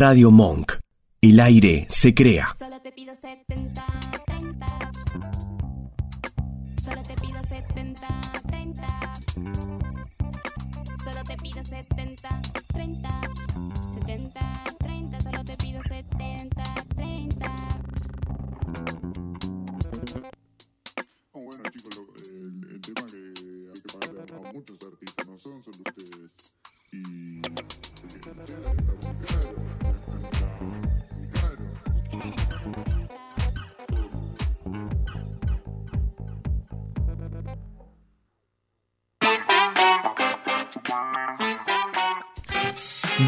Radio Monk. El aire se crea. Solo te pido 70, 30. Solo te pido 70, 30. Solo te pido 70, 30. 70, 30. Solo te pido 70, 30. Oh, bueno, chicos, lo- el, el tema que hay que pagarle a muchos artistas, no son solo ustedes. Y.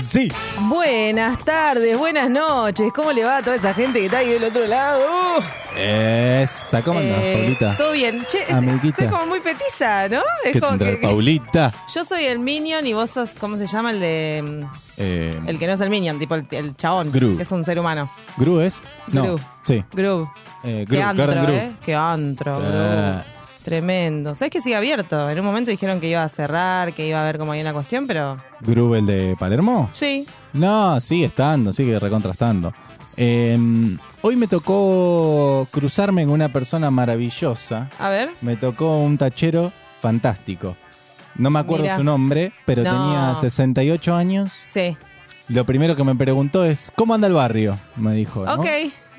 Sí. Buenas tardes, buenas noches. ¿Cómo le va a toda esa gente que está ahí del otro lado? Esa, ¿cómo andás, Eh, Paulita? Todo bien. Che, Amiguita. estoy como muy petiza, ¿no? Es ¿Qué como tendrá que- Paulita? Yo soy el Minion y vos sos, ¿cómo se llama? El de. mm, Eh, El que no es el Minion, tipo el, el chabón. Gru. Que es un ser humano. ¿Gru es? No. Gru. Sí. Groove. Eh, Gru, Qué antro, Gordon Gru. ¿eh? Qué antro, Ah. Tremendo. ¿Sabes que sigue abierto? En un momento dijeron que iba a cerrar, que iba a haber como ahí una cuestión, pero. ¿Gru el de Palermo? Sí. No, sigue estando, sigue recontrastando. Eh, hoy me tocó cruzarme con una persona maravillosa. A ver. Me tocó un tachero fantástico. No me acuerdo Mira. su nombre, pero No. tenía 68 años. Sí. Lo primero que me preguntó es, ¿cómo anda el barrio? Me dijo. ¿no? Ok.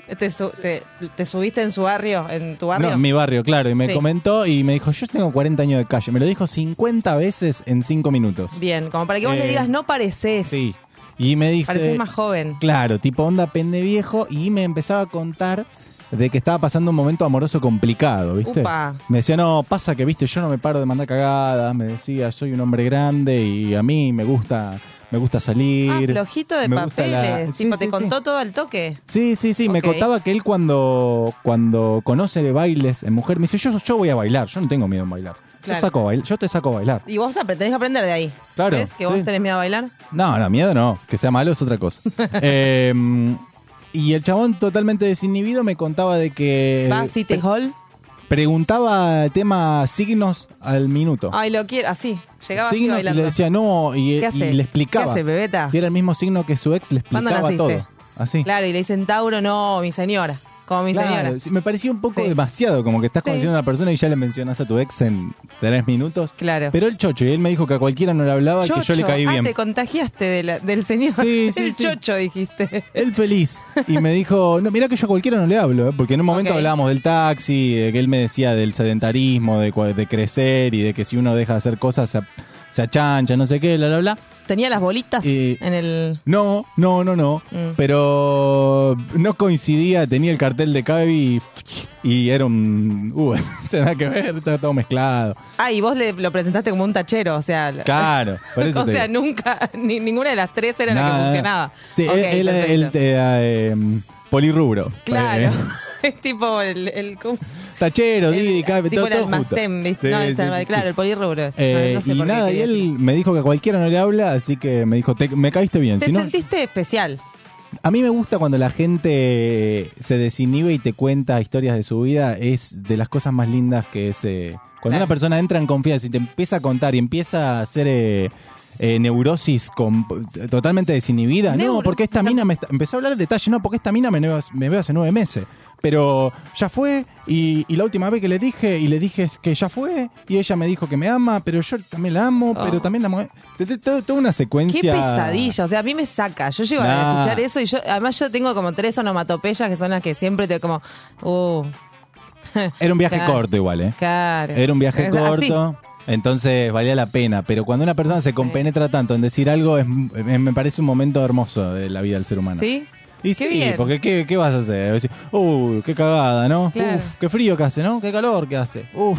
¿Te, te- te subiste en su barrio? ¿En tu barrio? No, en mi barrio, claro. Y me Sí. comentó y me dijo, yo tengo 40 años de calle. Me lo dijo 50 veces en 5 minutos. Bien, como para que vos Eh, le digas, no pareces. Sí. Y me dice... Pareces más joven. Claro, tipo onda pende viejo. Y me empezaba a contar de que estaba pasando un momento amoroso complicado, ¿viste? Upa. Me decía, no, pasa que, viste, yo no me paro de mandar cagadas. Me decía, soy un hombre grande y a mí me gusta... Me gusta Ah, salir. flojito de me papeles. la- tipo, Sí, te sí, contó todo al toque. Sí, sí, sí. Me contaba que él cuando, cuando conoce de bailes en mujer, me dice, yo, yo voy a bailar, yo no tengo miedo en bailar. Claro. Yo, saco a bail- yo te saco a bailar. Y vos tenés que aprender de ahí. Claro, ¿Ves? Que vos tenés miedo a bailar. No, no, miedo no. Que sea malo es otra cosa. Eh, y el chabón totalmente desinhibido me contaba de que... Va, City Eh, pre- Hall. preguntaba tema signos al minuto. Ay, lo quiero. Así. Llegaba signos y le decía no y, ¿Qué y hace? le explicaba. ¿Qué hace, bebeta? Si era el mismo signo que su ex, le ¿Cuándo explicaba todo. Así. Claro, y le dicen Tauro, no, mi señora. Como mi Claro, señora. me parecía un poco Sí. demasiado, como que estás Sí. conociendo a una persona y ya le mencionas a tu ex en tres minutos. Claro. Pero el chocho, y él me dijo que a cualquiera no le hablaba, que yo le caí Ah, bien. te contagiaste de la- del señor. Sí, sí, el chocho, dijiste. Él feliz. Y me dijo, no, mira que yo a cualquiera no le hablo, ¿eh? porque en un momento Ok. hablábamos del taxi, de que él me decía del sedentarismo, de, de crecer y de que si uno deja de hacer cosas se, se achancha, no sé qué, bla, bla, bla. Tenía las bolitas en el. No, no, no, no. Mm. Pero no coincidía, tenía el cartel de Cavi y, y era un... Uh, tiene nada que ver, estaba todo mezclado. Ah, y vos le, lo presentaste como un tachero, o sea. la- Claro, por eso o sea, digo. nunca, ni, ninguna de las tres era la que funcionaba. Sí, él, él, él, eh, eh, polirrubro. Claro. Es tipo el. tachero, el- Didi, Cavi, tipo todo, el almacén, ¿viste? Sí, no, el sí, claro, sí. el polirrubro es. Eh, no, no sé y por qué nada, y él decir. me dijo que a cualquiera no le habla, así que me dijo, "Te- me caíste bien. Te Si no, sentiste especial. a mí me gusta cuando la gente se desinhibe y te cuenta historias de su vida, es de las cosas más lindas que es... eh, cuando Claro. una persona entra en confianza y te empieza a contar y empieza a hacer... eh, eh, neurosis con- totalmente desinhibida. No, porque esta mina me está- empezó a hablar de detalles. No, porque esta mina me, veo- me veo hace nueve meses. Pero ya fue y, y la última vez que le dije y le dije que ya fue y ella me dijo que me ama, pero yo también la amo, Oh. pero también la t- Toda una secuencia. Qué pesadilla, o sea, a mí me saca. Yo llego Nah. a escuchar eso y yo, además yo tengo como tres onomatopeyas que son las que siempre te como, uh, Era un viaje Claro. corto igual, ¿eh? claro. Era un viaje Es así. Entonces valía la pena, pero cuando una persona se compenetra tanto en decir algo, es, me me parece un momento hermoso de la vida del ser humano. ¿Sí? Y Qué sí, bien. porque ¿qué, qué vas a hacer? Decir, Uy, qué cagada, ¿no? Claro. Uf, qué frío que hace, ¿no? Qué calor que hace. Uf,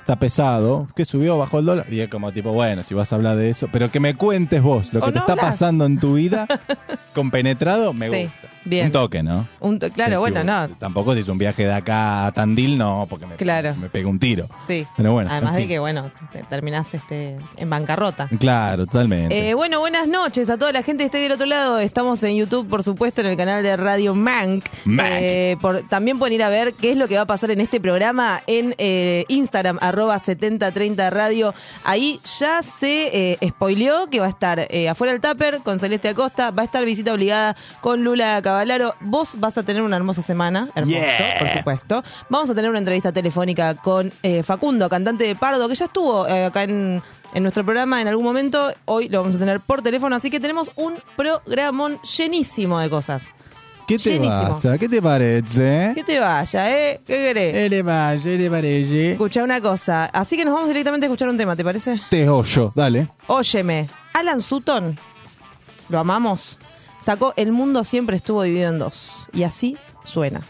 está pesado. ¿Qué subió? ¿Bajó el dólar? Y es como tipo, bueno, si vas a hablar de eso. Pero que me cuentes vos lo O que te no está hablas. pasando en tu vida compenetrado, me Sí. gusta. Bien. Un toque, ¿no? Un to- claro, bueno, no. Tampoco si es un viaje de acá a Tandil, no, porque me, Claro. me pega un tiro. Sí. Pero bueno, Además en de que, bueno, te terminás este, en bancarrota. Claro, totalmente. Eh, bueno, buenas noches a toda la gente que esté del otro lado. Estamos en YouTube, por supuesto, en el canal de Radio Mank. Mank. Eh, por- también pueden ir a ver qué es lo que va a pasar en este programa en eh, Instagram, arroba 7030 Radio. Ahí ya se spoileó que va a estar afuera el Tupper con Celeste Acosta, va a estar visita obligada con Lula Cavalaro. Vos vas a tener una hermosa semana, hermoso, Yeah. por supuesto. Vamos a tener una entrevista telefónica con eh, Facundo, cantante de Pardo, que ya estuvo eh, acá en, en nuestro programa en algún momento. Hoy lo vamos a tener por teléfono, así que tenemos un programón llenísimo de cosas. ¿Qué te llenísimo. pasa? ¿Qué te parece? Que te vaya, ¿eh? ¿Qué querés? ¿Qué le vaya? ¿Qué le parece? Escucha una cosa. Así que nos vamos directamente a escuchar un tema, ¿te parece? Te hoyo, dale. Óyeme, Alan Sutton, lo amamos, sacó El mundo siempre estuvo dividido en dos. Y así suena.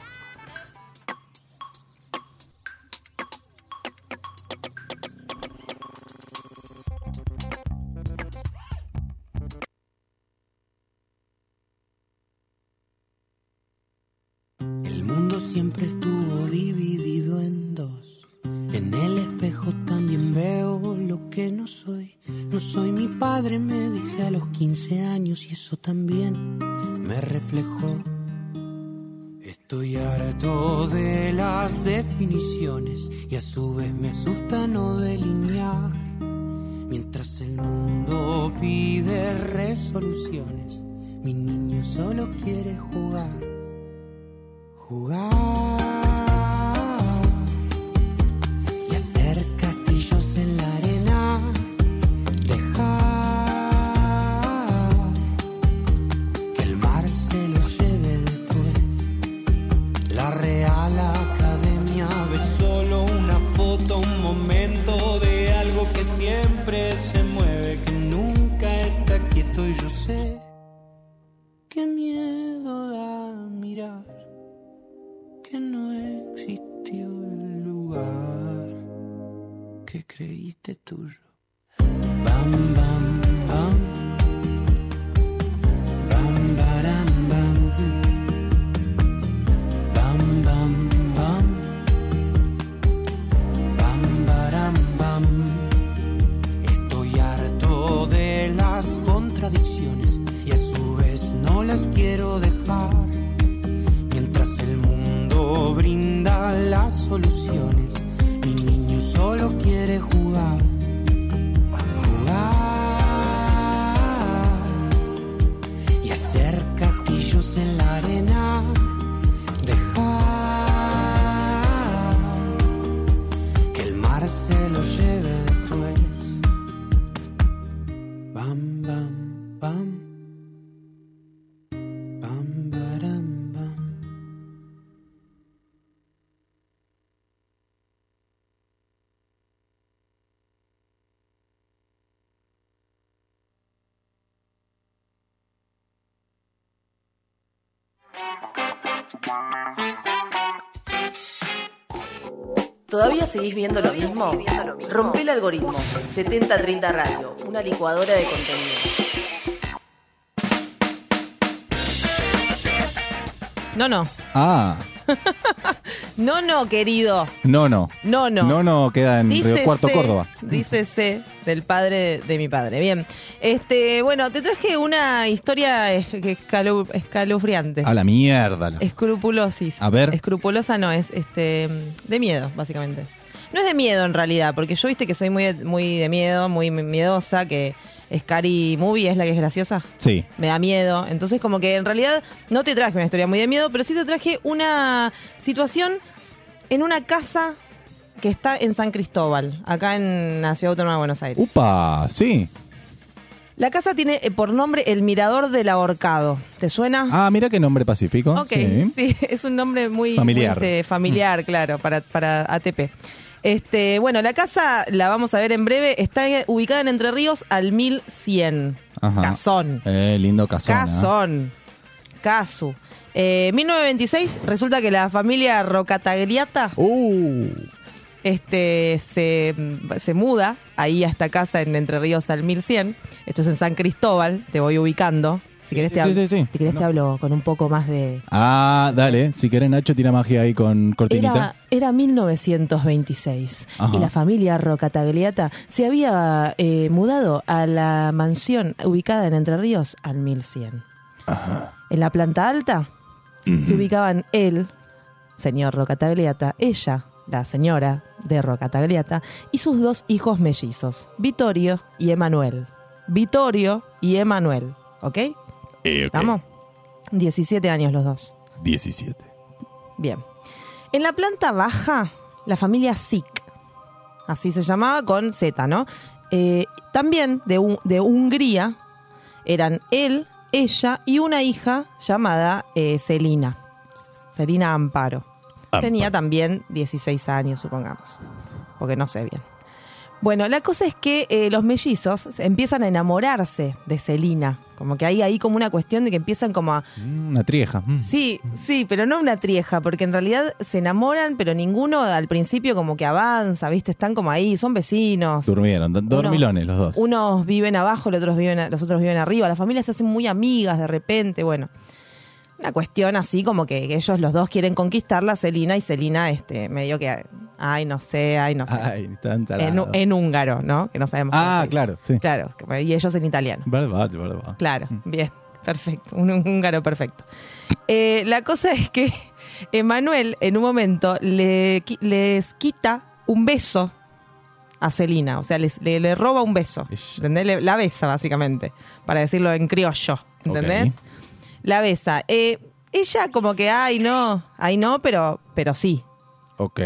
15 años y eso también me reflejó. Estoy harto de las definiciones y a su vez me asusta no delinear. Mientras el mundo pide resoluciones, mi niño solo quiere jugar jugar ¿Todavía seguís viendo lo mismo? Rompe el algoritmo. 7030 Radio, una licuadora de contenido. No, no. Ah, No, no, querido. no, no. No, no. No, no, queda en Río Cuarto, Córdoba. Dícese del padre de mi padre. Bien. Este, bueno, te traje una historia escalofriante. A la mierda. Escrupulosis. A ver. Escrupulosa no, es este de miedo, básicamente. No es de miedo en realidad, porque yo viste que soy muy muy de miedo, muy miedosa, que Scary Movie es la que es graciosa. Sí. Me da miedo. Entonces, como que en realidad no te traje una historia muy de miedo, pero sí te traje una situación en una casa que está en San Cristóbal, acá en la ciudad autónoma de Buenos Aires. Upa, sí. La casa tiene eh, por nombre El Mirador del Ahorcado. ¿Te suena? Ah, mira qué nombre pacífico. Ok, Sí. sí, es un nombre muy Familiar. muy, este, familiar, claro, para, para ATP. Este, bueno, la casa la vamos a ver en breve. Está ubicada en Entre Ríos al 1100. Ajá. Cazón. Eh, lindo casón. ¿eh? Cazón. Casu. Eh, 1926, resulta que la familia Rocatagliata Uh, este, se, se muda ahí a esta casa en Entre Ríos al 1100. Esto es en San Cristóbal, te voy ubicando. Si querés, te, hablo, sí, sí. Si querés te hablo con un poco más de... Ah, dale. Si querés, Nacho, tira magia ahí con cortinita. Era, era 1926 Ajá. y la familia Rocatagliata se había eh, mudado a la mansión ubicada en Entre Ríos al 1100. En la planta alta se ubicaban él, señor Rocatagliata, ella, la señora de Rocatagliata, y sus dos hijos mellizos, Vittorio y Emanuel. Vittorio y Emanuel, ¿ok? Eh. ¿Estamos? 17 años los dos. 17. Bien. En la planta baja, la familia Sik, así se llamaba con Z, ¿no? Eh, también de, de Hungría eran él, ella y una hija llamada eh, Celina. Celina Amparo. Tenía también 16 años, supongamos. Porque no sé bien. Bueno, la cosa es que eh, los mellizos empiezan a enamorarse de Celina. Como que hay ahí como una cuestión de que empiezan como a, Mm, Una trieja. Mm. Sí, sí, pero no una trieja, porque en realidad se enamoran, pero ninguno al principio como que avanza, ¿viste? Están como ahí, son vecinos. Durmieron. do- Dormilones los dos. Unos viven abajo, los otros viven, los otros viven arriba. Las familias se hacen muy amigas de repente, bueno. Una cuestión así como que, que ellos los dos quieren conquistarla, Celina, y Celina, este, medio que, ay, no sé, ay, no sé. Ay, tan en, en húngaro, ¿no? Que no sabemos. Ah, claro, sí. Claro, y ellos en italiano. Verdad, verdad. Claro, bien, perfecto, un húngaro perfecto. Eh, la cosa es que Emanuel en un momento le, les quita un beso a Celina, o sea, les- le, le roba un beso. ¿entendés? Le- la besa básicamente, para decirlo en criollo, ¿entendés? Ok. La besa. Eh, ella como que, ay no, ay no, pero, pero sí, Ok.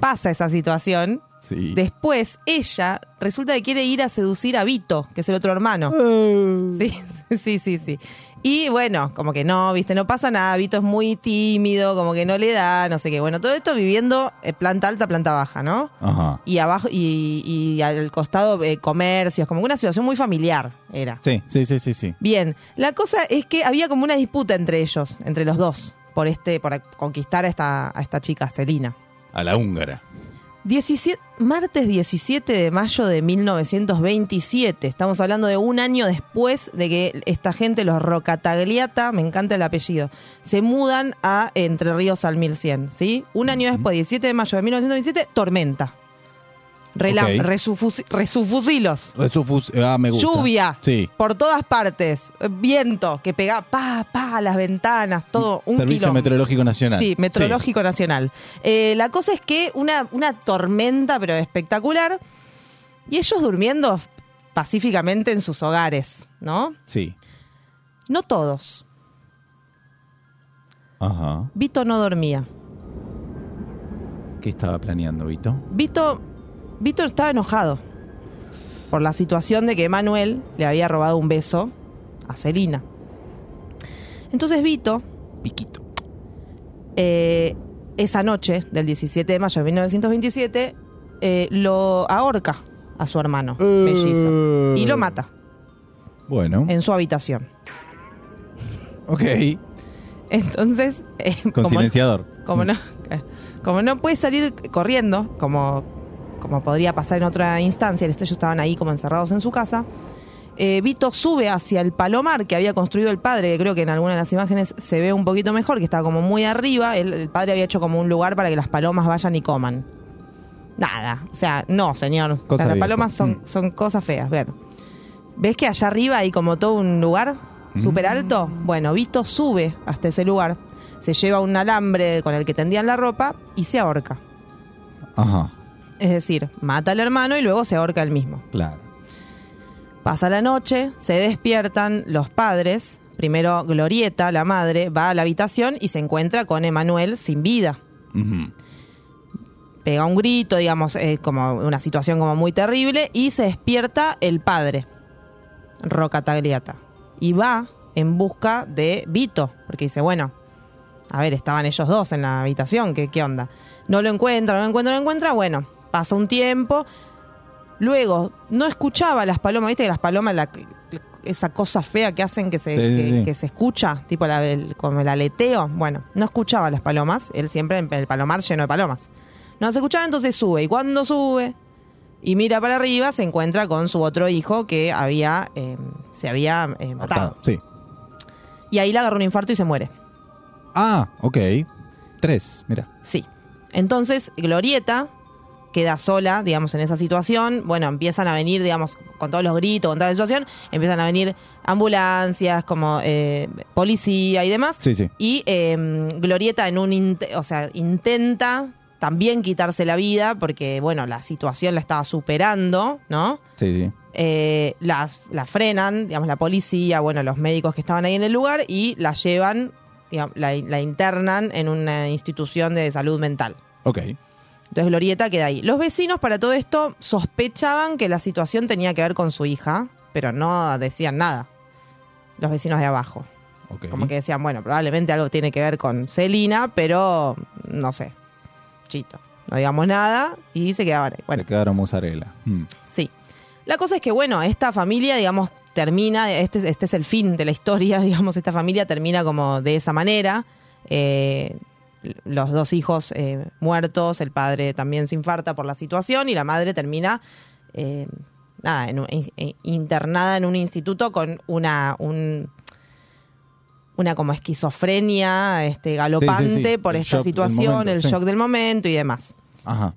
pasa esa situación. Sí. Después ella resulta que quiere ir a seducir a Vito, que es el otro hermano. Eh, Sí, sí, sí, sí. Y bueno, como que no, viste, no pasa nada. Vito es muy tímido, como que no le da, no sé qué. Bueno, todo esto viviendo eh, planta alta, planta baja, ¿no? Ajá. Y abajo, y, y al costado eh, comercios, como una situación muy familiar era. Sí, sí, sí, sí, sí. Bien, la cosa es que había como una disputa entre ellos, entre los dos, por este, por conquistar a esta, a esta chica, Celina. A la húngara. 17, martes 17 de mayo de 1927. Estamos hablando de un año después de que esta gente, los Rocatagliata, me encanta el apellido, se mudan a Entre Ríos al 1100. ¿sí? Un año después, 17 de mayo de 1927, tormenta. Rela- Ok. resufusi- resufusilos. Resufus- ah, me gusta. Lluvia. Sí. Por todas partes. Viento que pega pa, pa, las ventanas, todo. Un Servicio quilombo. Meteorológico Nacional. Sí, Meteorológico Nacional. Eh, la cosa es que una, una tormenta, pero espectacular, y ellos durmiendo pacíficamente en sus hogares, ¿no? Sí. No todos. Ajá. Vito no dormía. ¿Qué estaba planeando, Vito? Vito, Vito estaba enojado por la situación de que Manuel le había robado un beso a Celina. Entonces Vito, Piquito. eh, esa noche del 17 de mayo de 1927, eh, lo ahorca a su hermano mellizo y lo mata Bueno. en su habitación. Ok. Entonces, eh, Con como, silenciador. como no, como no puede salir corriendo, como, como podría pasar en otra instancia, ellos estaban ahí como encerrados en su casa. eh, Vito sube hacia el palomar que había construido el padre, que creo que en alguna de las imágenes se ve un poquito mejor, que estaba como muy arriba. El, el padre había hecho como un lugar para que las palomas vayan y coman. Nada, o sea, no, señor. Cosa las vieja. palomas son, Mm. son cosas feas. Bueno, ¿ves que allá arriba hay como todo un lugar súper alto? Bueno, Vito sube hasta ese lugar, se lleva un alambre con el que tendían la ropa y se ahorca. Ajá. Es decir, mata al hermano y luego se ahorca él mismo. Claro. Pasa la noche, se despiertan los padres. Primero Glorieta, la madre, va a la habitación y se encuentra con Emanuel sin vida. Pega un grito, digamos, es como una situación como muy terrible y se despierta el padre, Rocatagliata. Y va en busca de Vito, porque dice, bueno, a ver, estaban ellos dos en la habitación, ¿qué, qué onda? No lo encuentra, no lo encuentra, no lo encuentra, bueno, pasa un tiempo. Luego, no escuchaba las palomas, viste que las palomas, la- esa cosa fea que hacen que se, Sí, que, sí. que se escucha, tipo la- el, como el aleteo. Bueno, no escuchaba las palomas, él siempre en el palomar lleno de palomas. No se escuchaba, entonces sube. Y cuando sube y mira para arriba, se encuentra con su otro hijo que había eh, se había eh, matado. Sí. y ahí le agarró un infarto y se muere. Ah, ok. Tres, mira. Sí. Entonces, Glorieta queda sola, digamos, en esa situación. Bueno, empiezan a venir, digamos, con todos los gritos, con toda la situación, empiezan a venir ambulancias, como eh, policía y demás. Sí, sí. Y eh, Glorieta en un, o sea, intenta también quitarse la vida porque, bueno, la situación la estaba superando, ¿no? Sí, sí. Eh, la, la frenan, digamos, la policía, bueno, los médicos que estaban ahí en el lugar y la llevan, digamos, la, la internan en una institución de salud mental. Ok. Entonces Glorieta queda ahí. Los vecinos para todo esto sospechaban que la situación tenía que ver con su hija, pero no decían nada. Los vecinos de abajo. Como que decían, bueno, probablemente algo tiene que ver con Celina, pero no sé. Chito. No digamos nada y se quedaban ahí. Bueno, Le quedaron mozzarella. Mm. sí. La cosa es que, bueno, esta familia, digamos, termina, este, este es el fin de la historia, digamos, esta familia termina como de esa manera. Eh, los dos hijos eh, muertos, el padre también se infarta por la situación y la madre termina eh, nada, en un- in- internada en un instituto con una, un- una como esquizofrenia este, galopante Sí, sí, sí. por El esta shock situación, momento, el shock del momento y demás. Ajá.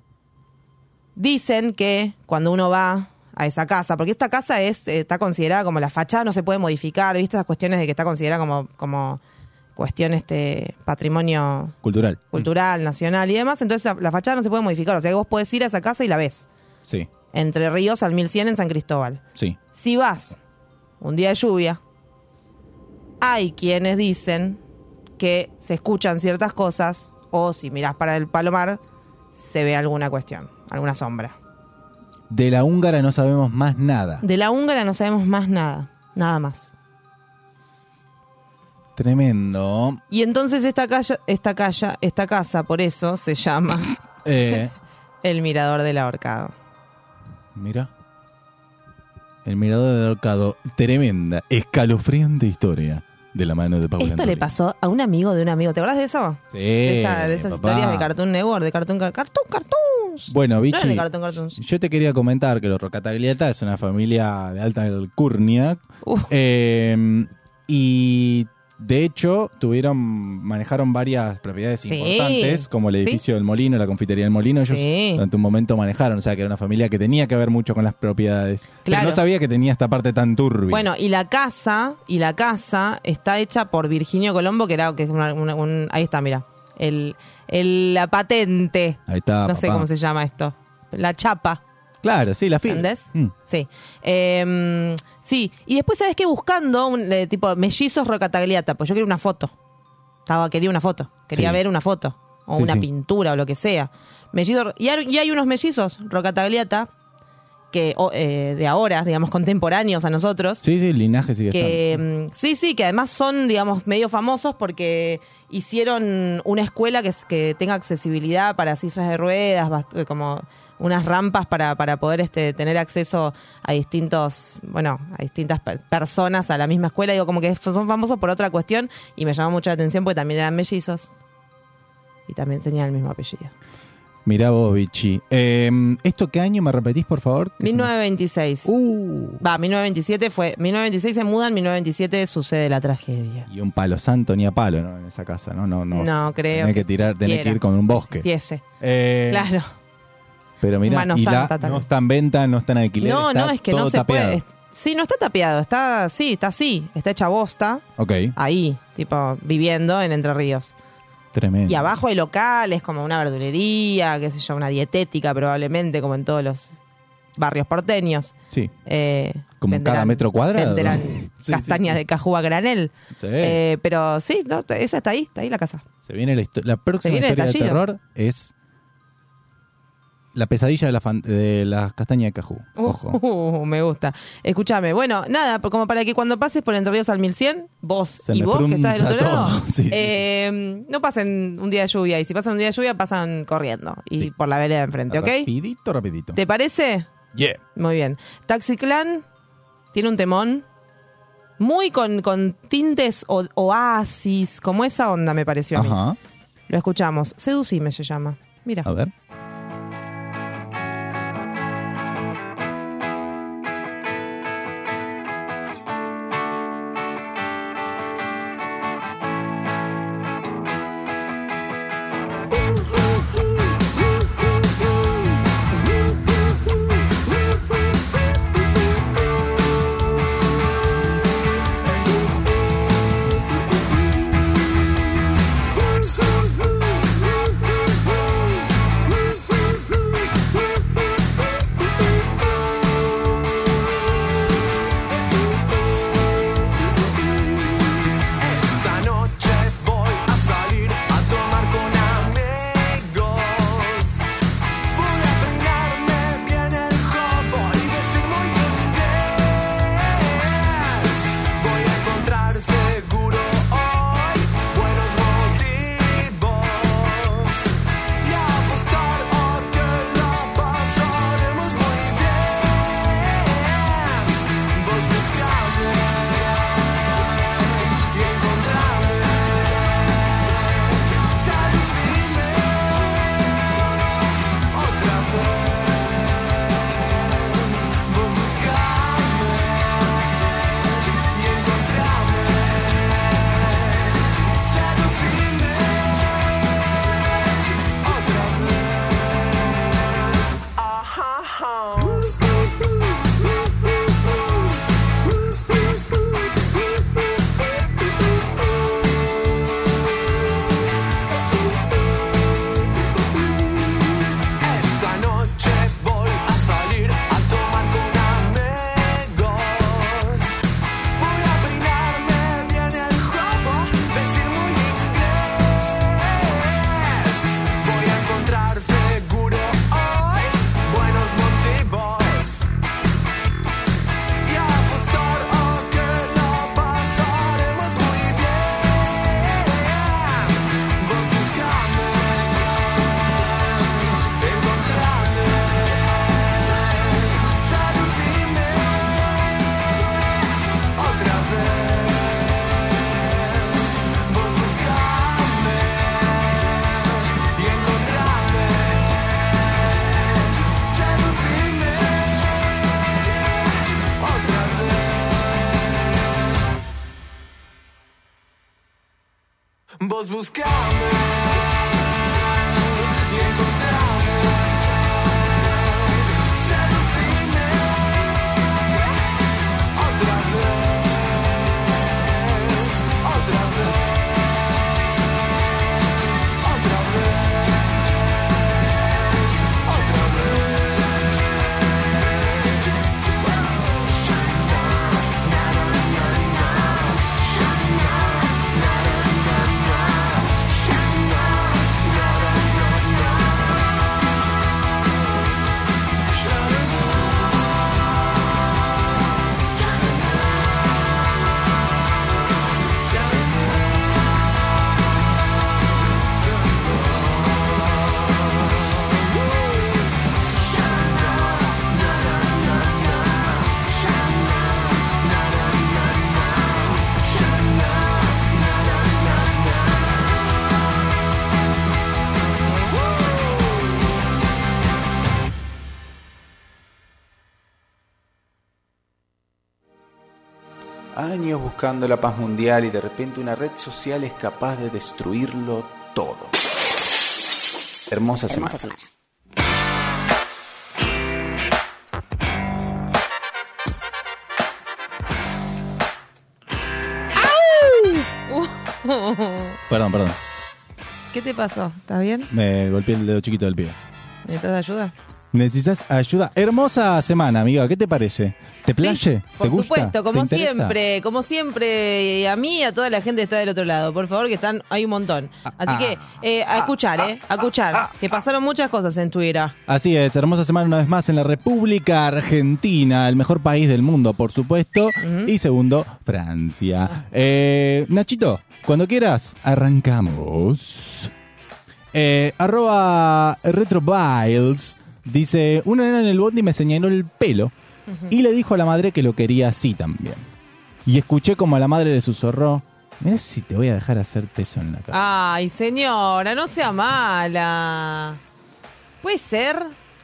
Dicen que cuando uno va a esa casa, porque esta casa es eh, está considerada como la fachada no se puede modificar, ¿viste? Esas cuestiones de que está considerada como, como cuestión este patrimonio Cultural. cultural, nacional y demás, entonces la, la fachada no se puede modificar, o sea que vos podés ir a esa casa y la ves. Sí, Entre Ríos al 1100 en San Cristóbal. sí. Si vas un día de lluvia, hay quienes dicen que se escuchan ciertas cosas o si mirás para el palomar se ve alguna cuestión, alguna sombra. De la húngara no sabemos más nada. De la húngara no sabemos más nada, nada más. Tremendo. Y entonces esta casa, esta casa, esta casa por eso se llama Eh, el Mirador del Ahorcado. mira. El mirador del ahorcado. Tremenda, escalofriante historia de la mano de Paula Esto le pasó a un amigo de un amigo. ¿Te acuerdas de eso? Sí, de, esa- de esas papá. historias de Cartoon Network, de Cartoon Car- Cartoon Cartoons. Bueno, No Vichy, de Cartoon Cartoons. yo te quería comentar que los Rocatagliata es una familia de alta alcurnia. Uf. Eh, y de hecho, tuvieron, manejaron varias propiedades Sí. importantes, como el edificio del Molino, la confitería del Molino. Ellos Sí. durante un momento manejaron, o sea que era una familia que tenía que ver mucho con las propiedades. Pero Claro. no sabía que tenía esta parte tan turbia. Bueno, y la casa, y la casa está hecha por Virginio Colombo, que era que es una- una- un, ahí está, mira. El, el- la patente. Ahí está. no sé cómo se llama esto. La chapa. Claro, sí, la firma. ¿Entendés? Mm. Sí. Eh, sí. Y después, ¿sabes qué? Buscando un eh, tipo mellizos Rocatagliata, pues yo quería una foto. Estaba, quería una foto. Quería Sí. ver una foto. O Sí, una sí. pintura o lo que sea. Mellizos, y, hay, y hay unos mellizos Rocatagliata que o, eh, de ahora, digamos, contemporáneos a nosotros. Sí, sí, el linaje sigue que estando. mm, sí, sí, que además son, digamos, medio famosos porque hicieron una escuela que, tenga accesibilidad para sillas de ruedas, bast- como unas rampas para, para poder este, tener acceso a distintos, bueno, a distintas per- personas a la misma escuela. Digo, como que son famosos por otra cuestión y me llamó mucho la atención porque también eran mellizos y también tenían el mismo apellido. Mirá vos, Vichy. Eh, ¿Esto qué año me repetís, por favor? Que se me- 1926. Uh, Va, 1927 fue. 1926 se mudan, 1927 sucede la tragedia. y un palo santo ni a palo, ¿no? En esa casa, ¿no? No, no. No, creo Tenés que que tirar, tenés que ir con un bosque. Eh, Claro. Pero mira, no está en venta, no está en alquiler. No, está no, es que no se tapeado. puede. Es- Sí, no está tapiado, está sí, está así, está hecha bosta, Ok, ahí, tipo, viviendo en Entre Ríos. Tremendo. Y abajo hay locales como una verdulería, qué sé yo, una dietética probablemente, como en todos los barrios porteños. Sí, Eh, como en cada metro cuadrado. Venderán Sí, castañas sí, sí. de cajú a granel. Sí. Eh, pero sí, no, esa está ahí, está ahí la casa. Se viene la, la próxima viene historia de terror es la pesadilla de la, fan- de las castañas de Cajú. Ojo. Uh, me gusta. Escúchame, bueno, nada, como para que cuando pases por Entre Ríos al 1100, vos Se y vos que estás del otro lado, todo. Sí, sí, eh, no pasen un día de lluvia. Y si pasan un día de lluvia, pasan corriendo. Y Sí. por la vereda de enfrente, ¿ok? Rapidito, rapidito. ¿Te parece? Yeah. Muy bien. Taxi Clan tiene un temón muy con, con tintes o, oasis, como esa onda me pareció a mí. Ajá. Lo escuchamos. Seducime se llama. Mira. A ver. Buscando la paz mundial y de repente una red social es capaz de destruirlo todo. Hermosa semana. Perdón, perdón. ¿Qué te pasó? ¿Estás bien? Me golpeé el dedo chiquito del pie. ¿Necesitas ayuda? Necesitas ayuda. Hermosa semana, amiga. ¿Qué te parece? ¿Te playe? Sí, por ¿Te gusta? supuesto, como siempre, como siempre, y a mí y a toda la gente que está del otro lado, por favor, que están, hay un montón. Así ah, que, eh, a escuchar, ¿eh? A escuchar, que pasaron muchas cosas en Twitter. Así es, hermosa semana una vez más en la República Argentina, el mejor país del mundo, por supuesto. Y segundo, Francia. Eh, Nachito, cuando quieras, arrancamos. Eh, arroba retrobiles dice, una nena en el bondi me señaló el pelo y le dijo a la madre que lo quería así también. Y escuché como a la madre le susurró, mira si te voy a dejar hacerte eso en la cara. Ay, señora, no sea mala. ¿Puede ser?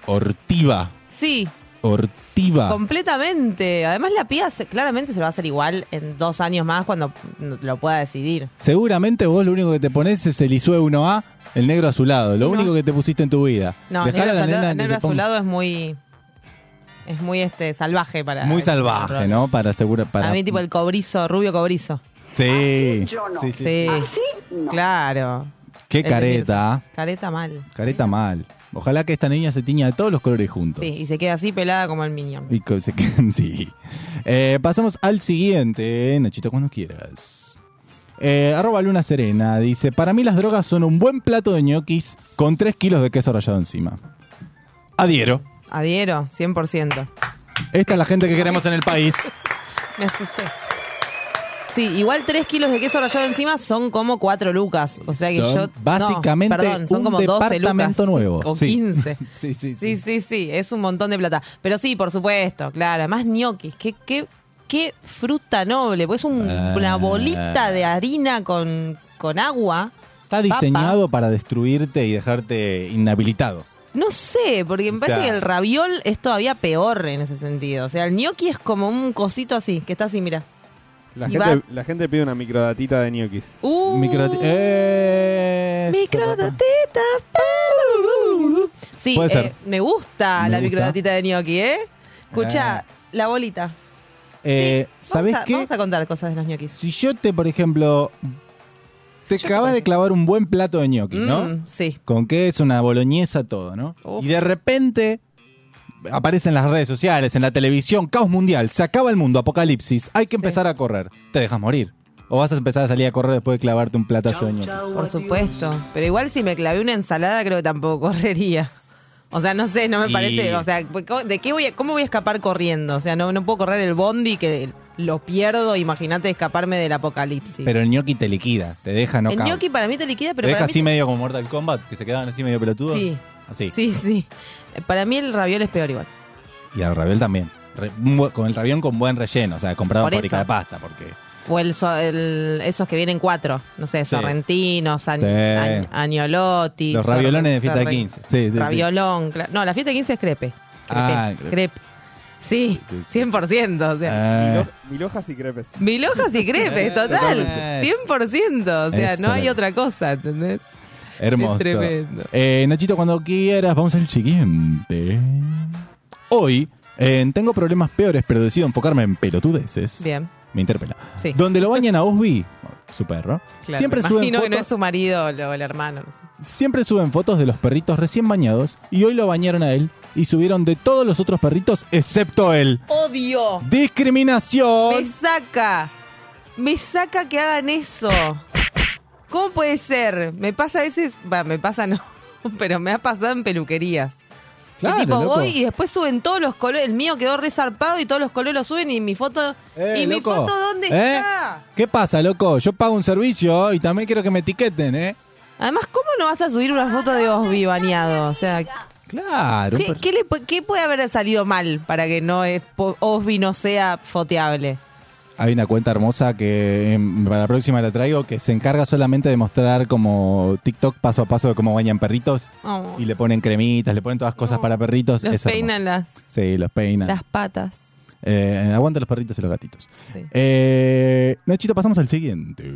Ortiva. Sí. Ortiva. Completamente. Además, la piba se- claramente se lo va a hacer igual en dos años más cuando lo pueda decidir. Seguramente vos lo único que te pones es el ISUE 1A, el negro azulado. Lo No. único que te pusiste en tu vida. No, Dejala negro, a la azulado- nena negro es muy. Es muy este salvaje para. Muy salvaje, ¿no? Para asegurar. Para... A mí, tipo el cobrizo, rubio cobrizo. Sí. sí, sí. Sí. Claro. Qué careta. ¿ah? Careta mal. Careta mal. Ojalá que esta niña se tiña de todos los colores juntos. Sí, y se queda así pelada como el Minion. Y co- se quedan, sí. Eh, pasamos al siguiente, Nachito, cuando quieras. Eh, arroba Luna Serena dice: Para mí las drogas son un buen plato de ñoquis con 3 kilos de queso rallado encima. Adhiero. Adhiero, 100%. Esta es la gente que queremos en el país. Me asusté. Sí, igual 3 kilos de queso rallado encima son como 4 lucas. O sea que Son yo. no, básicamente perdón, son un como 12 departamento lucas. nuevo. O Sí. 15. Sí, sí, Sí, sí, sí, es un montón de plata. Pero sí, por supuesto, claro. Además, ñoquis, qué, qué, qué fruta noble. Pues un- Ah. una bolita de harina con, con agua. Está Papa. diseñado para destruirte y dejarte inhabilitado. No sé, porque me O parece sea- que el raviol es todavía peor en ese sentido. O sea, el ñoqui es como un cosito así, que está así, mira. La gente, la gente pide una microdatita de ñoquis. Uh, Micro- eh, Microdatita. Sí, eh, me gusta Me la gusta. microdatita de gnocchi, ¿eh? Escucha, Ah. la bolita. Eh, ¿Sabes vamos a, qué? Vamos a contar cosas de los ñoquis. Si yo te, por ejemplo, te acabas de clavar un buen plato de ñoquis, ¿no? Mm, sí. Con que es una boloñesa, todo, ¿no? Uf. Y de repente aparece en las redes sociales, en la televisión, caos mundial, se acaba el mundo, apocalipsis, hay que empezar a correr. Te dejas morir. O vas a empezar a salir a correr después de clavarte un platazo de ñoquis. Por supuesto. Pero igual si me clavé una ensalada, creo que tampoco correría. O sea, no sé, no me Y- parece. O sea, ¿de qué voy a- ¿cómo voy a escapar corriendo? O sea, no, no puedo correr el bondi que lo pierdo. Imagínate escaparme del apocalipsis. Pero el ñoqui te liquida, te deja no el gnocchi para mí te liquida, pero Te deja para mí así medio como Mortal Kombat, que se quedaban así medio pelotudos. Sí. Así. Sí, sí. Eh, Para mí el raviol es peor igual. Y al raviol también. Re- un bu- con el ravión con buen relleno, o sea, comprado Por en fábrica eso. de pasta, porque... O el, so- el- esos que vienen cuatro, no sé, Sí. sorrentinos, Sí. agnolotti. Los raviolones de fiesta de sorre- 15. Sí, sí, sí. Raviolón, cla- no, la fiesta de 15 es crepe. Crepe. Ah, crepe. crepe. Sí, 100%, o sea. Eh, Mil, ho- mil hojas y crepes. Mil hojas y crepe, total. Totalmente. 100%, o sea, Eso. no hay otra cosa, ¿entendés? Hermoso. Es tremendo. Eh, Nachito, cuando quieras, vamos al siguiente. Hoy eh, tengo problemas peores, pero decido enfocarme en pelotudeces. Bien, Me interpela. sí. Donde lo bañan a Osby, su perro, Claro, siempre me suben imagino que no es su marido o el hermano, no sé. siempre suben fotos de los perritos recién bañados y hoy lo bañaron a él y subieron de todos los otros perritos excepto él. ¡Odio! ¡Discriminación! Me saca. Me saca que hagan eso. ¿Cómo puede ser? Me pasa a veces. Va, me pasa no. Pero me ha pasado en peluquerías. Claro, y tipo, loco. voy y después suben todos los colores. El mío quedó resarpado y todos los colores lo suben y mi foto. Eh, ¿Y mi foto dónde ¿Eh? está? ¿Qué pasa, loco? Yo pago un servicio y también quiero que me etiqueten, ¿eh? Además, ¿cómo no vas a subir una foto de Osby bañado? O sea, Claro. ¿qué, per- qué le qué puede haber salido mal para que no es, Osby no sea foteable? Hay una cuenta hermosa que em, para la próxima la traigo que se encarga solamente de mostrar como TikTok paso a paso de cómo bañan perritos Oh, y le ponen cremitas, le ponen todas cosas para perritos. los Es peinan las, Sí, los peinan. las patas. Eh, aguanta los perritos y los gatitos. Sí. Eh, Nachito, pasamos al siguiente.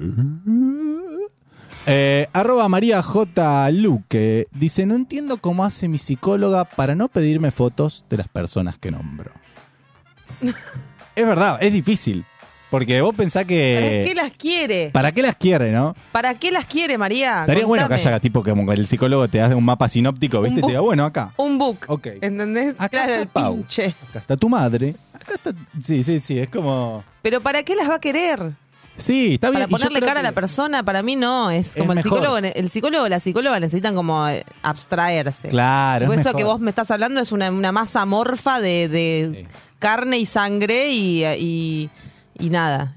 Eh, arroba María J. Luque dice: No entiendo cómo hace mi psicóloga para no pedirme fotos de las personas que nombro. es verdad, es difícil. Porque vos pensás ¿Para que. qué las quiere? ¿Para qué las quiere, no? ¿Para qué las quiere, María? Estaría bueno que Contame. haya tipo que como que el psicólogo te hace un mapa sinóptico, ¿viste? Y te diga, bueno, acá. Un book. Ok. ¿Entendés? Acá claro, está el Pau. pinche. Acá está tu madre. Acá está. Sí, sí, sí, es como. Pero ¿para qué las va a querer? Sí, está bien. Para ponerle cara a la persona, para mí no. Es Es como el mejor. psicólogo, el psicólogo la psicóloga necesitan como eh, abstraerse. Claro, Por es eso mejor. que vos me estás hablando es una, una masa amorfa de, de Sí. carne y sangre y, y, y nada.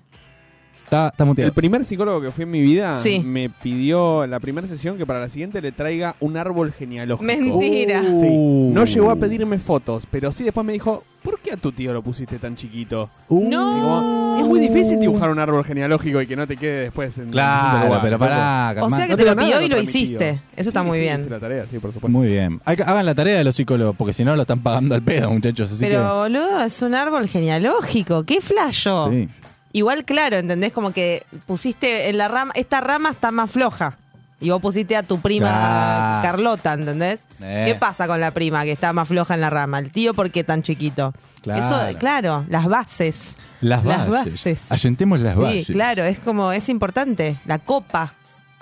Está, está muteado. El primer psicólogo que fui en mi vida Sí. me pidió en la primera sesión que para la siguiente le traiga un árbol genealógico. Mentira. Sí. Uh. No llegó a pedirme fotos, pero sí después me dijo, ¿por qué a tu tío lo pusiste tan chiquito? Uh, Y como, es muy difícil dibujar un árbol genealógico y que no te quede después en Claro, en distinto lugar, pero ¿no? pará, O sea que No te tengo lo nada pidió y contra lo mi tío. hiciste. Eso está Sí, muy sí, bien. la tarea, sí, por supuesto. Muy bien. Hay que- Hagan la tarea de los psicólogos, porque si no lo están pagando al pedo, muchachos. Así Pero, boludo, es un árbol genealógico. ¡Qué flasho! que. Sí. Igual, claro, ¿entendés? Como que pusiste en la rama, esta rama está más floja. Y vos pusiste a tu prima. Carlota, ¿entendés? Eh. ¿Qué pasa con la prima que está más floja en la rama? El tío, ¿por qué tan chiquito? Claro. Eso, claro, las bases. Las Las bases. bases. Allentemos las Sí, bases. claro, es como, es importante. La copa,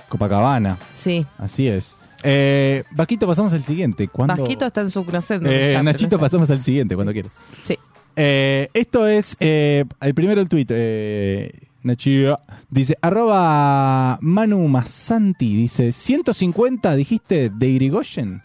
Copacabana. sí. Así es. Eh, Vasquito, pasamos al siguiente. ¿Cuándo? Vasquito está en su crocendo. Eh, Nachito, pasamos al siguiente, cuando quieras. Sí. Eh, esto es eh, el primero el tuit. Eh, Nachito dice, arroba Manu Masanti, dice, 150 dijiste de Irigoyen.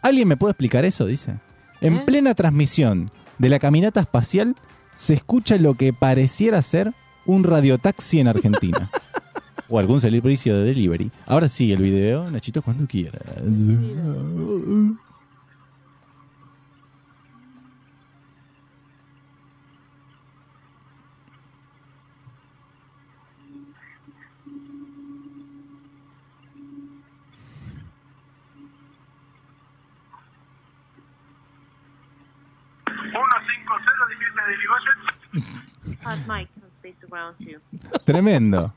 ¿Alguien me puede explicar eso? Dice. En ¿Eh? plena transmisión de la caminata espacial se escucha lo que pareciera ser un radiotaxi en Argentina. o algún servicio de delivery. Ahora sí, el video, Nachito, cuando quieras. Tremendo,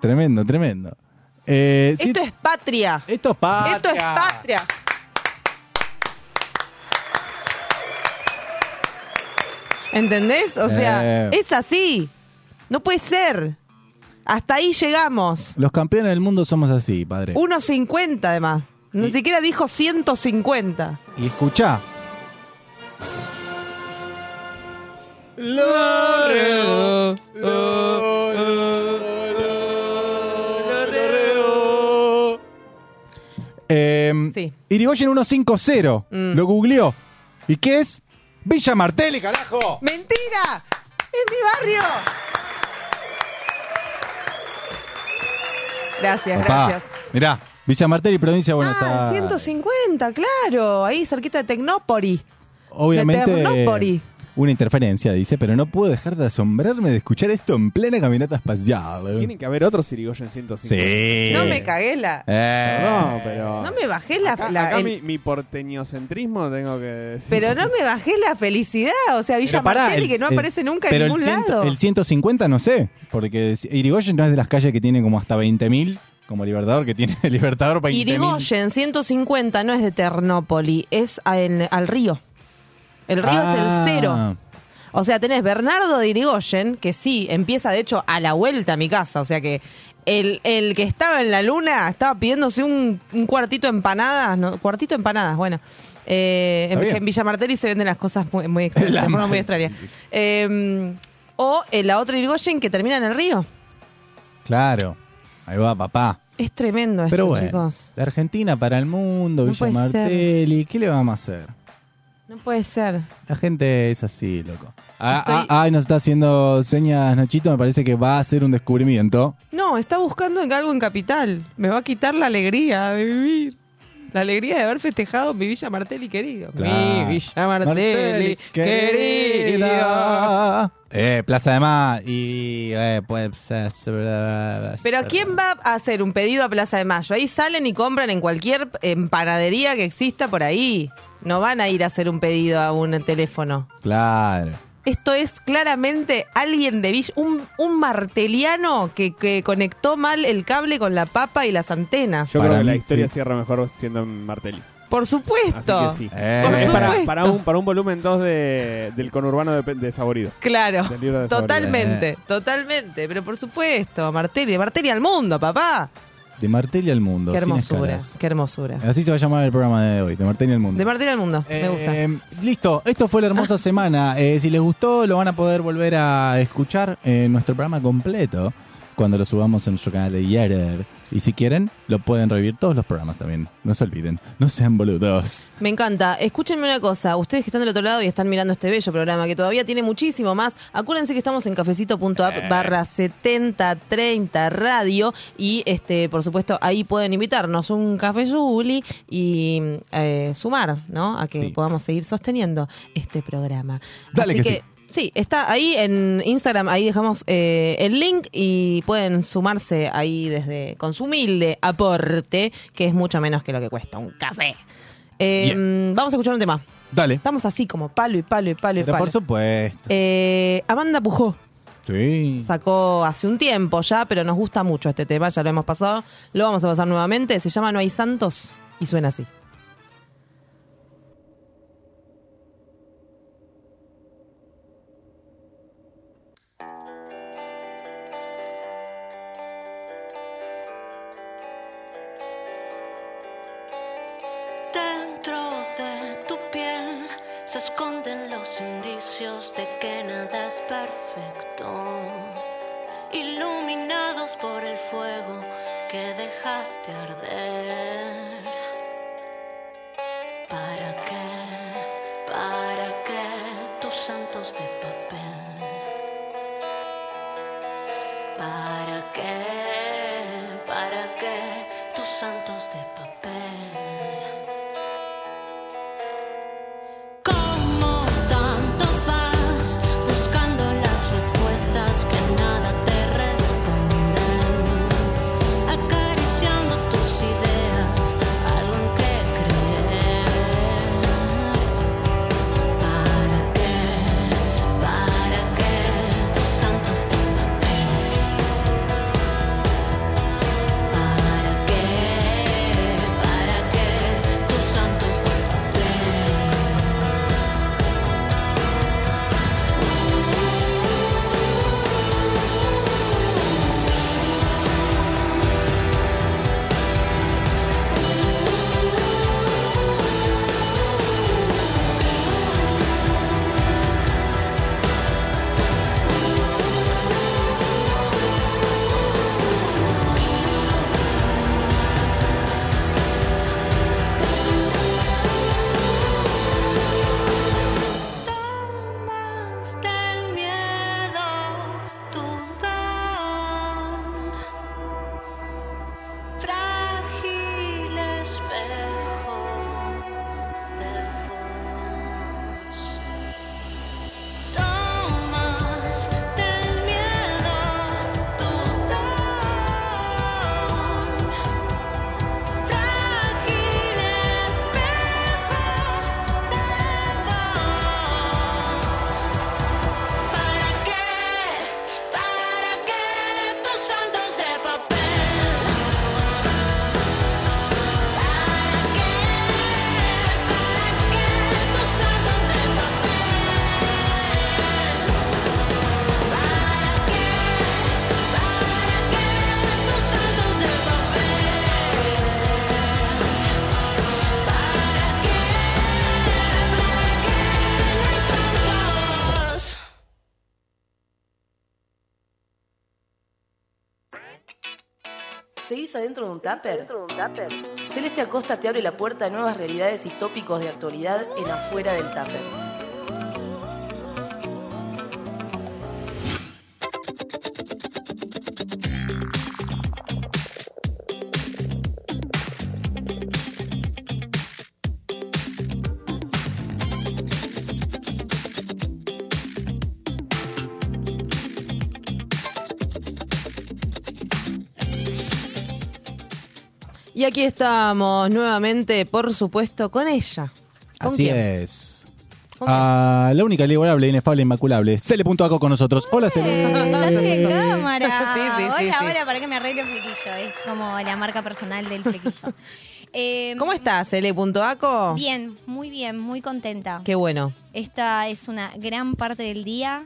tremendo, tremendo. Eh, sí, Esto es patria. esto es patria. Esto es patria. ¿Entendés? O sea, Eh. es así. No puede ser. Hasta ahí llegamos. Los campeones del mundo somos así, padre. 1.50 además. Ni Y- siquiera dijo 150. Y escuchá. Eh, Sí. Irigoyen 150. Mm. Lo googleó. ¿Y qué es? Villa Martelli, carajo. ¡Mentira! ¡Es mi barrio! Gracias, Papá, gracias. Mirá, Villa Martelli, provincia de Buenos Ah, Aires. 150, claro. Ahí cerquita de Tecnópoli. Obviamente, de Ternópoli. Una interferencia, dice, pero no puedo dejar de asombrarme de escuchar esto en plena caminata espacial. Tiene que haber otro Sirigoyen 150. Sí. No me cagué la... Eh. Perdón, pero... No me bajé la... Acá, la- acá el- mi, mi porteñocentrismo tengo que decir. Pero no me bajé la felicidad. O sea, Villa pará, Martelli el- que no el- aparece nunca en ningún el, ciento- lado. el 150 no sé, porque Irigoyen no es de las calles que tiene como hasta 20.000, como Libertador, que tiene Libertador 20.000. Irigoyen 150 no es de Ternópoli, es a- en- al río. El río Ah. es el cero. O sea, tenés Bernardo de Irigoyen, que sí, empieza de hecho a la vuelta a mi casa. O sea que el, el que estaba en la luna estaba pidiéndose un, un cuartito de empanadas. No, cuartito de empanadas, bueno. Eh, en, Villa Martelli se venden las cosas muy, muy extrañas. La de forma muy. Eh, o eh, la otra Irigoyen que termina en el río. Claro, ahí va papá. Es tremendo esto, Pero bueno, chicos. de Argentina para el mundo, No Villa. Martelli, ¿qué le vamos a hacer? No puede ser. La gente es así, loco. Ah, Estoy- ah, ay, nos está haciendo señas Nachito, me parece que va a hacer un descubrimiento. No, está buscando en algo en Capital. Me va a quitar la alegría de vivir. La alegría de haber festejado mi Villa Martelli querido. Claro. Mi Villa Martelli, querido. querida. Eh, Plaza de Mar y eh, pues Pero ¿quién va a hacer un pedido a Plaza de Mayo? Ahí salen y compran en cualquier empanadería que exista por ahí. No van a ir a hacer un pedido a un teléfono. Claro. Esto es claramente alguien de Villa, un, un marteliano que, que conectó mal el cable con la papa y las antenas. Yo Para creo que la mí, historia sí. cierra mejor siendo en Martelli. Por supuesto. Así que sí. Eh. Por Es para, supuesto. para un, para un volumen 2 de, del conurbano de, de Saborido. Claro, Del libro de totalmente, Eh. totalmente, pero por supuesto, Martelli, Martelli al mundo, papá. De Martelli al mundo. Qué hermosura, qué hermosura. Así se va a llamar el programa de hoy, de Martelli al mundo. De Martelli al mundo, me gusta. Eh, listo, esto fue la hermosa semana. Eh, si les gustó, lo van a poder volver a escuchar en nuestro programa completo cuando lo subamos en nuestro canal de YouTube. Y si quieren, lo pueden revivir todos los programas también. No se olviden. No sean boludos. Me encanta. Escúchenme una cosa. Ustedes que están del otro lado y están mirando este bello programa que todavía tiene muchísimo más, acuérdense que estamos en cafecito.app barra 7030 radio y este por supuesto ahí pueden invitarnos un café Juli y eh, sumar, ¿no? A que Sí. podamos seguir sosteniendo este programa. Dale Así que sí. Sí, está ahí en Instagram, ahí dejamos eh, el link y pueden sumarse ahí desde con su humilde aporte, que es mucho menos que lo que cuesta un café. Eh, Vamos a escuchar un tema. Dale. Estamos así como palo y palo y palo y Pero palo. por supuesto. Eh, Amanda Pujó Sí. sacó hace un tiempo ya, pero nos gusta mucho este tema, ya lo hemos pasado. Lo vamos a pasar nuevamente. Se llama No hay santos y suena así. Perfecto. Iluminados por el fuego que dejaste arder. ¿Para qué? ¿Para qué tus santos de papel? ¿Para qué? ¿Para qué tus santos de papel? ¿Seguís adentro de un tupper? Celeste Acosta te abre la puerta a nuevas realidades y tópicos de actualidad en afuera del tupper. Aquí estamos nuevamente, por supuesto, con ella. ¿Con Así quién? es. Ah, la única inigualable, inefable, inmaculable. Cele.aco con nosotros. Hola, Cele. Ya estoy en cámara. Sí, sí, sí, hola, sí. hola, para que me arregle el flequillo. Es como la marca personal del flequillo. Eh, ¿Cómo estás, L.aco? Bien, muy bien, muy contenta. Qué bueno. Esta es una gran parte del día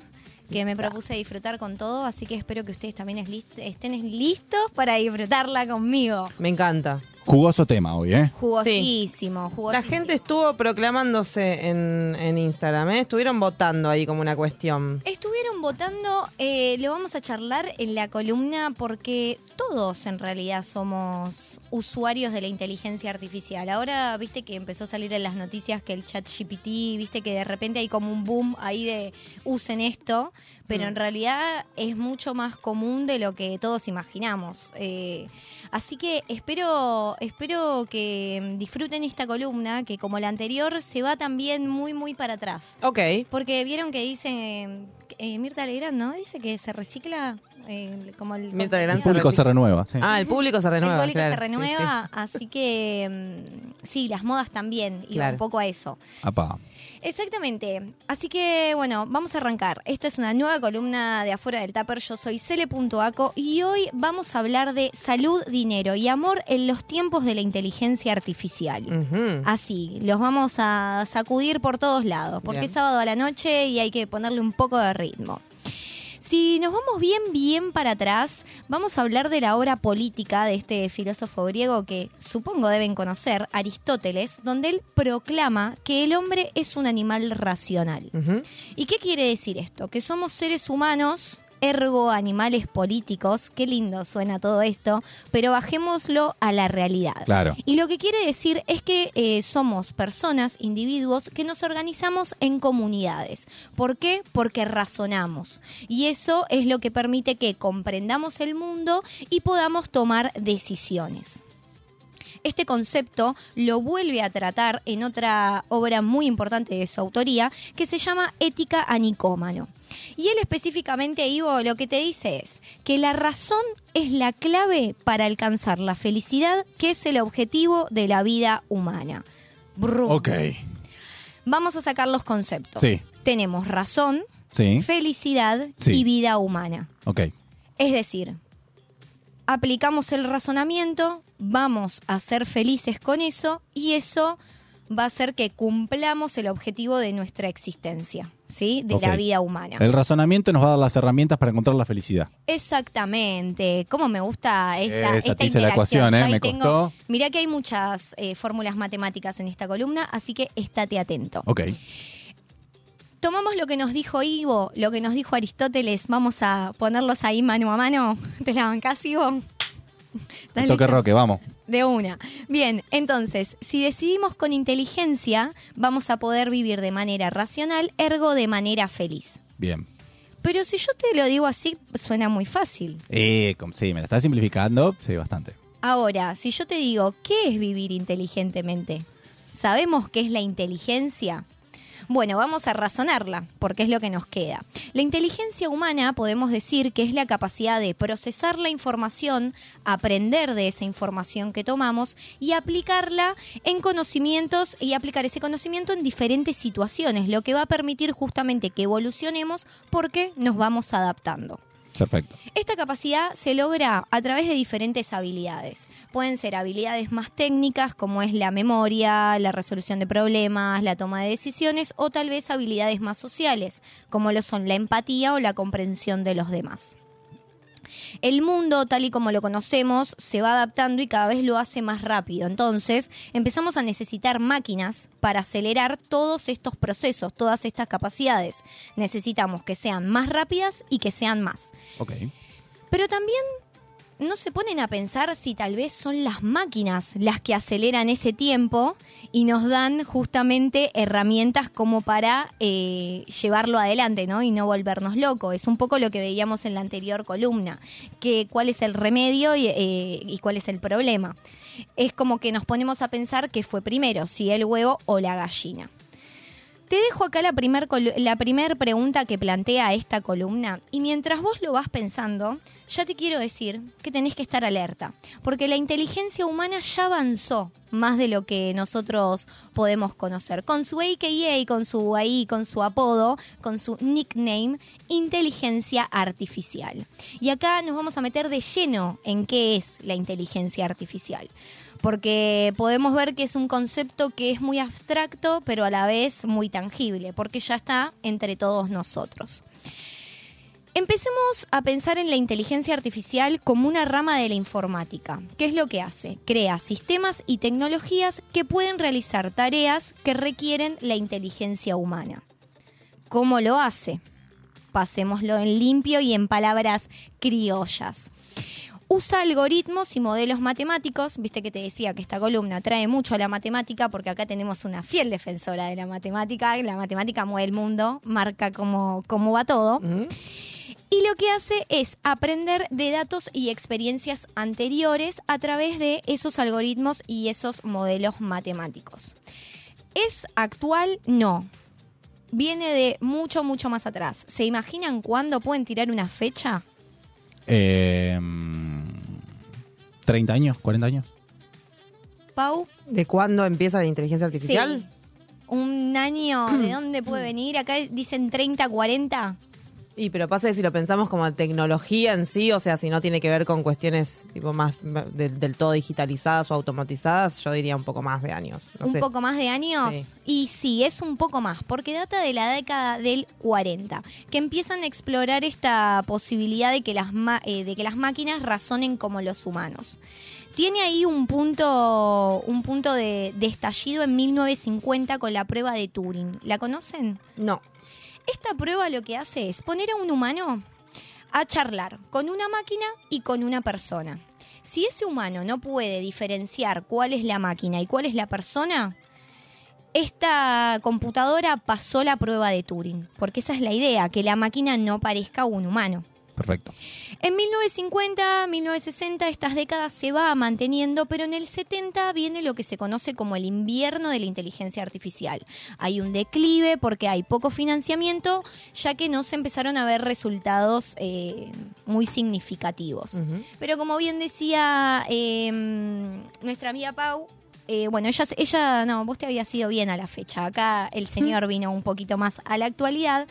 que me propuse disfrutar con todo, así que espero que ustedes también estén listos para disfrutarla conmigo. Me encanta. Jugoso tema hoy, ¿eh? Jugosísimo, jugosísimo. La gente estuvo proclamándose en, en Instagram, ¿eh? Estuvieron votando ahí como una cuestión. Estuvieron votando, eh, lo vamos a charlar en la columna porque todos en realidad somos usuarios de la inteligencia artificial. Ahora viste que empezó a salir en las noticias que el chat GPT, viste que de repente hay como un boom ahí de usen esto, pero Mm. en realidad es mucho más común de lo que todos imaginamos. Eh, así que espero, espero que mm, disfruten esta columna, que como la anterior se va también muy, muy para atrás. Ok. Porque vieron que dice eh, Mirta Legrand, ¿no? Dice que se recicla eh, como el Mirta Legrand El público se renueva. sí. Ah, el público se renueva. el público claro. se Sí, renueva, así que mm, sí, las modas también, iba Claro. un poco a eso. Apá. Exactamente. Así que bueno, vamos a arrancar. Esta es una nueva columna de afuera del Tupper. Yo soy Cele.aco y hoy vamos a hablar de salud, dinero y amor en los tiempos de la inteligencia artificial. Así, los vamos a sacudir por todos lados, porque Bien. es sábado a la noche y hay que ponerle un poco de ritmo. Si nos vamos bien, bien para atrás, vamos a hablar de la obra política de este filósofo griego que supongo deben conocer, Aristóteles, donde él proclama que el hombre es un animal racional. ¿Y qué quiere decir esto? Que somos seres humanos, ergo animales políticos, qué lindo suena todo esto, pero bajémoslo a la realidad. Claro. Y lo que quiere decir es que eh, somos personas, individuos, que nos organizamos en comunidades. ¿Por qué? Porque razonamos. Y eso es lo que permite que comprendamos el mundo y podamos tomar decisiones. Este concepto lo vuelve a tratar en otra obra muy importante de su autoría que se llama Ética a Nicómano. Y él específicamente, Ivo, lo que te dice es que la razón es la clave para alcanzar la felicidad, que es el objetivo de la vida humana. Brum. Ok. Vamos a sacar los conceptos. Sí. Tenemos razón, Sí. felicidad Sí. y vida humana. Ok. Es decir, aplicamos el razonamiento, vamos a ser felices con eso y eso va a hacer que cumplamos el objetivo de nuestra existencia, ¿sí? De la vida humana. El razonamiento nos va a dar las herramientas para encontrar la felicidad. Exactamente. Cómo me gusta esta, Esa esta te hice la interacción. ecuación, ¿eh? Ahí Me tengo- costó. Mirá que hay muchas eh, fórmulas matemáticas en esta columna, así que estate atento. Ok. Tomamos lo que nos dijo Ivo, lo que nos dijo Aristóteles, vamos a ponerlos ahí mano a mano. ¿Te la bancás, Ivo? ¿Estás Toque listo? roque, vamos. De una. Bien, entonces, si decidimos con inteligencia, vamos a poder vivir de manera racional, ergo de manera feliz. Bien. Pero si yo te lo digo así, suena muy fácil. Eh, sí, me la estás simplificando. Sí, bastante. Ahora, si yo te digo, ¿qué es vivir inteligentemente? ¿Sabemos qué es la inteligencia? Bueno, vamos a razonarla, porque es lo que nos queda. La inteligencia humana podemos decir que es la capacidad de procesar la información, aprender de esa información que tomamos y aplicarla en conocimientos y aplicar ese conocimiento en diferentes situaciones, lo que va a permitir justamente que evolucionemos porque nos vamos adaptando. Perfecto. Esta capacidad se logra a través de diferentes habilidades. Pueden ser habilidades más técnicas como es la memoria, la resolución de problemas, la toma de decisiones o tal vez habilidades más sociales como lo son la empatía o la comprensión de los demás. El mundo, tal y como lo conocemos, se va adaptando y cada vez lo hace más rápido. Entonces, empezamos a necesitar máquinas para acelerar todos estos procesos, todas estas capacidades. Necesitamos que sean más rápidas y que sean más. Ok. Pero también no se ponen a pensar si tal vez son las máquinas las que aceleran ese tiempo y nos dan justamente herramientas como para eh, llevarlo adelante, ¿no? Y no volvernos locos. Es un poco lo que veíamos en la anterior columna, que cuál es el remedio y, eh, y cuál es el problema. Es como que nos ponemos a pensar qué fue primero, si el huevo o la gallina. Te dejo acá la primer, colu- la pregunta que plantea esta columna y mientras vos lo vas pensando, ya te quiero decir que tenés que estar alerta, porque la inteligencia humana ya avanzó más de lo que nosotros podemos conocer. Con su AKA, con su ahí, con su apodo, con su nickname, inteligencia artificial. Y acá nos vamos a meter de lleno en qué es la inteligencia artificial porque podemos ver que es un concepto que es muy abstracto, pero a la vez muy tangible, porque ya está entre todos nosotros. Empecemos a pensar en la inteligencia artificial como una rama de la informática. ¿Qué es lo que hace? Crea sistemas y tecnologías que pueden realizar tareas que requieren la inteligencia humana. ¿Cómo lo hace? Pasémoslo en limpio y en palabras criollas. Usa algoritmos y modelos matemáticos, viste que te decía que esta columna trae mucho a la matemática porque acá tenemos una fiel defensora de la matemática, la matemática mueve el mundo, marca cómo, cómo va todo. Y lo que hace es aprender de datos y experiencias anteriores a través de esos algoritmos y esos modelos matemáticos. ¿Es actual? No. Viene de mucho, mucho más atrás. ¿Se imaginan cuándo pueden tirar una fecha? Eh, ¿30 años? ¿40 años? Pau, ¿De cuándo empieza la inteligencia artificial? un año, ¿de dónde puede venir? Acá dicen 30, 40. Y pero pasa que si lo pensamos como tecnología en sí, o sea, si no tiene que ver con cuestiones tipo más de- del todo digitalizadas o automatizadas, yo diría un poco más de años. No un sé. poco más de años. Sí. Y sí, es un poco más, porque data de la década del 40, que empiezan a explorar esta posibilidad de que las, ma- eh, de que las máquinas razonen como los humanos. Tiene ahí un punto, un punto de, de estallido en 1950 con la prueba de Turing. ¿La conocen? No. Esta prueba lo que hace es poner a un humano a charlar con una máquina y con una persona. Si ese humano no puede diferenciar cuál es la máquina y cuál es la persona, esta computadora pasó la prueba de Turing, porque esa es la idea, que la máquina no parezca un humano. Perfecto. En 1950, 1960, estas décadas se va manteniendo, pero en el 70 viene lo que se conoce como el invierno de la inteligencia artificial. Hay un declive porque hay poco financiamiento, ya que no se empezaron a ver resultados eh, muy significativos. Pero como bien decía eh, nuestra amiga Pau, eh, bueno, ella, ella, no, vos te había sido bien a la fecha. Acá el señor vino un poquito más a la actualidad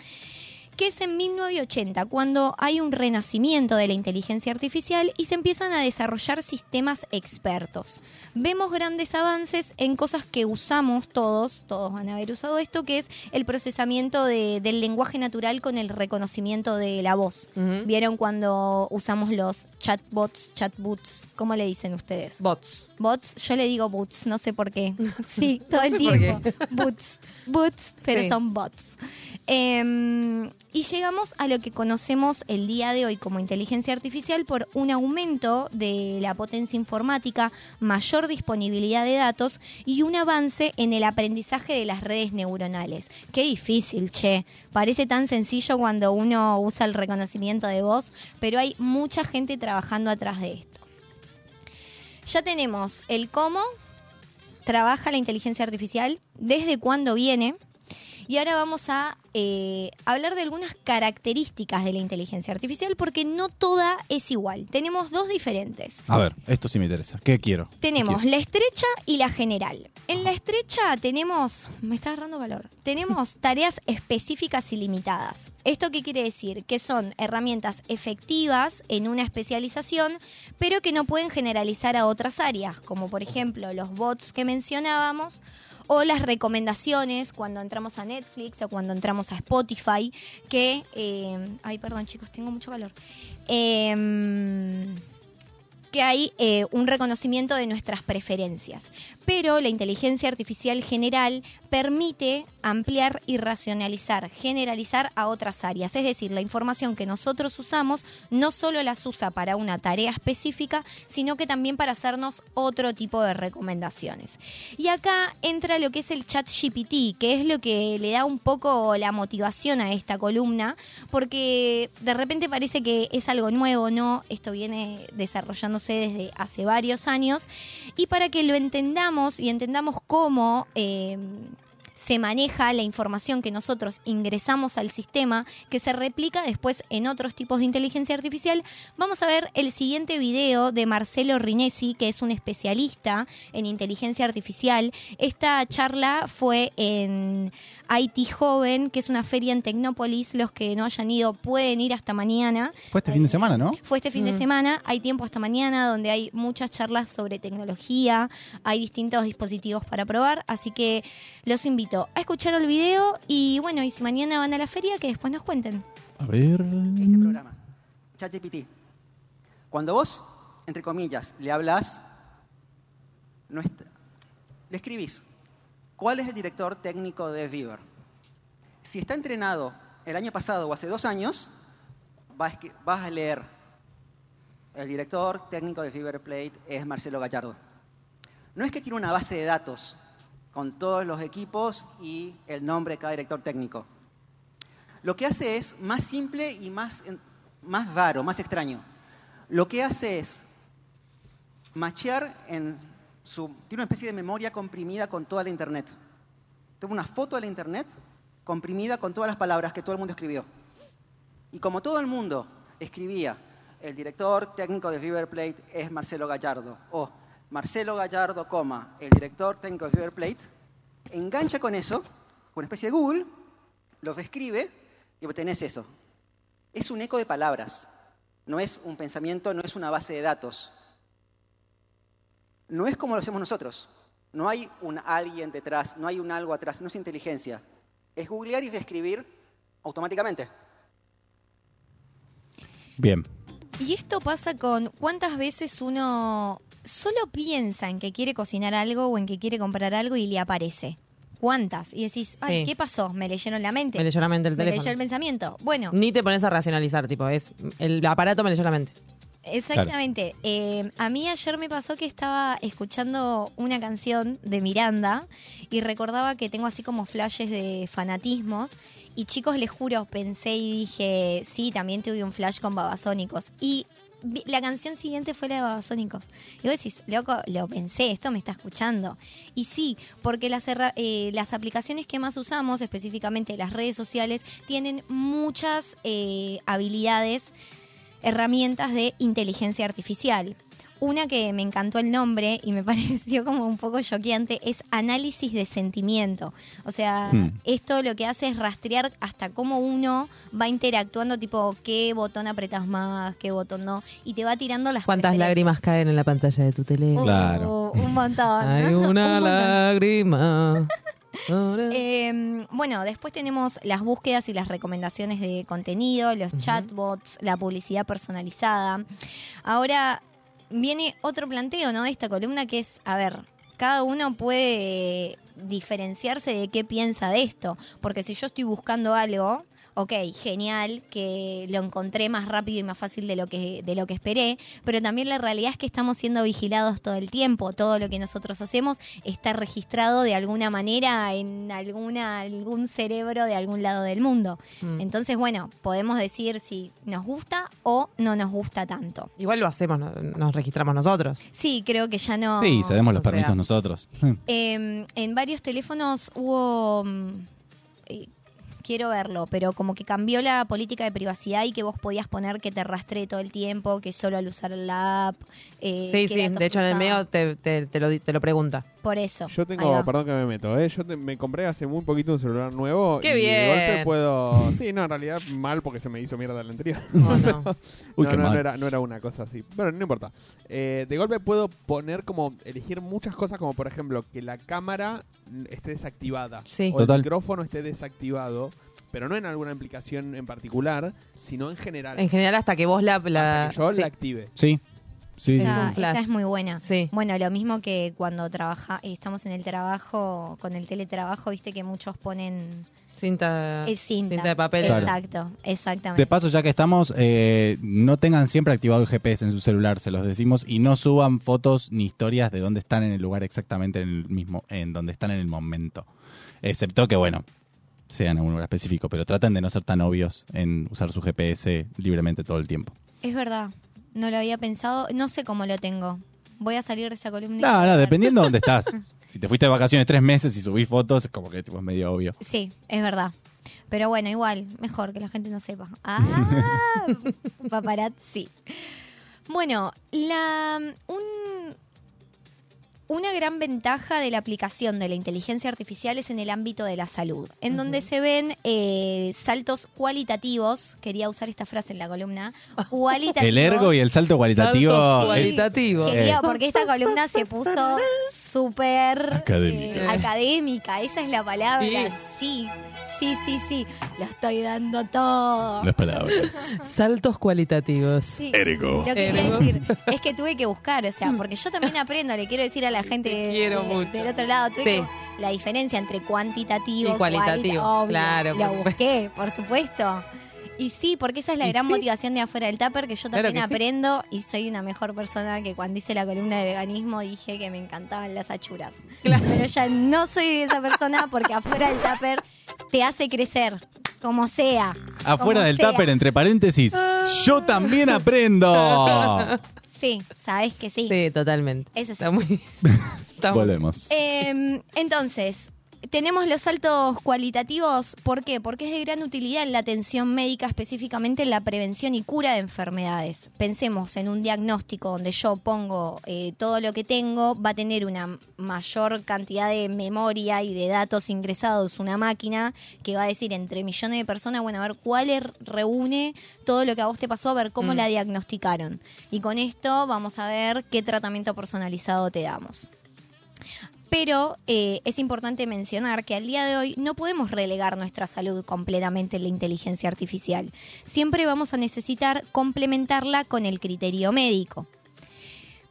que es en 1980, cuando hay un renacimiento de la inteligencia artificial y se empiezan a desarrollar sistemas expertos. Vemos grandes avances en cosas que usamos todos, todos van a haber usado esto, que es el procesamiento de- del lenguaje natural con el reconocimiento de la voz. ¿Vieron cuando usamos los chatbots, chatbots? ¿Cómo le dicen ustedes? Bots. Bots, yo le digo bots, no sé por qué. Sí, todo No el tiempo. qué. Bots, bots, pero Sí. son bots. Em, y llegamos a lo que conocemos el día de hoy como inteligencia artificial por un aumento de la potencia informática, mayor disponibilidad de datos y un avance en el aprendizaje de las redes neuronales. Qué difícil, che. Parece tan sencillo cuando uno usa el reconocimiento de voz, pero hay mucha gente trabajando atrás de esto. Ya tenemos el cómo trabaja la inteligencia artificial, desde cuándo viene, y ahora vamos a eh, hablar de algunas características de la inteligencia artificial, porque no toda es igual. Tenemos dos diferentes. A ver, esto sí me interesa. ¿Qué quiero? Tenemos ¿Qué quiero? la estrecha y la general. En la estrecha tenemos, me está agarrando calor, tenemos tareas específicas y limitadas. ¿Esto qué quiere decir? Que son herramientas efectivas en una especialización, pero que no pueden generalizar a otras áreas, como por ejemplo los bots que mencionábamos o las recomendaciones cuando entramos a Netflix o cuando entramos a Spotify, que... eh, ay, perdón chicos, tengo mucho calor. Em, que hay eh, un reconocimiento de nuestras preferencias. Pero la inteligencia artificial general permite ampliar y racionalizar, generalizar a otras áreas. Es decir, la información que nosotros usamos no solo las usa para una tarea específica, sino que también para hacernos otro tipo de recomendaciones. Y acá entra lo que es el chat GPT, que es lo que le da un poco la motivación a esta columna, porque de repente parece que es algo nuevo, ¿no? Esto viene desarrollándose desde hace varios años. Y para que lo entendamos y entendamos cómo... eh, se maneja la información que nosotros ingresamos al sistema, que se replica después en otros tipos de inteligencia artificial. Vamos a ver el siguiente video de Marcelo Rinesi, que es un especialista en inteligencia artificial. Esta charla fue en IT Joven, que es una feria en Tecnópolis. Los que no hayan ido pueden ir hasta mañana. Fue este fin de semana, ¿no? Fue este fin de Mm. semana, hay tiempo hasta mañana donde hay muchas charlas sobre tecnología, hay distintos dispositivos para probar, así que los invito. Ratito a escuchar el video y bueno, y si mañana van a la feria, que después nos cuenten. A ver. Este programa, ChatGPT. Cuando vos, entre comillas, le hablas, no est- le escribís, ¿cuál es el director técnico de Viver? Si está entrenado el año pasado o hace dos años, vas a escri- vas a leer, el director técnico de River Plate es Marcelo Gallardo. No es que tiene una base de datos con todos los equipos y el nombre de cada director técnico. Lo que hace es más simple y más, más raro, más extraño. Lo que hace es machear en su... Tiene una especie de memoria comprimida con toda la Internet. Tengo una foto de la Internet comprimida con todas las palabras que todo el mundo escribió. Y como todo el mundo escribía, el director técnico de River Plate es Marcelo Gallardo, o Marcelo Gallardo, coma, el director técnico de River Plate, engancha con eso, con una especie de Google, lo reescribe y obtenés eso. Es un eco de palabras, no es un pensamiento, no es una base de datos. No es como lo hacemos nosotros. No hay un alguien detrás, no hay un algo atrás, no es inteligencia. Es googlear y reescribir automáticamente. Bien. Y esto pasa con cuántas veces uno solo piensa en que quiere cocinar algo o en que quiere comprar algo y le aparece. ¿Cuántas? Y decís, ay, Sí. ¿qué pasó? Me leyeron la mente. Me leyó la mente el Me teléfono. leyó el pensamiento. Bueno, Ni te pones a racionalizar, tipo, es el aparato me leyó la mente. Exactamente. Eh, a mí ayer me pasó que estaba escuchando una canción de Miranda y recordaba que tengo así como flashes de fanatismos. Y chicos, les juro, pensé y dije, sí, también tuve un flash con babasónicos. Y la canción siguiente fue la de babasónicos. Y vos decís, loco, lo pensé, esto me está escuchando. Y sí, porque las, eh, las aplicaciones que más usamos, específicamente las redes sociales, tienen muchas eh, habilidades herramientas de inteligencia artificial. Una que me encantó el nombre y me pareció como un poco choqueante es análisis de sentimiento. O sea, Hmm. esto lo que hace es rastrear hasta cómo uno va interactuando, tipo qué botón apretas más, qué botón no, y te va tirando las ¿Cuántas lágrimas caen en la pantalla de tu teléfono? Uh, Un montón. Hay Un una montón. lágrima. Eh, bueno, después tenemos las búsquedas y las recomendaciones de contenido, los chatbots, la publicidad personalizada. Ahora viene otro planteo, ¿no? De esta columna que es, a ver, cada uno puede diferenciarse de qué piensa de esto, porque si yo estoy buscando algo, ok, genial, que lo encontré más rápido y más fácil de lo que de lo que esperé, pero también la realidad es que estamos siendo vigilados todo el tiempo, todo lo que nosotros hacemos está registrado de alguna manera en alguna algún cerebro de algún lado del mundo. Mm. Entonces, bueno, podemos decir si nos gusta o no nos gusta tanto. Igual lo hacemos, no- nos registramos nosotros. Sí, creo que ya no Sí, cedemos los o sea- permisos nosotros. Eh, en varios teléfonos hubo. mm, eh, quiero verlo, pero como que cambió la política de privacidad y que vos podías poner que te rastree todo el tiempo, que solo al usar la app. eh, sí, sí, de hecho en el medio te, te- te lo, te lo pregunta. Por eso. Yo tengo, perdón que me meto, ¿eh? yo te- me compré hace muy poquito un celular nuevo. ¡Qué y bien! De golpe puedo. Sí, no, en realidad mal porque se me hizo mierda el anterior. Oh, no. Uy, no, qué no, mal. no era, no era una cosa así. Bueno, no importa. Eh, de golpe puedo poner como, elegir muchas cosas, como por ejemplo que la cámara esté desactivada. Sí. O Total. el micrófono esté desactivado. Pero no en alguna aplicación en particular, sino en general. En general, hasta que vos la. la Hasta que yo sí. la active. Sí. Sí. Es Esa, un flash. esa es muy buena. Sí. Bueno, lo mismo que cuando trabaja, eh, estamos en el trabajo, con el teletrabajo, viste que muchos ponen Cinta, el cinta. cinta de papel. Claro. Exacto, exactamente. De paso, ya que estamos, eh, no tengan siempre activado el GPS en su celular, se los decimos, y no suban fotos ni historias de dónde están en el lugar exactamente en el mismo, en donde están en el momento. Excepto que, bueno, sean en un lugar específico, pero traten de no ser tan obvios en usar su GPS libremente todo el tiempo. Es verdad, no lo había pensado, no sé cómo lo tengo. Voy a salir de esa columna. no, dependiendo de dónde estás. Si te fuiste de vacaciones tres meses y subís fotos, es como que tipo, es medio obvio. Sí, es verdad. Pero bueno, igual, mejor que la gente no sepa. Ah, paparazzi. Bueno, la un una gran ventaja de la aplicación de la inteligencia artificial es en el ámbito de la salud, en donde se ven eh, saltos cualitativos, quería usar esta frase en la columna, cualitativos. El ergo y el salto cualitativo. Saltos es- cualitativos. Quería, Eh. porque esta columna se puso súper Académica. eh, académica, esa es la palabra. Sí, sí, sí, sí. Lo estoy dando todo. Las palabras. Saltos cualitativos. Sí. Ergo. Lo que quería Ergo. decir es que tuve que buscar, o sea, porque yo también aprendo, le quiero decir a la gente de- quiero de- mucho. del otro lado, tuve Sí. que- la diferencia entre cuantitativo Y cualitativo, cualita- obvio, claro, por Lo supuesto. busqué, por supuesto. Y sí, porque esa es la gran sí. motivación de afuera del tupper, que yo Claro también sí. aprendo y soy una mejor persona que cuando hice la columna de veganismo dije que me encantaban las achuras. Pero ya no soy esa persona porque afuera del tupper te hace crecer, como sea. Afuera como del sea. tupper, entre paréntesis, yo también aprendo. Sí, sabes que sí. Sí, totalmente. Es así. Está muy... está muy- Volvemos. Eh, entonces, tenemos los saltos cualitativos. ¿Por qué? Porque es de gran utilidad en la atención médica, específicamente en la prevención y cura de enfermedades. Pensemos en un diagnóstico donde yo pongo eh, todo lo que tengo, va a tener una mayor cantidad de memoria y de datos ingresados una máquina que va a decir entre millones de personas, bueno, a ver cuál er- reúne todo lo que a vos te pasó, a ver cómo Mm. la diagnosticaron. Y con esto vamos a ver qué tratamiento personalizado te damos. Pero eh, es importante mencionar que al día de hoy no podemos relegar nuestra salud completamente en la inteligencia artificial. Siempre vamos a necesitar complementarla con el criterio médico.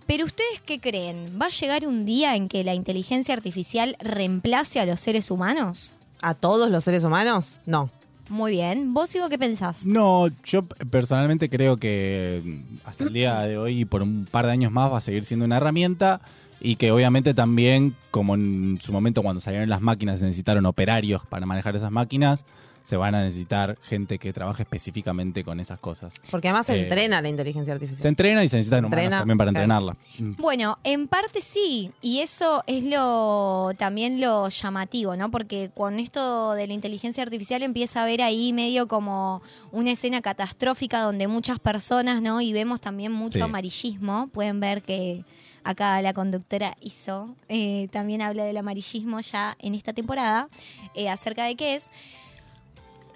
Pero ustedes qué creen? ¿Va a llegar un día en que la inteligencia artificial reemplace a los seres humanos? ¿A todos los seres humanos? No. Muy bien. ¿Vos, Ivo, qué pensás? No, yo personalmente creo que mm, hasta el día de hoy y por un par de años más va a seguir siendo una herramienta y que obviamente también, como en su momento cuando salieron las máquinas se necesitaron operarios para manejar esas máquinas, se van a necesitar gente que trabaje específicamente con esas cosas. Porque además se Eh, entrena la inteligencia artificial. Se entrena y se necesitan humanos Entrena, también para entrenarla. Bueno, en parte sí, y eso es lo también lo llamativo, ¿no? Porque con esto de la inteligencia artificial empieza a ver ahí medio como una escena catastrófica donde muchas personas, ¿no? Y vemos también mucho Sí. amarillismo. Pueden ver que acá la conductora hizo, eh, también habla del amarillismo ya en esta temporada, eh, acerca de qué es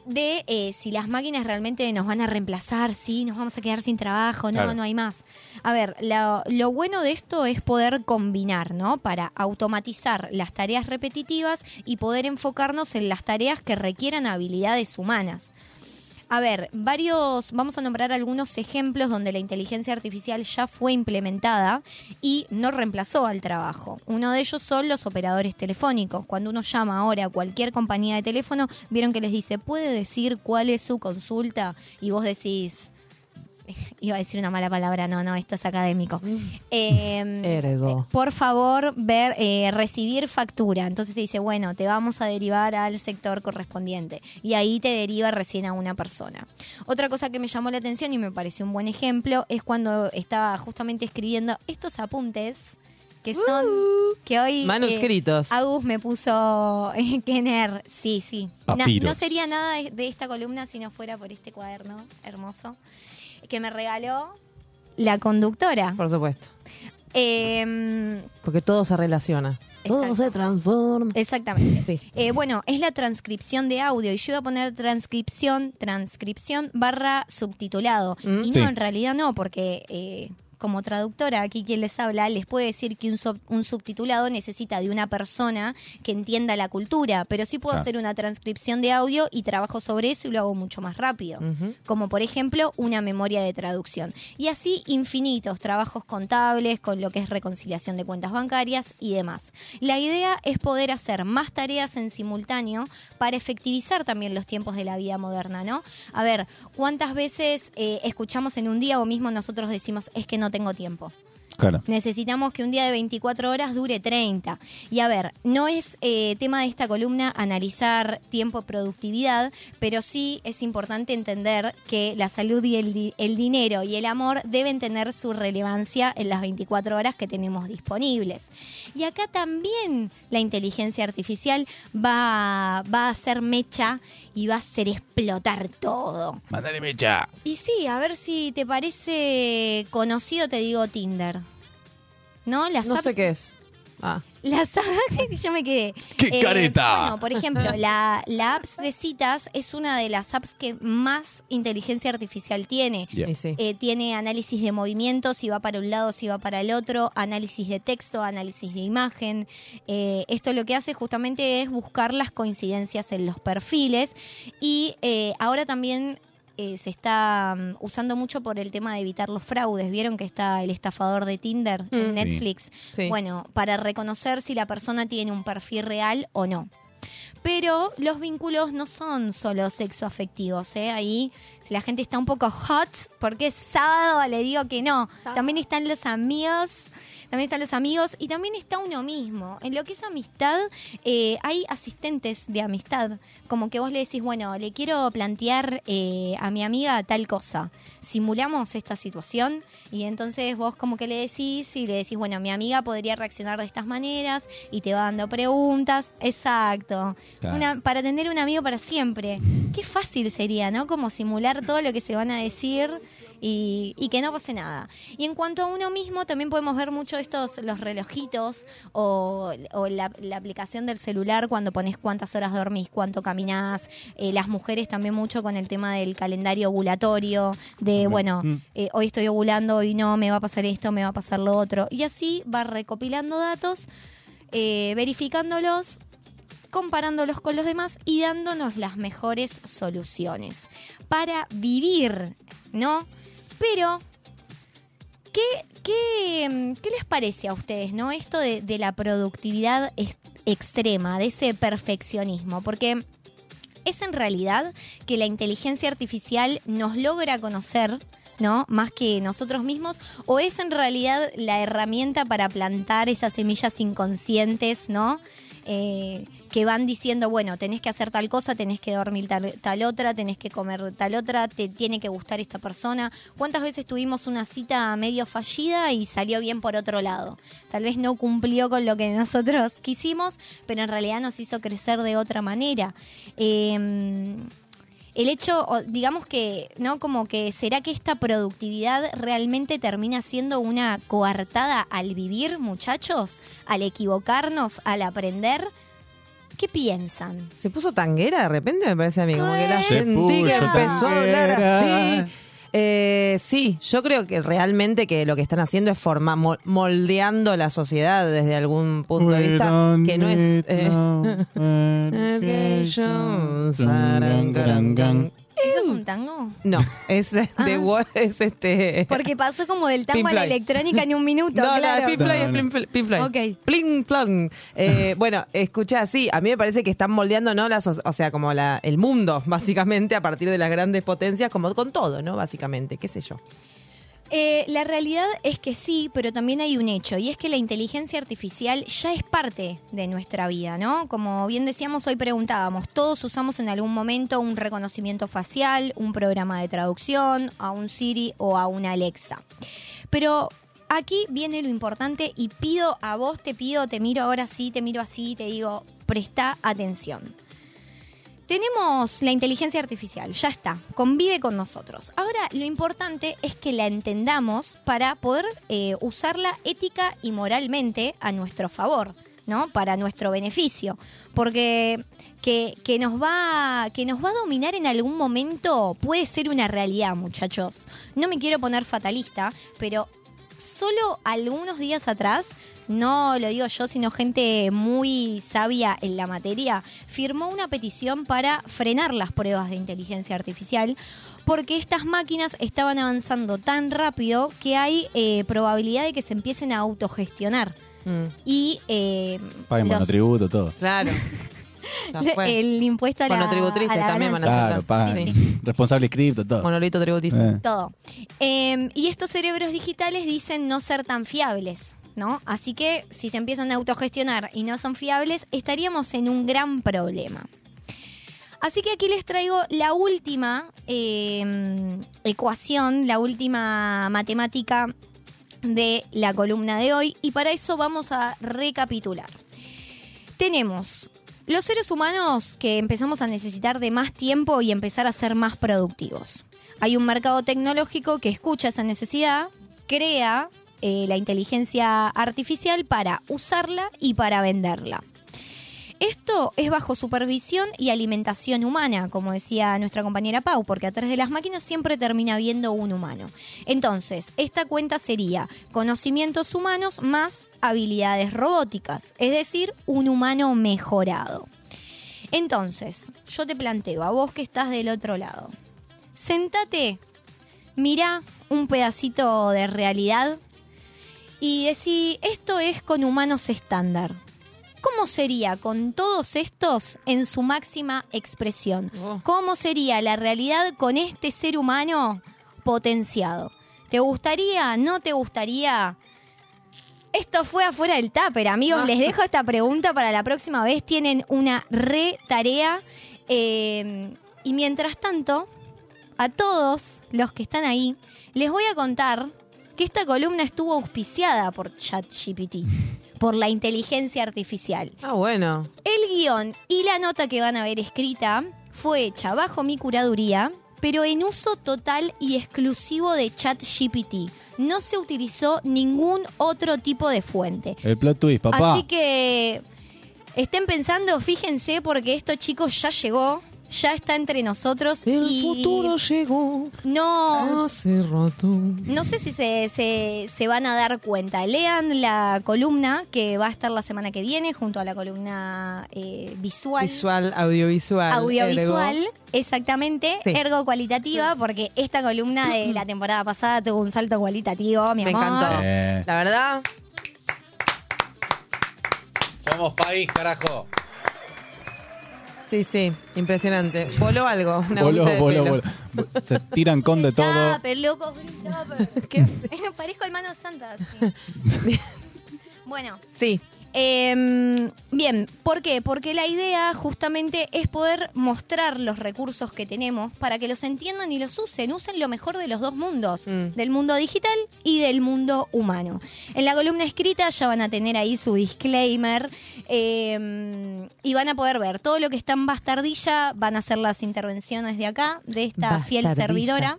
de eh, si las máquinas realmente nos van a reemplazar, sí, nos vamos a quedar sin trabajo, no, Claro. no hay más. A ver, lo, lo bueno de esto es poder combinar, ¿no? Para automatizar las tareas repetitivas y poder enfocarnos en las tareas que requieran habilidades humanas. A ver, varios, vamos a nombrar algunos ejemplos donde la inteligencia artificial ya fue implementada y no reemplazó al trabajo. Uno de ellos son los operadores telefónicos. Cuando uno llama ahora a cualquier compañía de teléfono, vieron que les dice, ¿puede decir cuál es su consulta? Y vos decís, iba a decir una mala palabra, no, no, esto es académico. Em, Ergo. por favor, ver, eh, recibir factura. Entonces te dice, bueno, te vamos a derivar al sector correspondiente. Y ahí te deriva recién a una persona. Otra cosa que me llamó la atención y me pareció un buen ejemplo es cuando estaba justamente escribiendo estos apuntes que son que hoy eh, Manuscritos. Agus me puso eh, Kenner, sí, sí. Na- no sería nada de- de esta columna si no fuera por este cuaderno hermoso que me regaló la conductora. Por supuesto. Em, Porque todo se relaciona. Todo se transforma. Exactamente. Eh, bueno, es la transcripción de audio y yo iba a poner transcripción, transcripción barra subtitulado. Mm. Y Sí. no, en realidad no, porque eh, como traductora, aquí quien les habla, les puede decir que un, sub- un subtitulado necesita de una persona que entienda la cultura, pero sí puedo Claro. hacer una transcripción de audio y trabajo sobre eso y lo hago mucho más rápido como por ejemplo una memoria de traducción. Y así infinitos trabajos contables con lo que es reconciliación de cuentas bancarias y demás. La idea es poder hacer más tareas en simultáneo para efectivizar también los tiempos de la vida moderna, ¿no? A ver, ¿cuántas veces eh, escuchamos en un día o mismo nosotros decimos es que no tengo tiempo? Claro. Necesitamos que un día de 24 horas dure 30. Y a ver, no es eh, tema de esta columna analizar tiempo productividad, pero sí es importante entender que la salud y el, di- el dinero y el amor deben tener su relevancia en las 24 horas que tenemos disponibles. Y acá también la inteligencia artificial va, va a hacer mecha y va a hacer explotar todo. Mándale mecha. Y sí, a ver si te parece conocido, te digo Tinder. ¿No? Las No apps- sé qué es. Las apps, yo me quedé. Eh, ¡Qué careta! Bueno, por ejemplo, la, la apps de citas es una de las apps que más inteligencia artificial tiene. Yeah. Eh, tiene análisis de movimiento, si va para un lado, si va para el otro, análisis de texto, análisis de imagen. Eh, esto lo que hace justamente es buscar las coincidencias en los perfiles y eh, ahora también eh, se está mm, usando mucho por el tema de evitar los fraudes. ¿Vieron que está el estafador de Tinder en Mm. Netflix? Sí. Bueno, para reconocer si la persona tiene un perfil real o no. Pero los vínculos no son solo sexoafectivos, ¿eh? Ahí, si la gente está un poco hot, porque es sábado, le digo que no. También están los amigos, también están los amigos y también está uno mismo. En lo que es amistad, eh, hay asistentes de amistad. Como que vos le decís, bueno, le quiero plantear eh, a mi amiga tal cosa. Simulamos esta situación y entonces vos como que le decís y le decís, bueno, mi amiga podría reaccionar de estas maneras y te va dando preguntas. Exacto. Claro. Una, para tener un amigo para siempre. Qué fácil sería, ¿no? Como simular todo lo que se van a decir y, y que no pase nada. Y en cuanto a uno mismo, también podemos ver mucho estos, los relojitos o, o la, la aplicación del celular cuando pones cuántas horas dormís, cuánto caminás. Eh, las mujeres también mucho con el tema del calendario ovulatorio, de, bueno, Mm. eh, hoy estoy ovulando, hoy no, me va a pasar esto, me va a pasar lo otro. Y así va recopilando datos, eh, verificándolos comparándolos con los demás y dándonos las mejores soluciones para vivir, ¿no? Pero, ¿qué, qué, mm, qué les parece a ustedes, no? Esto de, de la productividad extrema, de ese perfeccionismo, porque es en realidad que la inteligencia artificial nos logra conocer, ¿no? Más que nosotros mismos, o es en realidad la herramienta para plantar esas semillas inconscientes, ¿no? Eh, que van diciendo, bueno, tenés que hacer tal cosa, tenés que dormir tal, otra, tenés que comer tal otra, te tiene que gustar esta persona. ¿Cuántas veces tuvimos una cita medio fallida y salió bien por otro lado? Tal vez no cumplió con lo que nosotros quisimos, pero en realidad nos hizo crecer de otra manera. Eh, el hecho, o digamos que, ¿no? Como que será que esta productividad realmente termina siendo una coartada al vivir, muchachos, al equivocarnos, al aprender. ¿Qué piensan? Se puso tanguera de repente, me parece a mí. Como que la Se sentí que empezó a hablar así. Eh, sí, yo creo que realmente que lo que están haciendo es forma, mo- moldeando la sociedad desde algún punto de vista que no es... eh, ¿Eso es un tango? no, es de Wall- es este... Porque pasó como del tango a la electrónica en un minuto, No, claro. no, Pink Floyd es. Pink Fl- Pink Floyd. Ok. Pling, plong. Eh, bueno, escucha, sí, a mí me parece que están moldeando, ¿no? Las, o sea, como la, el mundo, básicamente, a partir de las grandes potencias, como con todo, ¿no? Básicamente, qué sé yo. Eh, la realidad es que sí, pero también hay un hecho, y es que la inteligencia artificial ya es parte de nuestra vida, ¿no? Como bien decíamos, hoy preguntábamos, todos usamos en algún momento un reconocimiento facial, un programa de traducción, a un Siri o a una Alexa. Pero aquí viene lo importante y pido a vos, te pido, te miro ahora sí, te miro así, te digo, presta atención. Tenemos la inteligencia artificial, ya está, convive con nosotros. Ahora, lo importante es que la entendamos para poder eh, usarla ética y moralmente a nuestro favor, ¿no? Para nuestro beneficio. Porque que, nos va, que nos va a dominar en algún momento puede ser una realidad, muchachos. No me quiero poner fatalista, pero solo algunos días atrás, no lo digo yo, sino gente muy sabia en la materia, firmó una petición para frenar las pruebas de inteligencia artificial porque estas máquinas estaban avanzando tan rápido que hay eh, probabilidad de que se empiecen a autogestionar. Y eh, Paguen los- monotributo, todo. Claro. el impuesto a la, Monotributristas a la también van a. Claro, pagan. Responsable cripto, todo. Monolito tributista. Eh. Todo. Eh, y estos cerebros digitales dicen no ser tan fiables, ¿no? Así que si se empiezan a autogestionar y no son fiables, estaríamos en un gran problema. Así que aquí les traigo la última eh, ecuación, la última matemática de la columna de hoy y para eso vamos a recapitular. Tenemos los seres humanos que empezamos a necesitar de más tiempo y empezar a ser más productivos. Hay un mercado tecnológico que escucha esa necesidad, crea eh, la inteligencia artificial para usarla y para venderla. Esto es bajo supervisión y alimentación humana, como decía nuestra compañera Pau, porque atrás de las máquinas siempre termina habiendo un humano. Entonces, esta cuenta sería conocimientos humanos más habilidades robóticas, es decir, un humano mejorado. Entonces, yo te planteo, a vos que estás del otro lado, sentate, mira un pedacito de realidad y decí, esto es con humanos estándar. ¿Cómo sería con todos estos en su máxima expresión? ¿Cómo sería la realidad con este ser humano potenciado? ¿Te gustaría? ¿No te gustaría? Esto fue afuera del tupper, amigos. Les dejo esta pregunta para la próxima vez. Tienen una re tarea. Eh, y mientras tanto, a todos los que están ahí, les voy a contar que esta columna estuvo auspiciada por ChatGPT, por la inteligencia artificial. Ah, bueno. El guion y la nota que van a ver escrita fue hecha bajo mi curaduría, pero en uso total y exclusivo de ChatGPT. No se utilizó ningún otro tipo de fuente. El plot twist, papá. Así que estén pensando, fíjense, porque esto, chicos, ya llegó, ya está entre nosotros. El y futuro llegó no, hace rato. no sé si se, se, se van a dar cuenta. Lean la columna que va a estar la semana que viene junto a la columna eh, visual. Visual, audiovisual. Audiovisual, ergo. exactamente, Sí. ergo cualitativa, porque esta columna de la temporada pasada tuvo un salto cualitativo, mi Me amor. encantó. Eh. La verdad, Somos país, carajo. Sí, sí, impresionante. Voló algo, una Voló, de voló, pelo. voló. Se tiran con de todo. Tupper, loco. ¿Qué hace? Parezco hermano Santa. sí. bueno, Sí, Em, bien, ¿por qué? Porque la idea justamente es poder mostrar los recursos que tenemos para que los entiendan y los usen. Usen lo mejor de los dos mundos, Mm. del mundo digital y del mundo humano. En la columna escrita ya van a tener ahí su disclaimer em, y van a poder ver todo lo que está en Bastardilla, van a hacer las intervenciones de acá, de esta fiel servidora.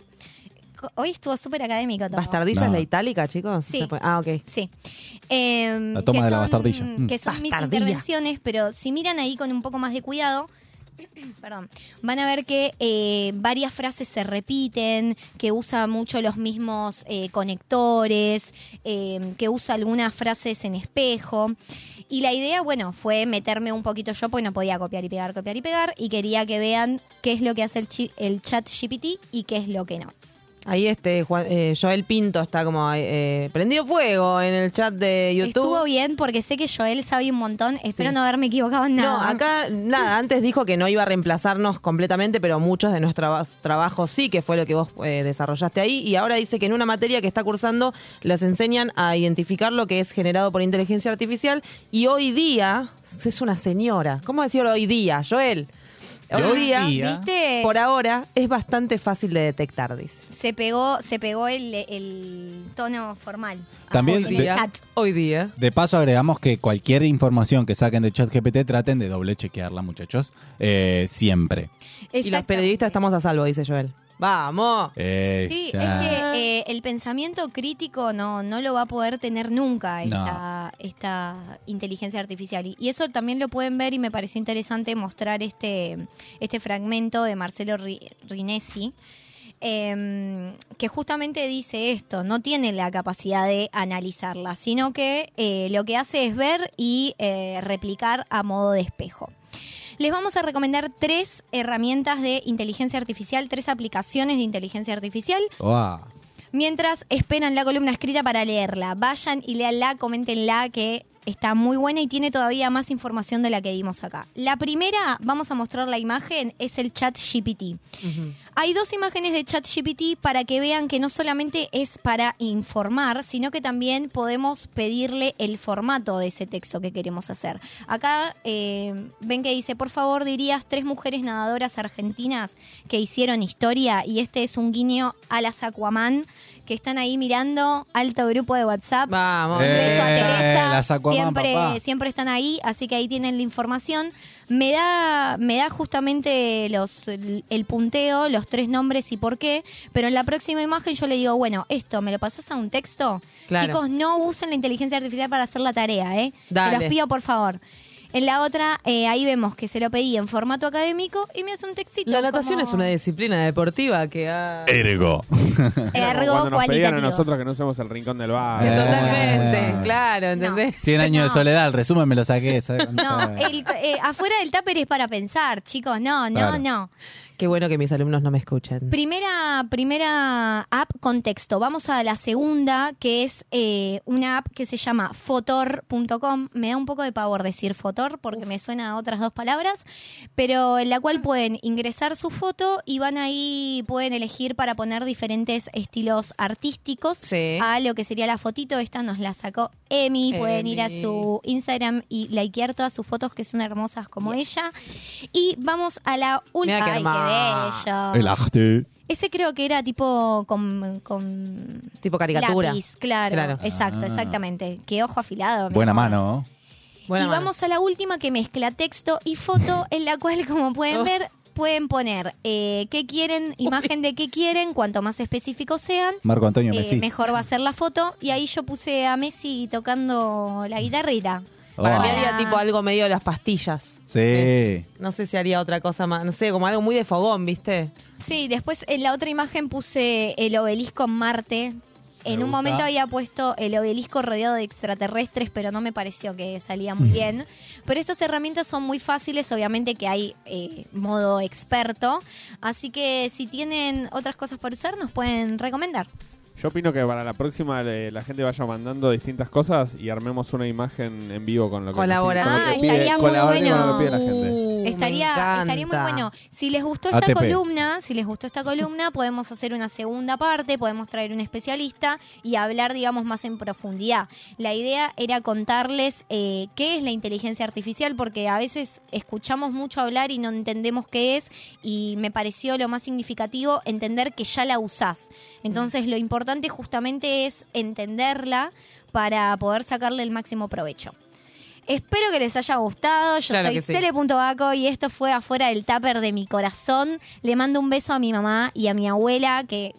Hoy estuvo súper académico todo. ¿Bastardilla No. es la itálica, chicos? Sí. Ah, ok. Sí. Em, La toma que de la son- bastardilla. Mm. Que son mis intervenciones, pero si miran ahí con un poco más de cuidado, perdón, van a ver que eh, varias frases se repiten, que usa mucho los mismos eh, conectores, em, que usa algunas frases en espejo. Y la idea, bueno, fue meterme un poquito yo, porque no podía copiar y pegar, copiar y pegar, y quería que vean qué es lo que hace el, chi- el chat GPT y qué es lo que no. Ahí este Juan- eh, Joel Pinto está como eh, prendido fuego en el chat de YouTube. Estuvo bien porque sé que Joel sabe un montón. Espero Sí. no haberme equivocado en nada. No, acá nada, antes dijo que no iba a reemplazarnos completamente, pero muchos de nuestros traba- trabajos sí, que fue lo que vos eh, desarrollaste ahí, y ahora dice que en una materia que está cursando les enseñan a identificar lo que es generado por inteligencia artificial, y hoy día es una señora. ¿Cómo decir hoy día, Joel? Hoy día- ¿Viste? por ahora, es bastante fácil de detectar, dice. Se pegó, se pegó el, el tono formal. También en de- el chat. Hoy día. De paso agregamos que cualquier información que saquen de ChatGPT traten de doble chequearla, muchachos. Eh, siempre. Y los periodistas estamos a salvo, dice Joel. ¡Vamos! Eh, Sí, ya. es que eh, el pensamiento crítico no, no lo va a poder tener nunca esta, esta inteligencia artificial. Y, y eso también lo pueden ver y me pareció interesante mostrar este, este fragmento de Marcelo Ri- Rinesi. Em, que justamente dice esto, no tiene la capacidad de analizarla, sino que eh, lo que hace es ver y eh, replicar a modo de espejo. Les vamos a recomendar tres herramientas de inteligencia artificial, tres aplicaciones de inteligencia artificial. Mientras esperan la columna escrita para leerla, vayan y léanla, coméntenla que está muy buena y tiene todavía más información de la que dimos acá. La primera, vamos a mostrar la imagen, es el chat GPT. Hay dos imágenes de ChatGPT para que vean que no solamente es para informar, sino que también podemos pedirle el formato de ese texto que queremos hacer. Acá eh, ven que dice, por favor dirías tres mujeres nadadoras argentinas que hicieron historia y este es un guiño a las Aquaman que están ahí mirando, alto grupo de WhatsApp. Vamos. Un beso a Eh, Teresa. siempre, siempre están ahí, así que ahí tienen la información. Me da, me da justamente los, el, el punteo, los tres nombres y por qué, pero en la próxima imagen yo le digo, bueno, esto, ¿me lo pasas a un texto? Claro. Chicos, no usen la inteligencia artificial para hacer la tarea, ¿eh? Te Dale. los pido, por favor. En la otra, eh, ahí vemos que se lo pedí en formato académico y me hace un textito. La natación como- es una disciplina deportiva que ha... Ergo. Ergo Cuando nos pedían a cualitativo. nosotros que no somos el rincón del bar. Eh. Totalmente, claro, ¿entendés? 100 años No. de soledad, el resumen me lo saqué. ¿sabes? No, el- eh, afuera del tupper es para pensar, chicos. No, no, Claro. no. Qué bueno que mis alumnos no me escuchen. Primera, primera app contexto. Vamos a la segunda, que es eh, una app que se llama fotor.com. Me da un poco de pavor decir fotor porque me suena a otras dos palabras, pero en la cual pueden ingresar su foto y van ahí, pueden elegir para poner diferentes estilos artísticos Sí. a lo que sería la fotito. Esta nos la sacó Emi. Pueden ir a su Instagram y likear todas sus fotos que son hermosas como ella. Y vamos a la última. Mira qué ¡Ay, hermoso. qué bello! El arte. Ese creo que era tipo con, con Tipo caricatura. lápiz, claro, Claro. exacto, Ah. exactamente. Qué ojo afilado. Buena amor. mano. Buena y mano. vamos a la última que mezcla texto y foto, en la cual, como pueden Oh. ver, pueden poner eh, qué quieren, imagen de qué quieren, cuanto más específicos sean. Marco Antonio eh, Messi. mejor va a ser la foto y ahí yo puse a Messi tocando la guitarrita. Para mí Oh. haría tipo algo medio de las pastillas. Sí. No sé si haría otra cosa más. No sé, como algo muy de fogón, ¿viste? Sí, después en la otra imagen puse el obelisco en Marte. En un gusta. momento había puesto el obelisco rodeado de extraterrestres, pero no me pareció que salía muy bien. Pero estas herramientas son muy fáciles, obviamente que hay eh, modo experto. Así que si tienen otras cosas para usar, nos pueden recomendar. Yo opino que para la próxima eh, la gente vaya mandando distintas cosas y armemos una imagen en vivo con lo que, Colabora- con lo que Ah, pide- estaría muy colaborando con lo que bueno. pide la gente. Uh, me Estaría, estaría muy encanta. bueno. Si les gustó esta ATP. columna, si les gustó esta columna, podemos hacer una segunda parte, podemos traer un especialista y hablar, digamos, más en profundidad. La idea era contarles eh, qué es la inteligencia artificial, porque a veces escuchamos mucho hablar y no entendemos qué es, y me pareció lo más significativo entender que ya la usás. Entonces, lo importante justamente es entenderla para poder sacarle el máximo provecho. Espero que les haya gustado. Yo Claro soy sí. Cele.baco y esto fue afuera del tupper de mi corazón. Le mando un beso a mi mamá y a mi abuela que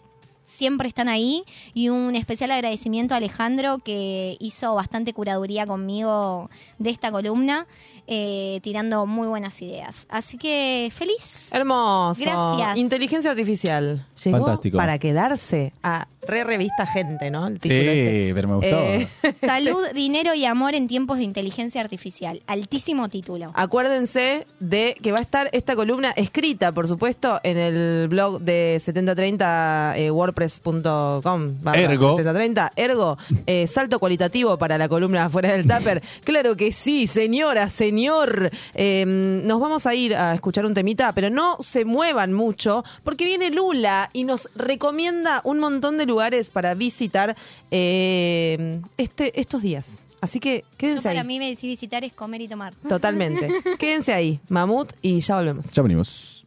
siempre están ahí y un especial agradecimiento a Alejandro que hizo bastante curaduría conmigo de esta columna, eh, tirando muy buenas ideas. Así que feliz. Hermoso. Gracias. Inteligencia artificial. Llegó Fantástico. para quedarse a re revista gente, ¿no? El título este. Sí, pero me gustó. Eh, Salud, dinero y amor en tiempos de inteligencia artificial. Altísimo título. Acuérdense de que va a estar esta columna escrita, por supuesto, en el blog de 7030 eh, wordpress.com. Ergo. 7030. Ergo, eh, salto cualitativo para la columna afuera del tupper. claro que sí, señora, señor. Eh, nos vamos a ir a escuchar un temita, pero no se muevan mucho, porque viene Lula y nos recomienda un montón de lugares para visitar eh, este, estos días. Así que Yo quédense para ahí. mí me decidí visitar es comer y tomar. Totalmente. Quédense ahí, Mamut, y ya volvemos. Ya venimos.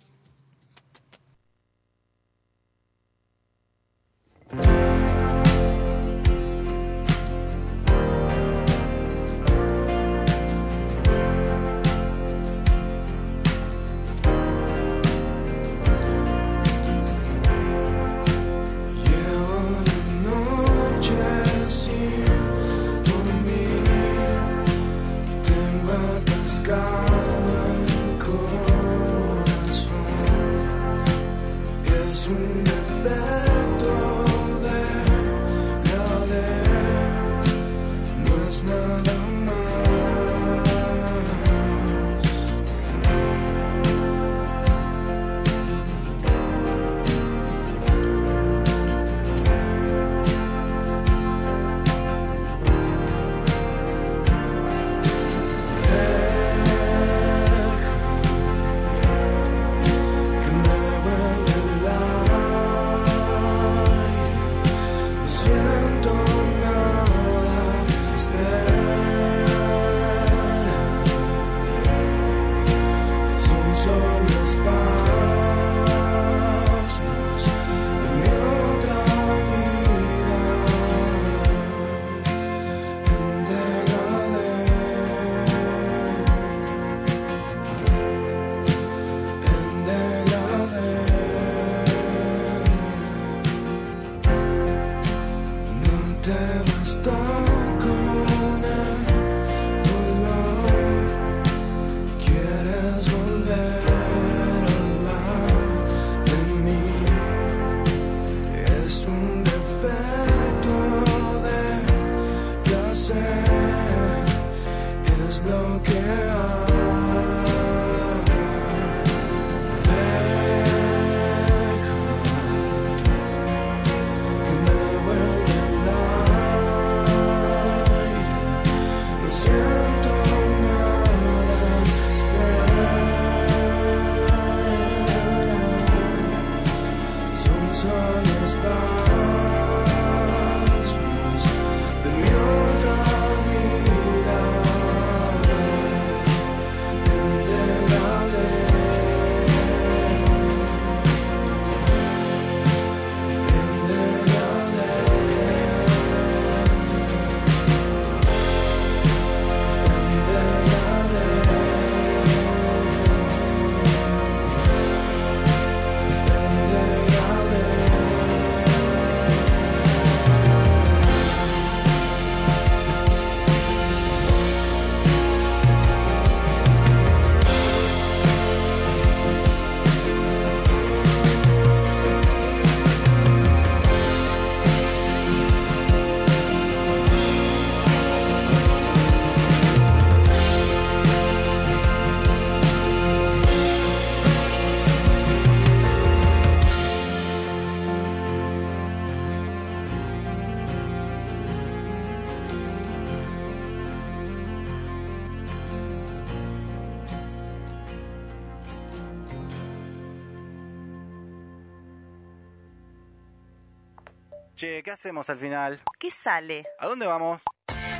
Che, ¿qué hacemos al final? ¿Qué sale? ¿A dónde vamos?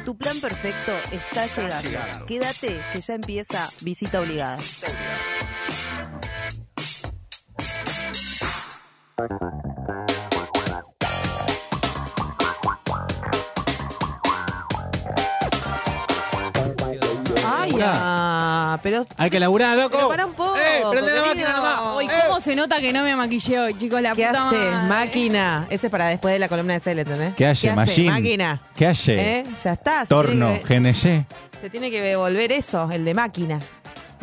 Tu plan perfecto está, llegando. llegando. Quédate que ya empieza visita obligada. Ay, ah, pero. Hay que laburar, loco. Pero para un poco. ¡Eh, prende la máquina nomás! ¿cómo se nota que no me maquillé hoy, chicos? La ¿Qué puta haces, madre. máquina? Ese es para después de la columna de Cele, ¿entendés? ¿Qué hace, machine? máquina? ¿Qué hace? ¿Eh? Ya está. se Torno, tiene que- GNG. Se tiene que devolver eso, el de máquina.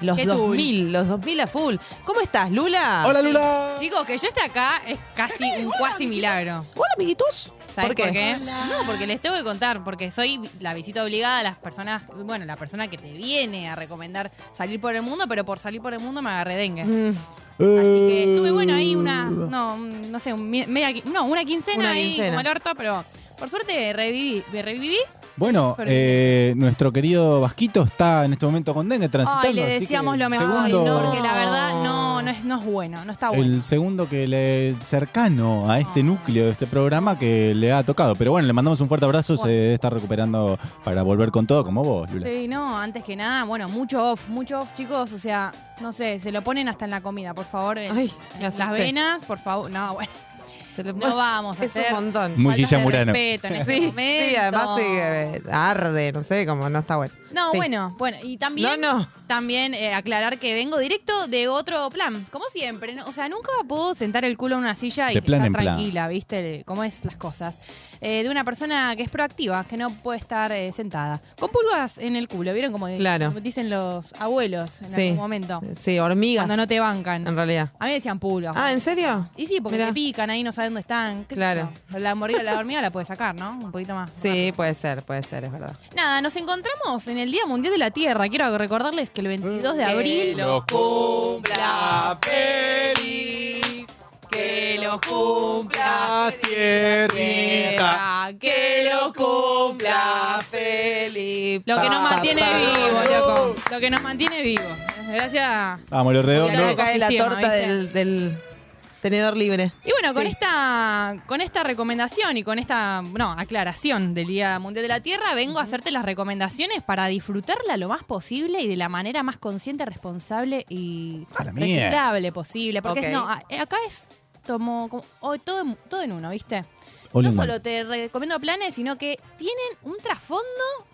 Los Qué 2000, los 2000 a full. ¿Cómo estás, Lula? Hola, Lula. Chicos, que yo esté acá es casi un cuasi milagro. Hola, amiguitos. ¿Sabes ¿Por por qué? No, porque les tengo que contar, porque soy la visita obligada a las personas, bueno, la persona que te viene a recomendar salir por el mundo, pero por salir por el mundo me agarré dengue. Mm. Así que estuve, bueno, ahí una, no, un- no sé, un media, no, una quincena Una ahí quincena. como el orto, pero por suerte reviví, me reviví. Bueno, eh, nuestro querido Vasquito está en este momento con dengue transitando. Ay, le así decíamos que lo mejor, segundo- porque la verdad no, no, es, no es bueno, no está bueno. El segundo que le cercano a este núcleo de este programa que le ha tocado. Pero bueno, le mandamos un fuerte abrazo. Se debe estar recuperando para volver con todo, como vos, Lula. Sí, no, antes que nada, bueno, mucho off, mucho off, chicos, o sea, no sé, se lo ponen hasta en la comida, por favor, en, Ay, en las venas, por favor, no, bueno, Se no vamos a es hacer un montón. Muy faltas Guilla de Murano. respeto en este Sí, momento. sí, además sí, arde, no sé, como no está bueno. No, Sí. bueno, bueno, y también, No, no. también eh, aclarar que vengo directo de otro plan, como siempre, ¿no? o sea, nunca puedo sentar el culo en una silla y De plan estar en plan. tranquila, ¿viste? Cómo es las cosas. Eh, de una persona que es proactiva, que no puede estar eh, sentada. Con pulgas en el culo, ¿vieron? Como, Claro. dicen los abuelos en Sí. algún momento. Sí, hormigas. Cuando no te bancan. En realidad. A mí me decían pulgas. Ah, ¿en serio? Y sí, porque Mirá. te pican ahí, no sabes dónde están. qué Claro. La, hormiga, la hormiga la puedes sacar, ¿no? Un poquito más. Sí, puede ser, puede ser, es verdad. Nada, nos encontramos en el Día Mundial de la Tierra. Quiero recordarles que el 22 de abril... lo cumpla feliz, que lo cumpla tierrita. que lo cumpla feliz. Lo que nos mantiene vivo, loco. Lo que nos mantiene vivo. Gracias. Vamos, los Y redondos. acá cae la torta del, del tenedor libre. Y bueno, con Sí. esta con esta recomendación y con esta no, aclaración del Día Mundial de la Tierra, vengo a hacerte las recomendaciones para disfrutarla lo más posible y de la manera más consciente, responsable y reciclable posible. Porque no, acá es como, como- oh, todo, en- todo en uno, ¿viste? All no solo te recomiendo planes, sino que tienen un trasfondo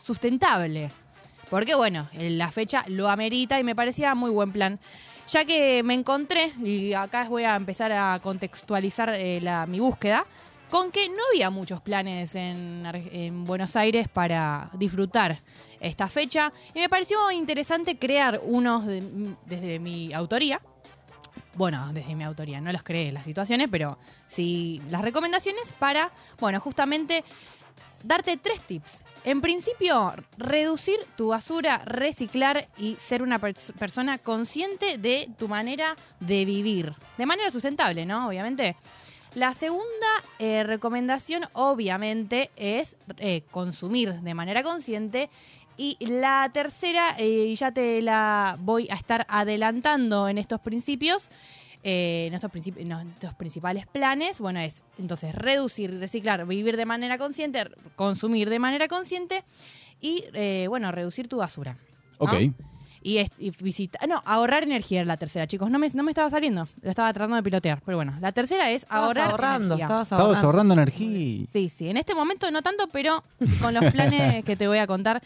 sustentable. Porque bueno, la fecha lo amerita y me parecía muy buen plan. Ya que me encontré, y acá voy a empezar a contextualizar eh, la- mi búsqueda, con que no había muchos planes en, Buenos Aires para disfrutar esta fecha. Y me pareció interesante crear unos de- desde mi autoría. Bueno, desde mi autoría, no los creé las situaciones, pero sí las recomendaciones para, bueno, justamente darte tres tips. En principio, reducir tu basura, reciclar y ser una pers- persona consciente de tu manera de vivir. De manera sustentable, ¿no? Obviamente. La segunda eh, recomendación, obviamente, es eh, consumir de manera consciente. Y la tercera, eh, y ya te la voy a estar adelantando en estos principios, eh, en, estos principi- en estos principales planes, bueno, es entonces reducir, reciclar, vivir de manera consciente, consumir de manera consciente y, eh, bueno, reducir tu basura. ¿no? Ok. Y, es- y visita, no, ahorrar energía era la tercera, chicos. No me, no me estaba saliendo, lo estaba tratando de pilotear. Pero bueno, la tercera es Estabas ahorrar ahorrando, energía. estabas Estabas ahorrando energía. Sí, sí, en este momento no tanto, pero con los planes que te voy a contar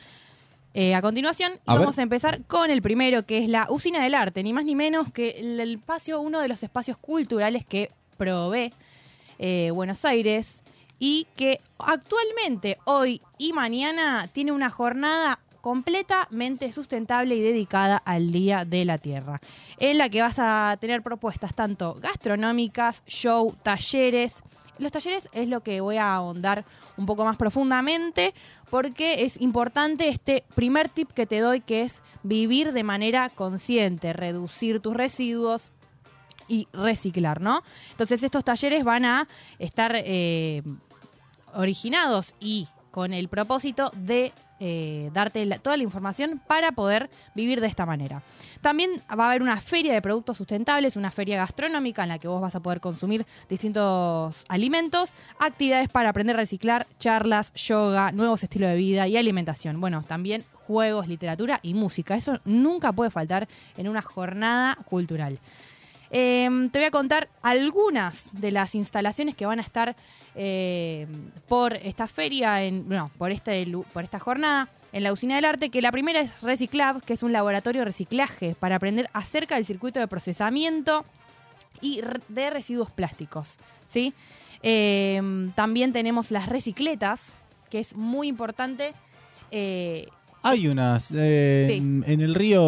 eh, a continuación. Ver. vamos a empezar con el primero, que es la Usina del Arte, ni más ni menos que el, el espacio, uno de los espacios culturales que provee eh, Buenos Aires y que actualmente, hoy y mañana, tiene una jornada completamente sustentable y dedicada al Día de la Tierra, en la que vas a tener propuestas tanto gastronómicas, show, talleres. Los talleres es lo que voy a ahondar un poco más profundamente porque es importante este primer tip que te doy que es vivir de manera consciente, reducir tus residuos, y reciclar, ¿no? Entonces estos talleres van a estar eh, originados y con el propósito de eh, darte toda la información para poder vivir de esta manera. También va a haber una feria de productos sustentables, una feria gastronómica en la que vos vas a poder consumir distintos alimentos, actividades para aprender a reciclar, charlas, yoga, nuevos estilos de vida y alimentación. Bueno, también juegos, literatura y música. Eso nunca puede faltar en una jornada cultural. Eh, te voy a contar algunas de las instalaciones que van a estar eh, por esta feria, en, no, por, este, por esta jornada en la Usina del Arte, que la primera es Reciclab, que es un laboratorio de reciclaje para aprender acerca del circuito de procesamiento y de residuos plásticos. ¿sí? Eh, también tenemos las recicletas, que es muy importante. eh, Hay unas eh, Sí. en, en el río,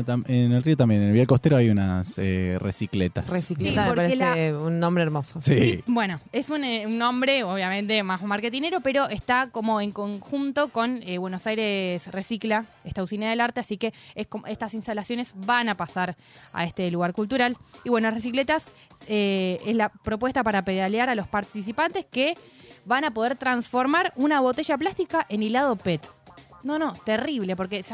eh, en el río también, en el Vía Costero hay unas eh, recicletas. Recicleta Sí, me parece un nombre hermoso. Sí. Bueno, es un, eh, un nombre obviamente más marketinero, pero está como en conjunto con eh, Buenos Aires Recicla, esta usina del arte, así que es como- estas instalaciones van a pasar a este lugar cultural. Y bueno, Recicletas eh, es la propuesta para pedalear a los participantes que van a poder transformar una botella plástica en hilado PET. No, no, terrible, porque o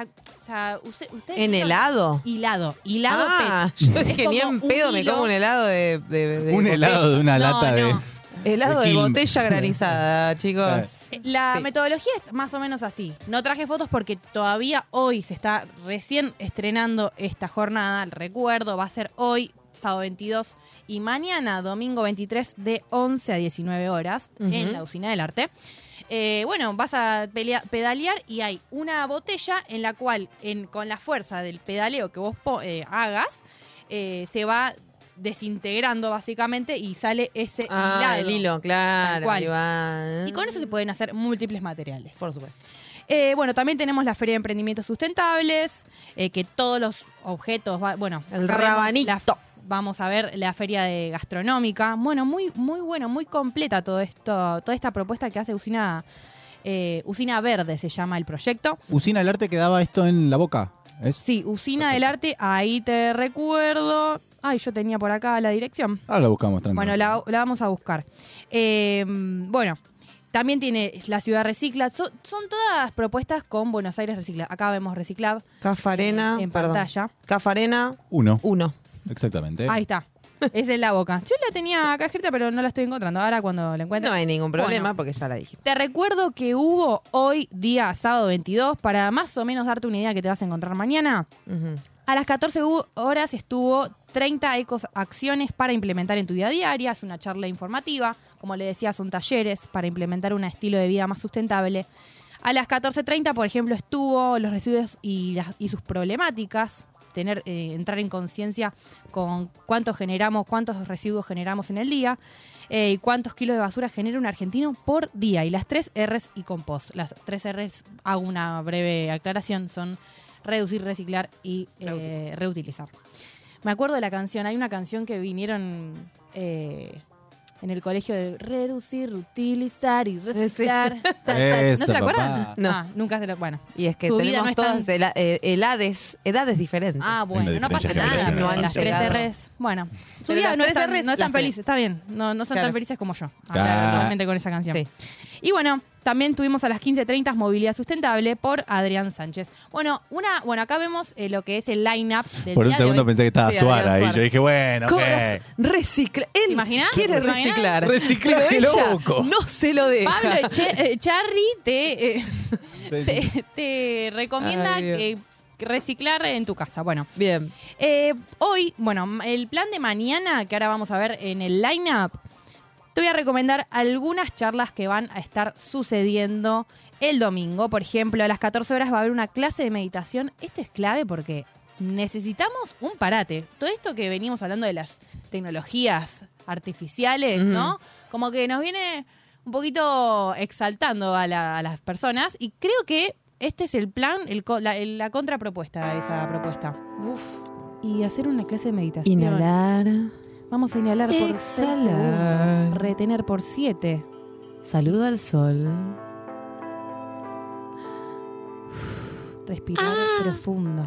sea, ustedes ¿En vieron- helado? Hilado, hilado Ah, PET. yo Es dije, ni como en un pedo me hilo- como un helado de... de- de Un helado de una No, lata de. no. Helado de Quilmes. botella granizada, chicos. La Sí. metodología es más o menos así. No traje fotos porque todavía hoy se está recién estrenando esta jornada. El recuerdo va a ser hoy, sábado 22, y mañana, domingo 23, de 11 a 19 horas, Ujú. en la Usina del Arte. Eh, bueno, vas a pelea- pedalear y hay una botella en la cual, en, con la fuerza del pedaleo que vos po- eh, hagas, eh, se va desintegrando básicamente y sale ese Ah, hilado. el hilo, claro. cual. ahí va. Y con eso se pueden hacer múltiples materiales. Por supuesto. Eh, bueno, también tenemos la Feria de Emprendimientos Sustentables, eh, que todos los objetos, va- bueno, El rabanito. Vamos a ver la Feria de Gastronómica. Bueno, muy, muy bueno, muy completa todo esto, toda esta propuesta que hace Usina, eh, Usina Verde se llama el proyecto. Usina del Arte quedaba esto en la boca. ¿Es? Sí, Usina del Arte, ahí te recuerdo. Ay, yo tenía por acá la dirección. Ahora la buscamos, tranquilo. Bueno, la, la vamos a buscar. Eh, bueno, también tiene la ciudad recicla. Son, son todas propuestas con Buenos Aires Recicla. Acá vemos Reciclab Cafarena, en perdón. pantalla. Cafarena, Uno. uno. Exactamente. Ahí está. Es en la boca. Yo la tenía acá escrita, pero no la estoy encontrando. Ahora cuando la encuentre. No hay ningún problema Bueno. porque ya la dije. Te recuerdo que hubo hoy, día sábado 22, para más o menos darte una idea que te vas a encontrar mañana. Ujú. A las 14 hu- horas estuvo 30 ecos acciones para implementar en tu vida diaria. Es una charla informativa. Como le decía, son talleres para implementar un estilo de vida más sustentable. A las 14.30, por ejemplo, estuvo los residuos y, las- y sus problemáticas. Tener, eh, entrar en conciencia con cuántos generamos, cuántos residuos generamos en el día eh, y cuántos kilos de basura genera un argentino por día. Y las tres R's y compost. Las tres R's, hago una breve aclaración, son reducir, reciclar y eh, reutilizar. Me acuerdo de la canción, hay una canción que vinieron, eh, en el colegio de reducir, utilizar y reciclar. Ta, ta. ¿No se acuerdan? papá. No. Ah, nunca se lo. Bueno. Y es que Tu tenemos no tan- todas eh, edades, edades diferentes. Ah, bueno, no pasa nada. generacional. pero las. R's. Bueno, su vida no están, no están felices, está bien. No, no son Claro. tan felices como yo. Claro. Realmente con esa canción. Y bueno, también tuvimos a las 15.30 Movilidad Sustentable por Adrián Sánchez. Bueno, una, bueno acá vemos eh, lo que es el line-up del Por un día de segundo hoy. pensé que estaba Sí, Suara Adrián y yo dije, bueno, ¿Cómo ¿qué? Recicla. Él ¿Te imaginas? quiere ¿Te imaginas? reciclar. Reciclaje Pero ella loco. No se lo deja. Pablo Eche- eh, Charri te, eh, te, te recomienda Ay, Dios. reciclar en tu casa. Bueno, Bien. Eh, hoy, bueno, el plan de mañana, que ahora vamos a ver en el line-up, te voy a recomendar algunas charlas que van a estar sucediendo el domingo. Por ejemplo, a las 14 horas va a haber una clase de meditación. Esto es clave porque necesitamos un parate. Todo esto que venimos hablando de las tecnologías artificiales. ¿no? Como que nos viene un poquito exaltando a, la- a las personas y creo que este es el plan, el co- la, el- la contrapropuesta a esa propuesta. Y hacer una clase de meditación. Inhalar. Vamos a inhalar por seis Exhalar. segundos, retener por 7. Saludo al sol. Respirar profundo.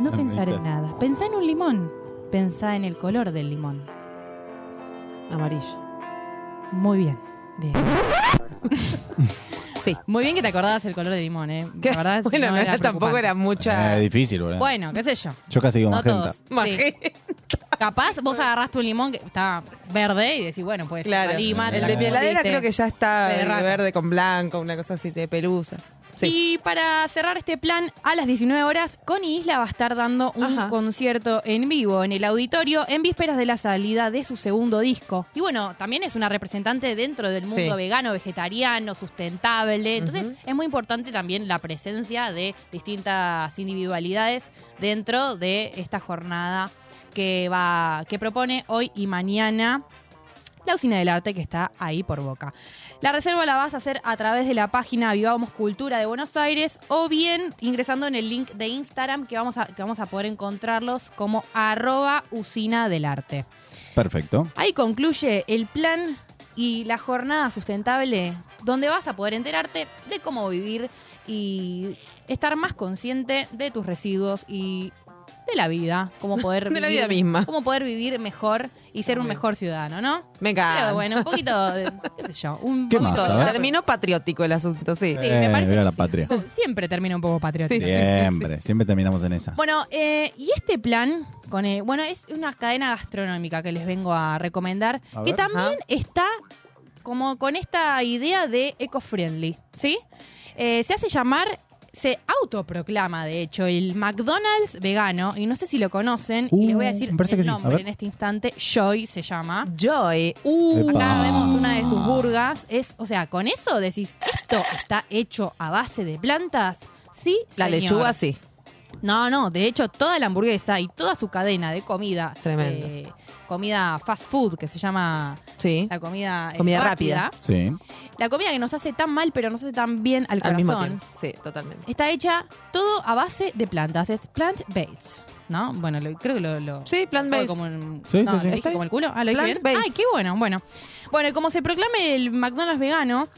No Ah, pensar en nada. Pensá en un limón. Pensá en el color del limón. Amarillo. Muy bien. Bien. sí. Muy bien que te acordabas el color del limón, ¿eh? La verdad, Bueno, no no era era- tampoco era mucha. Eh, difícil, boludo. Bueno, qué sé yo. Yo casi digo No magenta. todos. Sí. Capaz vos agarraste un limón que estaba verde y decís, bueno, pues Claro. lima, el de mi heladera creo que ya está De rata. verde con blanco, una cosa así de pelusa. Y para cerrar este plan, a las 19 horas, Connie Isla va a estar dando un concierto en vivo en el auditorio en vísperas de la salida de su segundo disco. Y bueno, también es una representante dentro del mundo Sí. vegano, vegetariano, sustentable. Entonces es muy importante también la presencia de distintas individualidades dentro de esta jornada que va que propone hoy y mañana la usina del arte que está ahí por boca. La reserva la vas a hacer a través de la página Vivamos Cultura de Buenos Aires o bien ingresando en el link de Instagram que vamos a, que vamos a poder encontrarlos como arroba usina del arte. Perfecto. Ahí concluye el plan y la jornada sustentable donde vas a poder enterarte de cómo vivir y estar más consciente de tus residuos y de la vida, cómo poder De la vivir- vida misma. cómo poder vivir mejor y ser un mejor ciudadano, ¿no? Me encanta. Pero bueno, un poquito, de- qué sé yo, un ¿Qué poquito más? de- A ver. Terminó patriótico el asunto, sí. Sí, me Eh, parece viva la patria. Siempre termina un poco patriótico. Siempre, siempre terminamos en esa. Bueno, eh, y este plan, con el- bueno, es una cadena gastronómica que les vengo a recomendar, A que ver. también está como con esta idea de eco-friendly, ¿sí? Eh, se hace llamar, se autoproclama, de hecho, el McDonald's vegano, y no sé si lo conocen, y les voy a Uh, decir el que sí. A nombre en este instante, Joy se llama. Joy. Uh, Acá vemos una de sus burgas. Es, o sea, con eso decís, esto está hecho a base de plantas. Sí, La señor. lechuga sí. No, no, de hecho toda la hamburguesa y toda su cadena de comida, Tremendo. eh, comida fast food que se llama Sí. la comida, eh, Comida rápida, Sí. la comida que nos hace tan mal pero nos hace tan bien al, Al mismo corazón, tiempo. Sí, totalmente. está hecha todo a base de plantas, es plant-based. ¿No? Bueno, lo- creo que lo. lo Sí, plant-based. Como Sí, no, sí, ¿lo sí. dije Está como el culo? Ah, lo dije bien. Plant-based. Ay, qué bueno. Bueno, bueno, y como se proclame el McDonald's vegano,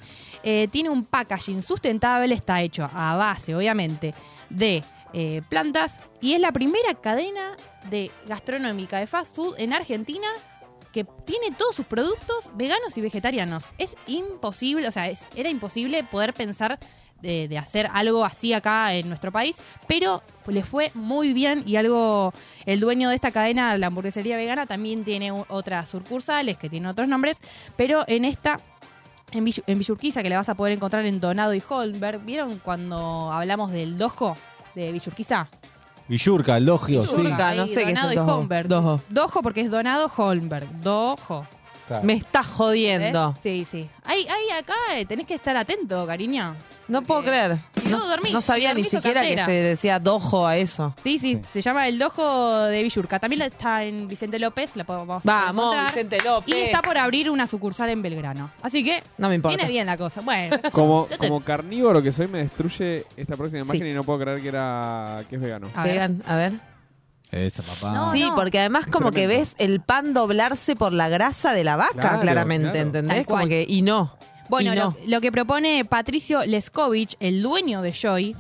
eh, tiene un packaging sustentable, está hecho a base, obviamente, de eh, plantas y es la primera cadena de gastronómica de fast food en Argentina que tiene todos sus productos veganos y vegetarianos. Es imposible, o sea, es- era imposible poder pensar de, de hacer algo así acá en nuestro país, pero le fue muy bien y algo, el dueño de esta cadena, la hamburguesería vegana, también tiene otras sucursales que tienen otros nombres, pero en esta en, Vill- en Villurquiza, que la vas a poder encontrar en Donado y Holmberg. ¿Vieron cuando hablamos del dojo de Villurquiza? Villurca, el dogio, sí. Villurca. No sé qué es el Donado y dojo. Holmberg. Dojo. Dojo porque es Donado Holmberg. Dojo. Claro. Me estás jodiendo. ¿Eh? Sí, sí. Ahí, ahí acá eh, tenés que estar atento, cariño. No puedo creer. no No, dormís, no sabía ni siquiera que se decía dojo a eso. Sí, sí, se llama el Dojo de Villurca. También está en Vicente López, la podemos Vamos, encontrar. Vicente López. Y está por abrir una sucursal en Belgrano. Así que No me importa. viene bien la cosa. Bueno, Como, te- como carnívoro que soy, me destruye esta próxima imagen Sí. y no puedo creer que era que es vegano. A ver. Vegan, a ver. Esa, papá. sí, porque además como que ves el pan doblarse por la grasa de la vaca, Claro, claramente, claro. ¿entendés? Como que, y no. Bueno, lo, lo que propone Patricio Leskovich, el dueño de Joy,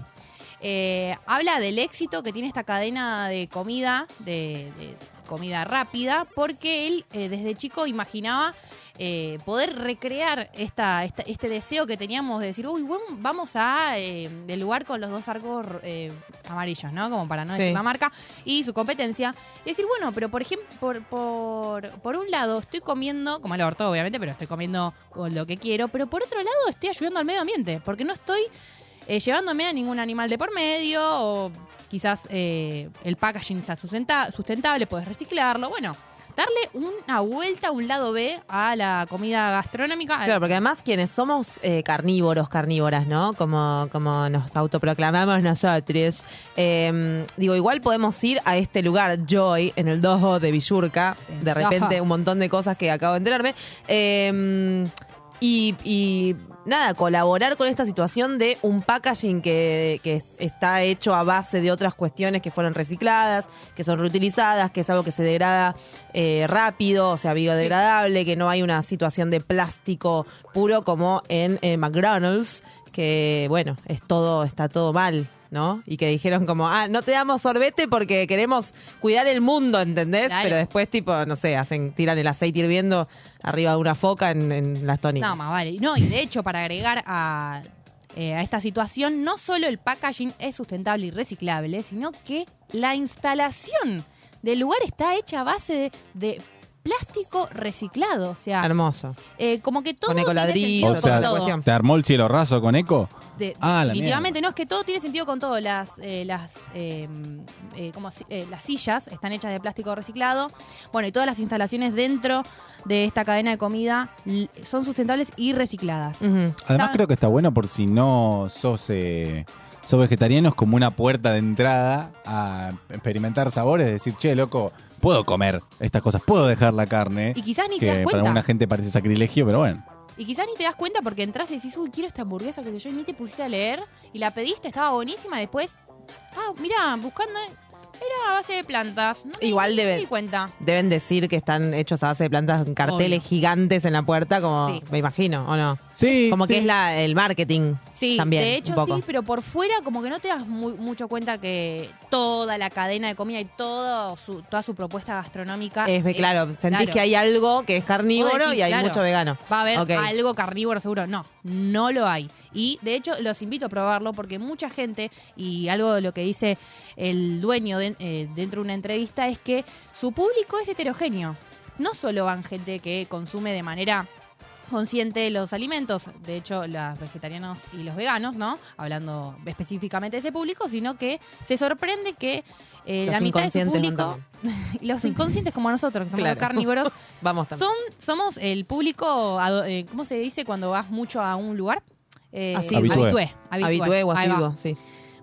eh, habla del éxito que tiene esta cadena de comida, de, de comida rápida, porque él eh, desde chico imaginaba eh, poder recrear esta, esta- este deseo que teníamos de decir, uy, bueno, vamos a eh, el lugar con los dos arcos eh, amarillos, ¿no? Como para no decir Sí. la marca y su competencia. Y decir, bueno, pero por ejemplo, por, por, por un lado estoy comiendo, como el orto obviamente, pero estoy comiendo con lo que quiero, pero por otro lado estoy ayudando al medio ambiente, porque no estoy eh, llevándome a ningún animal de por medio o quizás eh, el packaging está sustenta- sustentable, puedes reciclarlo, bueno. Darle una vuelta a un lado B a la comida gastronómica. Claro, porque además quienes somos eh, carnívoros, carnívoras, ¿no? Como, como nos autoproclamamos nosotros. eh, digo, igual podemos ir a este lugar, Joy, en el Dojo de Villurca. De repente, un montón de cosas que acabo de enterarme. eh, y, y nada, colaborar con esta situación de un packaging que, que está hecho a base de otras cuestiones que fueron recicladas, que son reutilizadas, que es algo que se degrada eh, rápido, o sea, biodegradable, que no hay una situación de plástico puro como en eh, McDonald's, que bueno, es todo, está todo mal. ¿No? Y que dijeron como, ah, no te damos sorbete porque queremos cuidar el mundo, ¿entendés? Claro. Pero después, tipo, no sé, hacen, tiran el aceite hirviendo arriba de una foca en, en las tónicas. No, más vale. No, y de hecho, para agregar a, eh, a esta situación, no solo el packaging es sustentable y reciclable, sino que la instalación del lugar está hecha a base de, de plástico reciclado. O sea, Hermoso. eh, como que todo Con ecoladrillo, O sea, con todo. cuestión. ¿te armó el cielo raso con eco? De- Ah, la definitivamente no, es que todo tiene sentido con todo. Las, eh, las, eh, eh, como si- eh, las sillas están hechas de plástico reciclado. Bueno, y todas las instalaciones dentro de esta cadena de comida son sustentables y recicladas. Además creo que está bueno por si no sos, eh, sos vegetariano, es como una puerta de entrada a experimentar sabores, decir, che, loco, puedo comer estas cosas, puedo dejar la carne. Y quizás ni te das para cuenta. alguna gente parece sacrilegio, pero bueno. Y quizás ni te das cuenta porque entras y decís, uy, quiero esta hamburguesa que sé yo, y ni te pusiste a leer y la pediste, estaba buenísima. Después, ah, mira, buscando, era a base de plantas. No me- Igual ni debe- me di cuenta. Deben decir que están hechos a base de plantas, con carteles Obvio. gigantes en la puerta, como Sí. me imagino, ¿o no? Sí. Como que sí. es la, el marketing. Sí, también, de hecho sí, pero por fuera como que no te das mu- mucho cuenta que toda la cadena de comida y todo su, toda su propuesta gastronómica Es, es- claro, sentís claro. que hay algo que es carnívoro decís, y hay claro, mucho vegano. Va a haber algo carnívoro seguro. No, no lo hay. Y de hecho los invito a probarlo porque mucha gente, y algo de lo que dice el dueño de- eh, dentro de una entrevista es que su público es heterogéneo. No solo van gente que consume de manera consciente los alimentos, de hecho los vegetarianos y los veganos, ¿no? Hablando específicamente de ese público, sino que se sorprende que eh, la mitad de su público, los inconscientes como nosotros, que somos Claro. los carnívoros, Vamos también. son, somos el público, eh, ¿cómo se dice cuando vas mucho a un lugar? Eh, Así, Habitué. habitué. Habitué o asiduo, sí.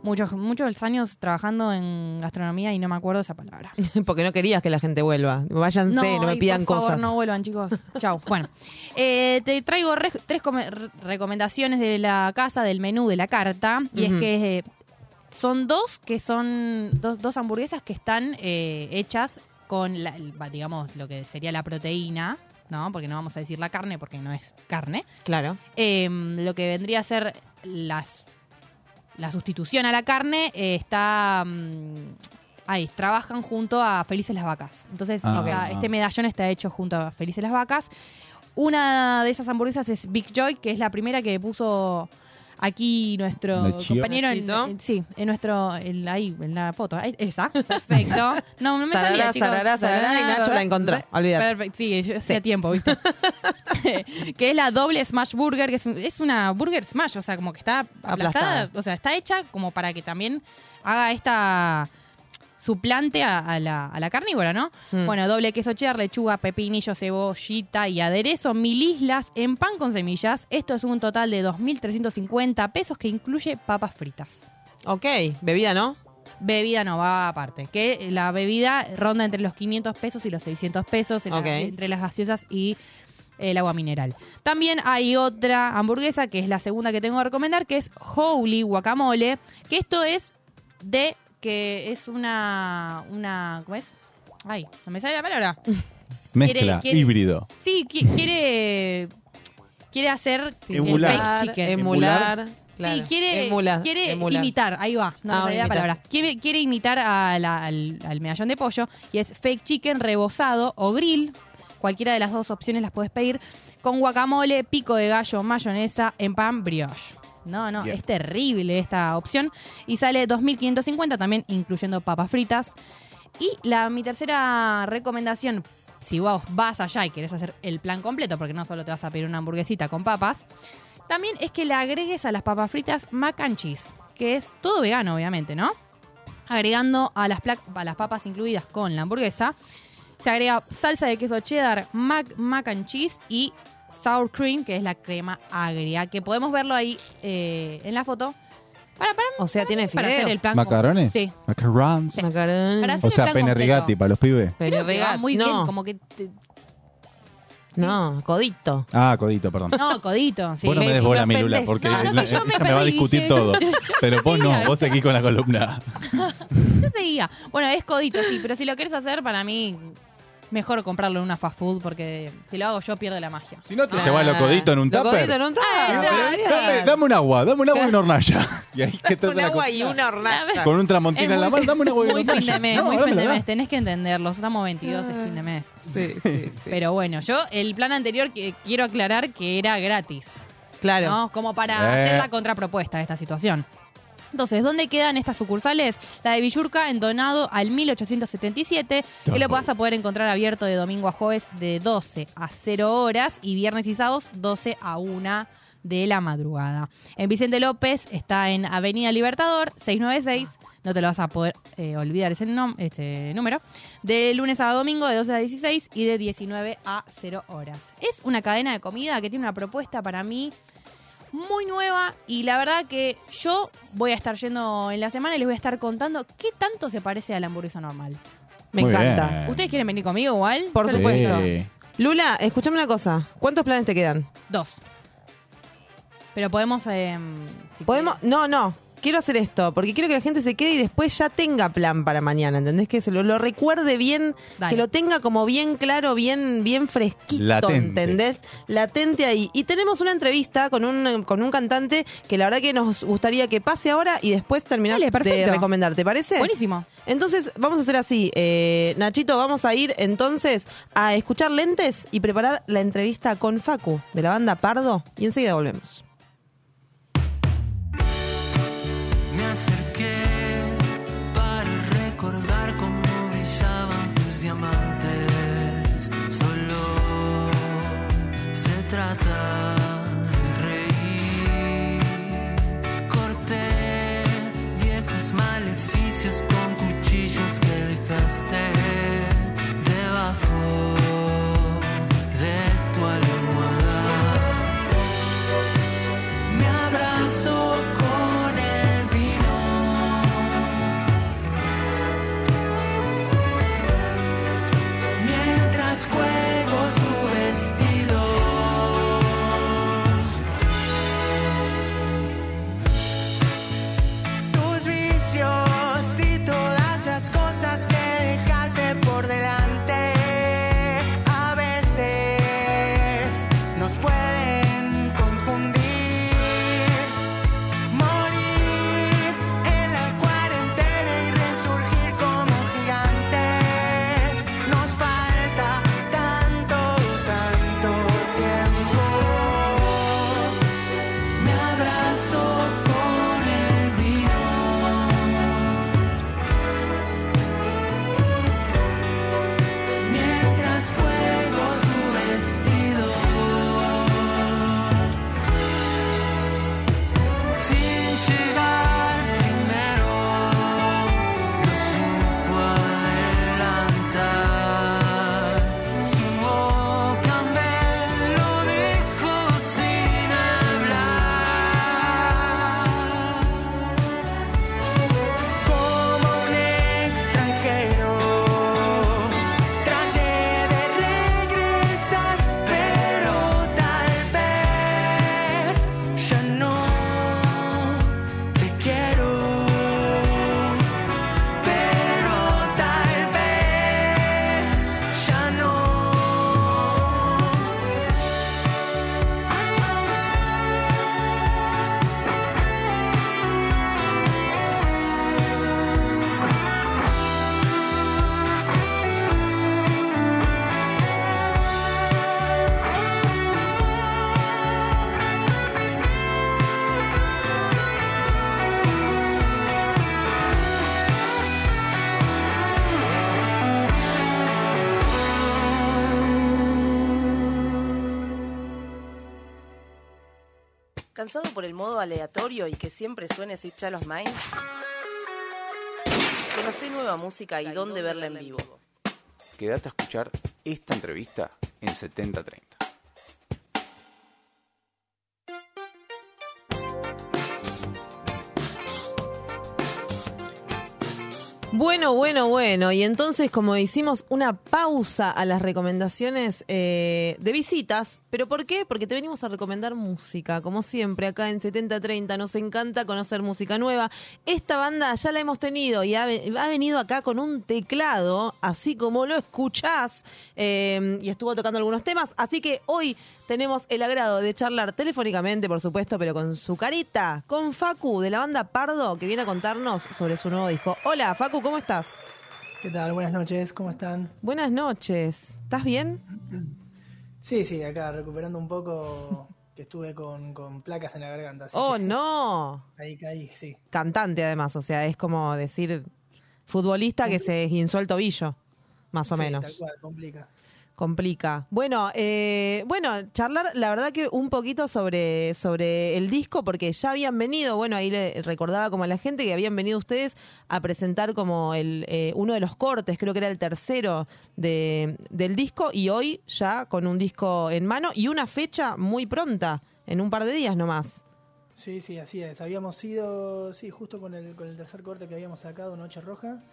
Muchos, muchos años trabajando en gastronomía y no me acuerdo esa palabra. Porque no querías que la gente vuelva. Váyanse, no, me y pidan por favor, cosas. no vuelvan, chicos. Chau. Bueno, eh, te traigo re- tres come- re- recomendaciones de la casa, del menú, de la carta. Y es que eh, son dos que son dos, dos hamburguesas que están eh, hechas con, la, digamos, lo que sería la proteína, ¿no? Porque no vamos a decir la carne porque no es carne. Claro. Eh, lo que vendría a ser las, la sustitución a la carne eh, está... mm, ahí, trabajan junto a Felices las Vacas. Entonces, Ah. Ok. este medallón está hecho junto a Felices las Vacas. Una de esas hamburguesas es Big Joy, que es la primera que puso aquí nuestro compañero en, en- sí, en nuestro en- ahí en la foto. Ahí, esa, perfecto. No, no me Sarará, salía, chicos. sarará, sarará, y Nacho la encontró. Olvídate. Perfecto, sí, yo hacía tiempo, ¿viste? que es la doble smash burger, que es, un- es una burger smash, o sea, como que está aplastada, Aplastada. o sea, está hecha como para que también haga esta suplante a, a la, a la carnívora, ¿no? Mm. Bueno, doble queso cheddar, lechuga, pepinillo, cebollita y aderezo, mil islas en pan con semillas. Esto es un total de 2.350 pesos que incluye papas fritas. Ok, bebida, ¿no? Bebida no va aparte, que la bebida ronda entre los 500 pesos y los 600 pesos en la- Ok. entre las gaseosas y el agua mineral. También hay otra hamburguesa que es la segunda que tengo que recomendar, que es Holy Guacamole, que esto es de porque es una, una, ¿cómo es? Ay, no me sale la palabra. Mezcla, Quiere- quiere- híbrido. Sí, qui- quiere quiere hacer el Emular. fake chicken. Emular. Sí, claro. quiere, Emula- quiere emular. imitar, ahí va, no me Ah, la imitar. palabra. Quiere, quiere imitar a la- al, al medallón de pollo y es fake chicken rebozado o grill. Cualquiera de las dos opciones las puedes pedir con guacamole, pico de gallo, mayonesa en pan brioche. No, no, es terrible esta opción y sale 2.550 también incluyendo papas fritas. Y la, mi tercera recomendación, si vos vas allá y querés hacer el plan completo, porque no solo te vas a pedir una hamburguesita con papas, también es que le agregues a las papas fritas mac and cheese, que es todo vegano, obviamente, ¿no? Agregando a las, a las papas incluidas con la hamburguesa, se agrega salsa de queso cheddar, mac, mac and cheese y sour cream, que es la crema agria, que podemos verlo ahí eh, en la foto. Para, para, O sea, tiene para hacer el plan. ¿Macarones? Sí. Macarons. Para hacer O sea, pene rigati para los pibes. Pene Creo que va rigati, muy no. bien, como que... te- No, codito. Ah, codito, perdón. No, codito. Sí. Vos no me des Sí, bola, me mi Lula, ofendés. porque No, no, la- yo me me va a discutir todo. Pero vos no, Sí, vos seguís con la columna. Yo seguía. Bueno, es codito, sí, pero si lo quieres hacer, para mí, mejor comprarlo en una fast food, porque si lo hago yo, pierde la magia. Si no te llevas los coditos en un Los tupper. en un tupper. Dame, dame un agua, dame un agua y una hornalla. Y ahí que te hace Un la agua co- y una hornalla. Con un tramontina en la mano, dame un agua y una Muy fin hornalla. de mes, No, muy dámela, fin de mes. Tenés que entenderlo. Estamos 22, es fin de mes. Sí, sí, Pero bueno, yo, el plan anterior, que quiero aclarar que era gratis. Claro. ¿no? Como para Eh. hacer la contrapropuesta de esta situación. Entonces, ¿dónde quedan estas sucursales? La de Villurca en Donado al 1877, que lo vas a poder encontrar abierto de domingo a jueves de 12 a 0 horas y viernes y sábados 12 a 1 de la madrugada. En Vicente López está en Avenida Libertador 696, no te lo vas a poder eh, olvidar ese, nom- este número, de lunes a domingo de 12 a 16 y de 19 a 0 horas. Es una cadena de comida que tiene una propuesta para mí muy nueva y la verdad que yo voy a estar yendo en la semana y les voy a estar contando qué tanto se parece a la hamburguesa normal. Me Muy encanta. bien. ¿Ustedes quieren venir conmigo igual? Por supuesto. Lula, escúchame una cosa. ¿Cuántos planes te quedan? Dos. Pero podemos... eh, si Podemos, no, no. Quiero hacer esto, porque quiero que la gente se quede y después ya tenga plan para mañana, ¿entendés? Que se lo, lo recuerde bien, Dale. que lo tenga como bien claro, bien, bien fresquito, Latente. ¿entendés? Latente ahí. Y tenemos una entrevista con un, con un cantante que la verdad que nos gustaría que pase ahora y después terminar Dale, de recomendar, ¿te parece? Buenísimo. Entonces, vamos a hacer así. Eh, Nachito, vamos a ir entonces a escuchar lentes y preparar la entrevista con Facu, de la banda Pardo, y enseguida volvemos. Me ¿Cansado por el modo aleatorio y que siempre suene Child of Mine? Conocé nueva música y dónde verla en vivo. Quédate a escuchar esta entrevista en 7030. Bueno, bueno, bueno. Y entonces, como hicimos una pausa a las recomendaciones eh, de visitas, ¿pero por qué? Porque te venimos a recomendar música, como siempre, acá en 7030. Nos encanta conocer música nueva. Esta banda ya la hemos tenido y ha, ve- ha venido acá con un teclado, así como lo escuchás, eh, y estuvo tocando algunos temas. Así que hoy tenemos el agrado de charlar telefónicamente, por supuesto, pero con su carita, con Facu de la banda Pardo, que viene a contarnos sobre su nuevo disco. Hola, Facu, ¿cómo estás? ¿Qué tal? Buenas noches, ¿cómo están? Buenas noches. ¿Estás bien? Sí, sí, acá recuperando un poco que estuve con, con placas en la garganta. así ¡Oh, que no! Ahí caí, sí. Cantante, además, o sea, es como decir futbolista que se guinzó el tobillo, más o Sí, menos. Tal cual, complica. Complica. Bueno, eh, bueno, charlar, la verdad que un poquito sobre, sobre el disco, porque ya habían venido, bueno, ahí le recordaba como a la gente que habían venido ustedes a presentar como el eh, uno de los cortes, creo que era el tercero de, del disco, y hoy ya con un disco en mano y una fecha muy pronta, en un par de días nomás. Sí, sí, así es. Habíamos ido, sí, justo con el, con el tercer corte que habíamos sacado, Noche Roja.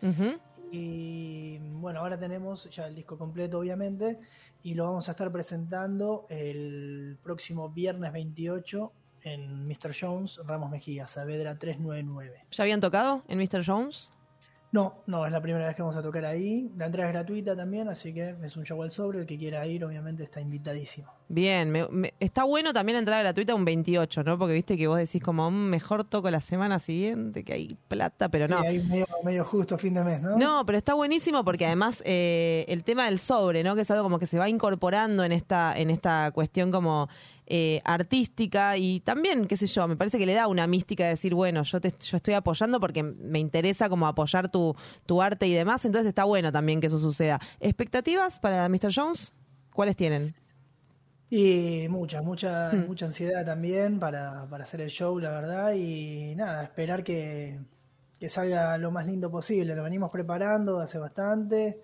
Y bueno, ahora tenemos ya el disco completo, obviamente, y lo vamos a estar presentando el próximo viernes 28 en Mr. Jones, Ramos Mejía, Saavedra 399. ¿Ya habían tocado en Mr. Jones? No, no, es la primera vez que vamos a tocar ahí. La entrada es gratuita también, así que es un show al sobre. El que quiera ir, obviamente, está invitadísimo. Bien, me- me- está bueno también la entrada gratuita un 28, ¿no? Porque viste que vos decís como "Mm, mejor toco la semana siguiente, que hay plata, pero no. Sí, ahí medio, medio justo fin de mes, ¿no? No, pero está buenísimo porque además eh, el tema del sobre, ¿no? Que es algo como que se va incorporando en esta, en esta cuestión como eh, artística y también, qué sé yo, me parece que le da una mística de decir, bueno, yo te yo estoy apoyando porque me interesa como apoyar tu, tu arte y demás, entonces está bueno también que eso suceda. ¿Expectativas para Mr. Jones? ¿Cuáles tienen? Y mucha, mucha, Hmm. mucha ansiedad también para, para hacer el show, la verdad. Y nada, esperar que, que salga lo más lindo posible. Lo venimos preparando hace bastante.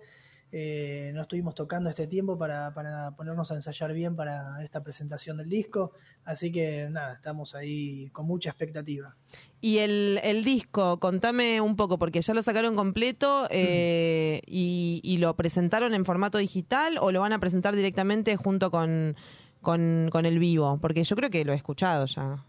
Eh, no estuvimos tocando este tiempo para, para ponernos a ensayar bien para esta presentación del disco. Así que nada, estamos ahí con mucha expectativa. Y el, el disco, contame un poco, porque ya lo sacaron completo eh, y, y lo presentaron en formato digital o lo van a presentar directamente junto con, con, con el vivo, porque yo creo que lo he escuchado ya.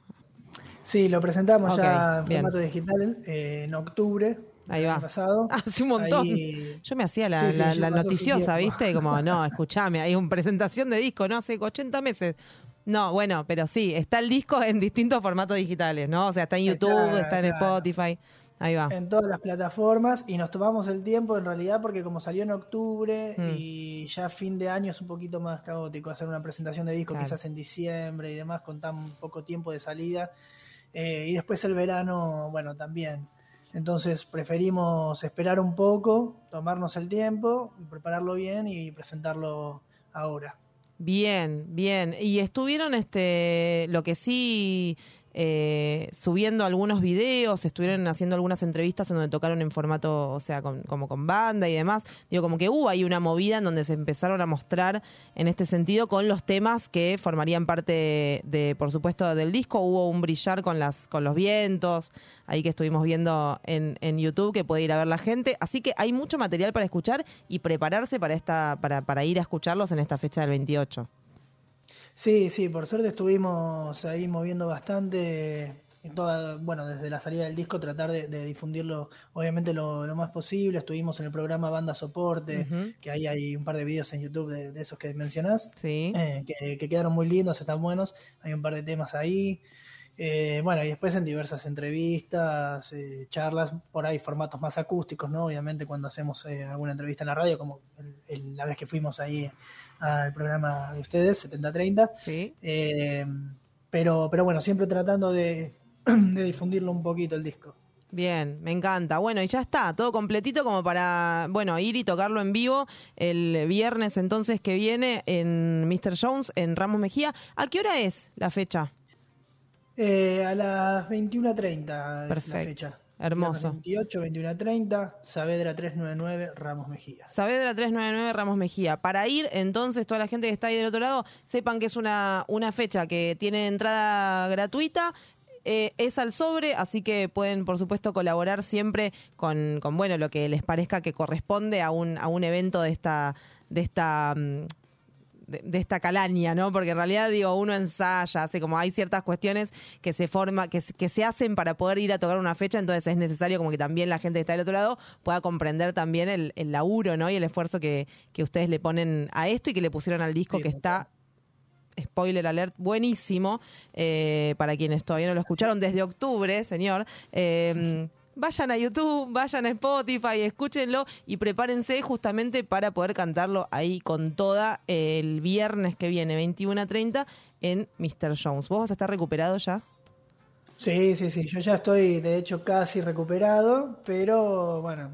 Sí, lo presentamos ya en bien. formato digital eh, en octubre. Ahí va. pasado. Hace un montón. Ahí- Yo me hacía la, Sí, noticiosa. ¿viste? Como, no, escúchame, hay una presentación de disco, ¿no? Hace 80 meses. No, bueno, pero sí, está el disco en distintos formatos digitales, ¿no? O sea, está en YouTube, Claro, está en claro. Spotify. Ahí va. en todas las plataformas y nos tomamos el tiempo en realidad porque como salió en octubre Mm. y ya fin de año es un poquito más caótico hacer una presentación de disco Claro. quizás en diciembre y demás con tan poco tiempo de salida Eh, y después el verano bueno también entonces preferimos esperar un poco tomarnos el tiempo prepararlo bien y presentarlo ahora Bien, bien. Y estuvieron, este, lo que sí, eh, subiendo algunos videos, estuvieron haciendo algunas entrevistas en donde tocaron en formato, o sea, con- como con banda y demás. Digo, como que hubo ahí una movida en donde se empezaron a mostrar en este sentido con los temas que formarían parte de, por supuesto, del disco. Hubo un brillar con las, con los vientos, ahí que estuvimos viendo en, en YouTube, que puede ir a ver la gente. Así que hay mucho material para escuchar y prepararse para esta, para, para ir a escucharlos en esta fecha del 28. Sí, sí, por suerte estuvimos ahí moviendo bastante, toda, bueno, desde la salida del disco tratar de, de difundirlo obviamente lo, lo más posible. Estuvimos en el programa Banda Soporte, que ahí hay un par de videos en YouTube de, de esos que mencionás, Sí. eh, que, que quedaron muy lindos, están buenos. Hay un par de temas ahí. Eh, bueno, y después en diversas entrevistas, eh, charlas, por ahí formatos más acústicos, ¿no? Obviamente cuando hacemos eh, alguna entrevista en la radio, como el- el- la vez que fuimos ahí al programa de ustedes, 7030. Sí. Eh, pero, pero bueno, siempre tratando de, de difundirlo un poquito el disco. Bien, me encanta. Bueno, y ya está, todo completito como para, bueno, ir y tocarlo en vivo el viernes entonces que viene en Mr. Jones, en Ramos Mejía. ¿A qué hora es la fecha? Eh, a las 21.30 es la fecha. Hermoso. Viernes 28, 21.30, Saavedra 399, Ramos Mejía. Saavedra 399 Ramos Mejía. Para ir, entonces, toda la gente que está ahí del otro lado, sepan que es una, una fecha que tiene entrada gratuita. eh, es al sobre, así que pueden, por supuesto, colaborar siempre con, con bueno, lo que les parezca que corresponde a un, a un evento de esta, de esta mm, de, de esta calaña, ¿no? Porque en realidad, digo, uno ensaya, hace como hay ciertas cuestiones que se forma, que, se- que se hacen para poder ir a tocar una fecha, entonces es necesario como que también la gente que está del otro lado pueda comprender también el, el laburo, ¿no? Y el esfuerzo que, que ustedes le ponen a esto y que le pusieron al disco que está spoiler alert, buenísimo, eh, para quienes todavía no lo escucharon desde octubre, señor. Eh, vayan a YouTube, vayan a Spotify, escúchenlo y prepárense justamente para poder cantarlo ahí con toda el viernes que viene, 21 a 30, en Mr. Jones. ¿Vos vas a estar recuperado ya? Sí, sí, sí, yo ya estoy de hecho casi recuperado, pero bueno,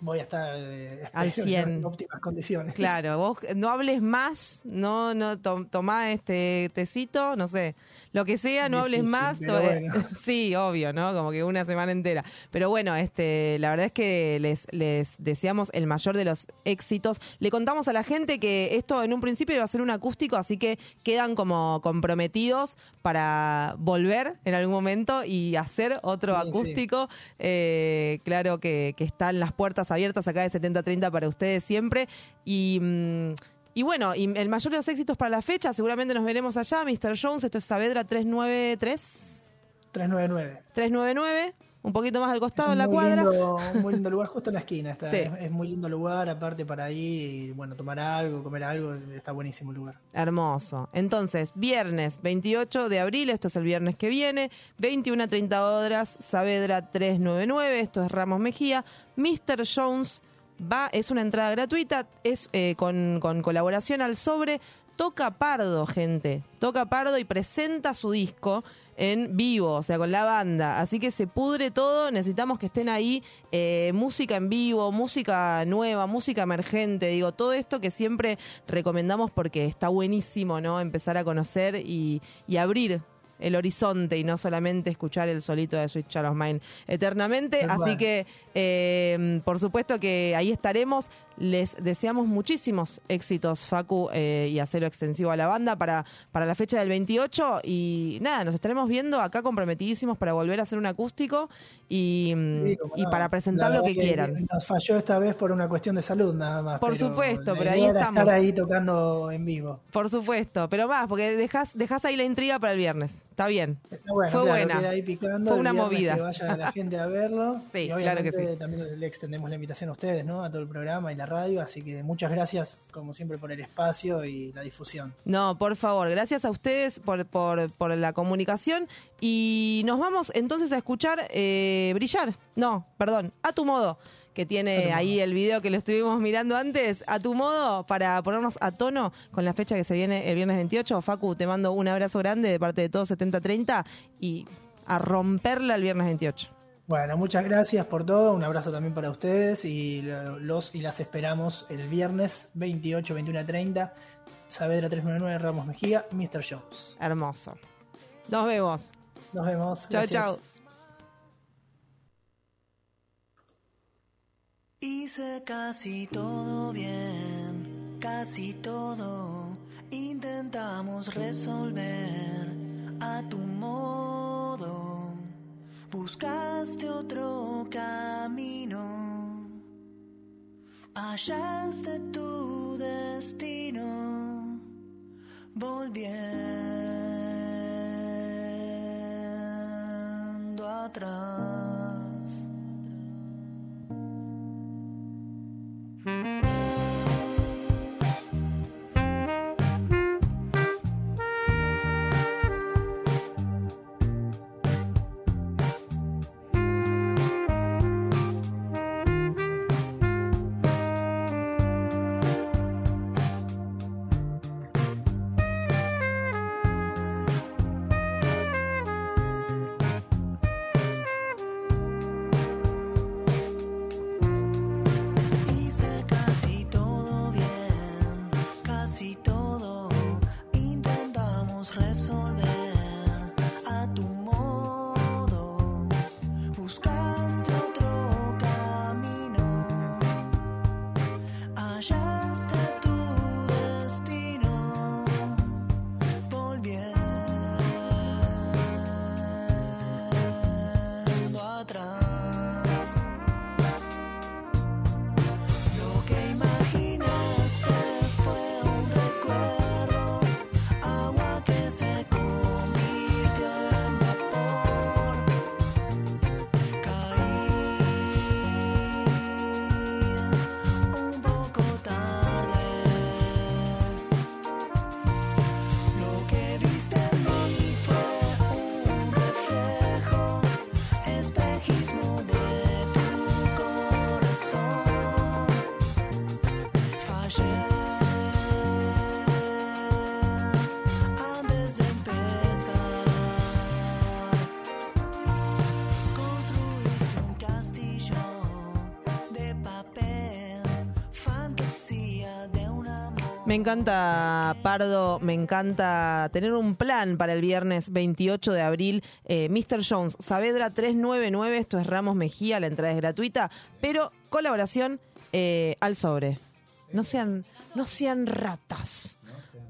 voy a estar eh, Al espero, 100. en óptimas condiciones. Claro, vos no hables más, no, no, to- tomá este tecito, no sé, lo que sea, no hables más. bueno. Sí, obvio, ¿no? Como que una semana entera. Pero bueno, este, la verdad es que les, les deseamos el mayor de los éxitos. Le contamos a la gente que esto en un principio iba a ser un acústico, así que quedan como comprometidos para volver en algún momento y hacer otro Sí, sí. acústico. Eh, claro que, que están las puertas abiertas acá de 7030 para ustedes siempre. Y. mm, y bueno, y el mayor de los éxitos para la fecha, seguramente nos veremos allá, Mr. Jones, esto es Saavedra 393. 399. 399, un poquito más al costado en la muy cuadra. lindo- un muy lindo lugar, justo en la esquina. Está, Sí. es, es muy lindo lugar, aparte para ir y bueno, tomar algo, comer algo, está buenísimo el lugar. Hermoso. Entonces, viernes 28 de abril, esto es el viernes que viene, 21 a 30 horas, Saavedra 399, esto es Ramos Mejía. Mr. Jones va, es una entrada gratuita, es eh, con, con colaboración al sobre. Toca Pardo, gente. Toca Pardo y presenta su disco en vivo, o sea, con la banda. Así que se pudre todo. Necesitamos que estén ahí. eh, música en vivo, música nueva, música emergente. Digo, todo esto que siempre recomendamos porque está buenísimo, ¿no? Empezar a conocer y, y abrir el horizonte y no solamente escuchar el solito de Child of Mine eternamente. Así que, eh, por supuesto que ahí estaremos. Les deseamos muchísimos éxitos, Facu, eh, y hacerlo extensivo a la banda para, para la fecha del 28. Y nada, nos estaremos viendo acá comprometidísimos para volver a hacer un acústico y, mm, Sí, y para presentar lo que quieran. Nos falló esta vez por una cuestión de salud nada más. Por pero supuesto, pero ahí estamos. estar ahí tocando en vivo. Por supuesto, pero más, porque dejas ahí la intriga para el viernes. Está bien. Está bueno, Fue claro, buena. queda ahí picando. Fue una movida. Que vaya la gente a verlo. Sí, y claro que sí. también le extendemos la invitación a ustedes, ¿no? A todo el programa y la radio. Así que muchas gracias, como siempre, por el espacio y la difusión. No, por favor, gracias a ustedes por, por, por la comunicación y nos vamos entonces a escuchar eh, Brillar. No, perdón, a tu modo, que tiene ahí el video que lo estuvimos mirando antes, a tu modo, para ponernos a tono con la fecha que se viene el viernes 28. Facu, te mando un abrazo grande de parte de todos 7030 y a romperla el viernes 28. Bueno, muchas gracias por todo. Un abrazo también para ustedes y lo- los y las esperamos el viernes 28, 21 a 30. Saavedra 399, Ramos Mejía, Mr. Jones. Hermoso. Nos vemos. Nos vemos. Chao, chao. Hice casi todo bien, casi todo. Intentamos resolver a tu modo. Buscaste otro camino. Hallaste tu destino. Volviendo atrás. Me encanta, Pardo, me encanta tener un plan para el viernes 28 de abril. Eh, Mr. Jones, Saavedra 399, esto es Ramos Mejía, la entrada es gratuita, pero colaboración eh, al sobre. No sean, no sean ratas.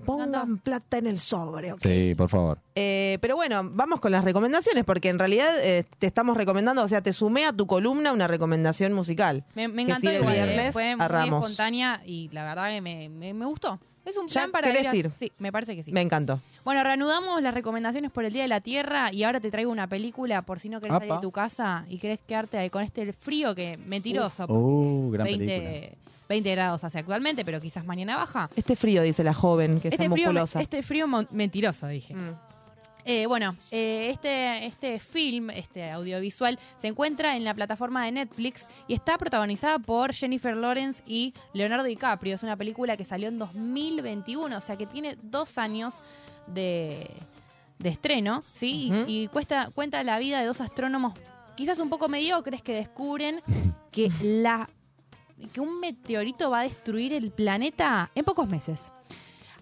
Pongan plata en el sobre, ¿ok? Sí, por favor. Eh, pero bueno, vamos con las recomendaciones, porque en realidad eh, te estamos recomendando, o sea, te sumé a tu columna una recomendación musical. Me, me encantó igual, viernes fue a muy Ramos. espontánea y la verdad que me, me- me gustó. Es un ¿Ya plan para querés a- ir? Sí, me parece que sí. Me encantó. Bueno, reanudamos las recomendaciones por el Día de la Tierra y ahora te traigo una película por si no querés salir Apa. de tu casa y querés quedarte ahí con este frío que mentiroso. Uh, gran 20, película. 20 grados hace actualmente, pero quizás mañana baja. Este frío, dice la joven, que Este está frío, musculosa. Mm. este frío mentiroso, dije. Eh, bueno, eh, este, este film, este audiovisual, se encuentra en la plataforma de Netflix y está protagonizada por Jennifer Lawrence y Leonardo DiCaprio. Es una película que salió en 2021, o sea que tiene dos años de, de estreno, ¿sí? Y- y, cuesta, cuenta la vida de dos astrónomos quizás un poco mediocres que descubren que la que un meteorito va a destruir el planeta en pocos meses.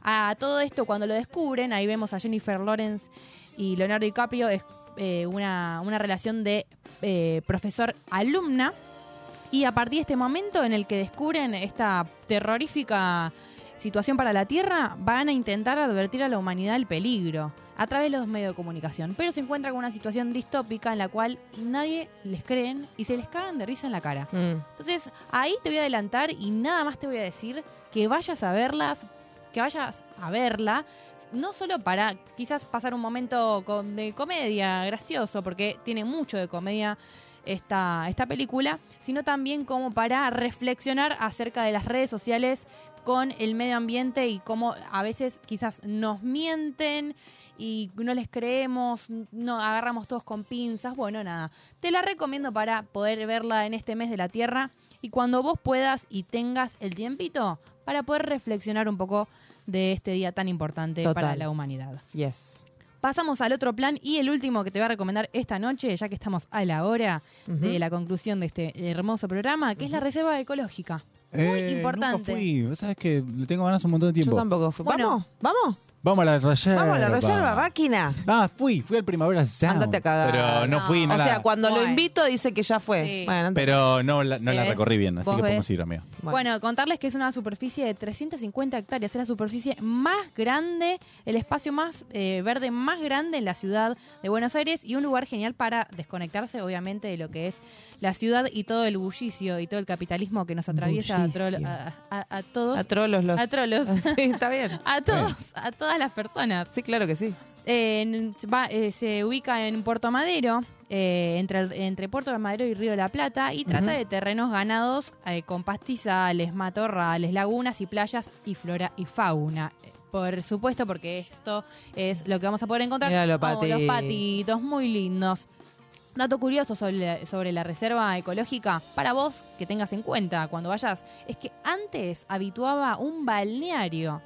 A todo esto, cuando lo descubren, ahí vemos a Jennifer Lawrence y Leonardo DiCaprio, es eh, una, una relación de eh, profesor-alumna. Y a partir de este momento en el que descubren esta terrorífica situación para la Tierra, van a intentar advertir a la humanidad del peligro a través de los medios de comunicación. Pero se encuentra con una situación distópica en la cual nadie les creen y se les cagan de risa en la cara. Mm. Entonces, ahí te voy a adelantar y nada más te voy a decir que vayas a verlas, que vayas a verla, no solo para quizás pasar un momento con- de comedia gracioso, porque tiene mucho de comedia esta, esta película, sino también como para reflexionar acerca de las redes sociales con el medio ambiente y cómo a veces quizás nos mienten y no les creemos, no agarramos todos con pinzas. Bueno, nada, te la recomiendo para poder verla en este mes de la Tierra y cuando vos puedas y tengas el tiempito para poder reflexionar un poco de este día tan importante Total. para la humanidad. Yes. Pasamos al otro plan y el último que te voy a recomendar esta noche, ya que estamos a la hora de la conclusión de este hermoso programa, que es la reserva ecológica. Muy Eh, importante. Nunca fui. Vos sabés que le tengo ganas un montón de tiempo. Yo tampoco fui. Bueno. ¿Vamos? ¿Vamos? Vamos a la reserva. Vamos a la reserva, máquina. Ah, fui, fui al Primavera Sound. Andate a cagar. Pero no fui, no O la- sea, cuando lo Bueno. invito dice que ya fue. Sí. Bueno, andate. Pero no la, no la ¿Ves? recorrí bien, así ¿Vos que podemos ves? ir, amigo. Bueno. contarles que es una superficie de 350 hectáreas, es la superficie más grande, el espacio más eh, verde más grande en la ciudad de Buenos Aires y un lugar genial para desconectarse, obviamente, de lo que es la ciudad y todo el bullicio y todo el capitalismo que nos atraviesa a, Bullicio. trol- a- a- a todos. A trolos los. A trolos. sí, está bien. a todos, a todas las personas. Sí, claro que sí. En- va- eh, se ubica en Puerto Madero, eh, entre, el- entre Puerto Madero y Río de la Plata, y trata Ujú. de terrenos ganados eh, con pastizales, matorrales, lagunas y playas y flora y fauna. Eh, Por supuesto, porque esto es lo que vamos a poder encontrar. Los Oh, los patitos. patitos, muy lindos. Dato curioso sobre, sobre la reserva ecológica, para vos que tengas en cuenta cuando vayas, es que antes habituaba un balneario.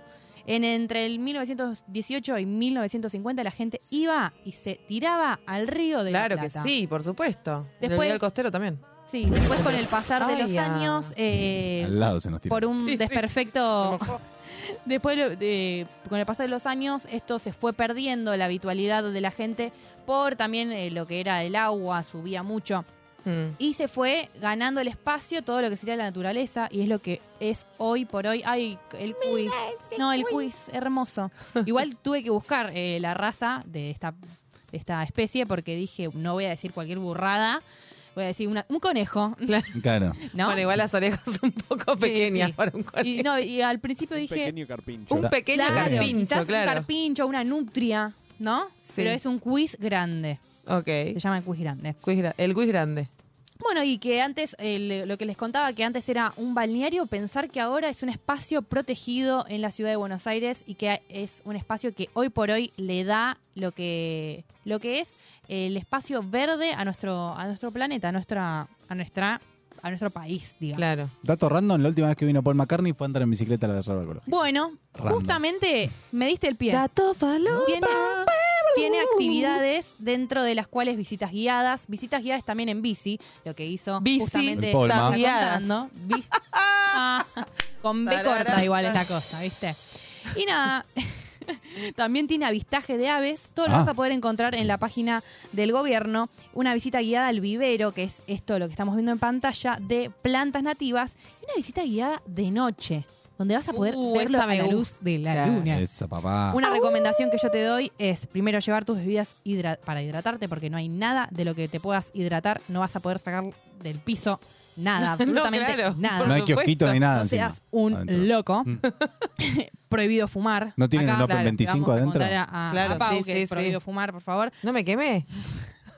En entre el 1918 y 1950 la gente iba y se tiraba al río de Claro la que Plata. sí, por supuesto. Después- el costero también. Sí, después con el pasar de los Ay, ah. años, eh, Al lado se nos tira. por un Sí, sí. desperfecto. Después, con el pasar de los años, esto se fue perdiendo la habitualidad de la gente por también eh, lo que era el agua, subía mucho. Mm. Y se fue ganando el espacio, todo lo que sería la naturaleza, y es lo que es hoy por hoy. Ay, el quiz. No, el quiz, hermoso. Igual tuve que buscar eh, la raza de esta, de esta especie porque dije, no voy a decir cualquier burrada, voy a decir una- un conejo. Claro. ¿No? Bueno, igual las orejas son un poco pequeñas sí. para un conejo. Y, no, y al principio Un dije, pequeño carpincho. Un pequeño claro, carpincho, claro. un carpincho, una nutria, ¿no? Pero es un quiz grande. Ok. Se llama quiz grande. Quiz gra- el quiz grande. Bueno, y que antes, el- lo que les contaba, que antes era un balneario, pensar que ahora es un espacio protegido en la ciudad de Buenos Aires y que es un espacio que hoy por hoy le da lo que, lo que es el espacio verde a nuestro, a nuestro planeta, a nuestra, a nuestra, a nuestro país, digamos. Claro. Dato random, la última vez que vino Paul McCartney fue a andar en bicicleta a la reserva ecológica. Bueno, Random. justamente me diste el pie. Dato falopa. Tiene, tiene actividades dentro de las cuales visitas guiadas, visitas guiadas también en bici, lo que hizo Bici justamente El Polma. estaba guiadas. contando. Bi- Ah, Con B corta igual es la cosa, ¿viste? Y nada, también tiene avistaje de aves. Todo lo Ah. vas a poder encontrar en la página del gobierno. Una visita guiada al vivero, que es esto lo que estamos viendo en pantalla, de plantas nativas. Y una visita guiada de noche, donde vas a poder Uh, verlo a la luz de la luna. Esa, papá. Una recomendación que yo te doy es primero llevar tus bebidas hidra- para hidratarte porque no hay nada de lo que te puedas hidratar, no vas a poder sacar del piso nada, absolutamente claro, nada. No hay kiosquito ni nada No encima. seas un Adentro. loco. Mm. prohibido fumar. ¿No tienen Acá, el Open claro, 25 vamos a adentro? A, a- Claro, a Pau sí, que sí, es prohibido sí. fumar, por favor. No me quemé.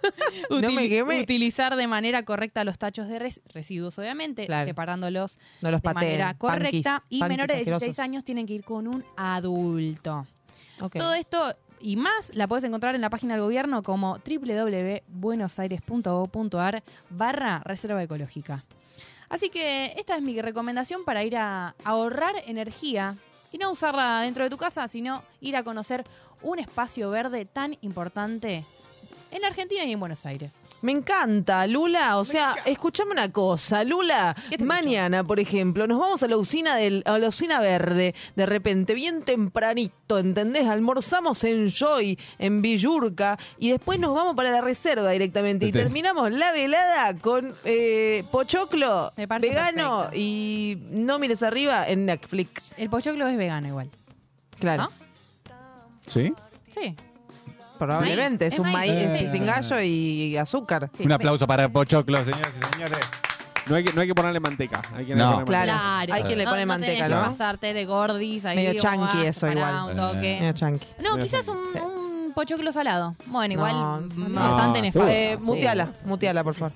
no me quemé. Utilizar de manera correcta los tachos de res- residuos, obviamente, Claro. separándolos No los de manera correcta. Y menores de 16 asquerosos. años tienen que ir con un adulto. Todo esto y más la puedes encontrar en la página del gobierno como www.buenosaires.gov.ar barra reserva ecológica. Así que esta es mi recomendación para ir a ahorrar energía y no usarla dentro de tu casa, sino ir a conocer un espacio verde tan importante en Argentina y en Buenos Aires. Me encanta, Lula. O sea, escuchame una cosa, Lula. Mañana, por ejemplo, nos vamos a la usina del, a la usina verde. De repente, bien tempranito, ¿entendés? Almorzamos en Joy, en Villurca, y después nos vamos para la reserva directamente. Y Te- terminamos la velada con eh, pochoclo vegano perfecto. y no mires arriba en Netflix. El pochoclo es vegano igual. Claro. ¿Sí? Sí. Probablemente, Maíz, es un maíz, maíz, sí. sin gallo y azúcar. Un aplauso para Pochoclo, señoras y señores. No hay que, no hay que ponerle manteca. Hay que No. ponerle Claro. manteca. Hay quien le pone no manteca, tenés ¿no? que pasarte de gordis ahí. Medio chanqui vas, eso igual. un toque. Medio chanqui. No, quizás un, un pochoclo salado. Bueno, igual No, no. bastante nefasto. Eh, muteala, muteala, por favor.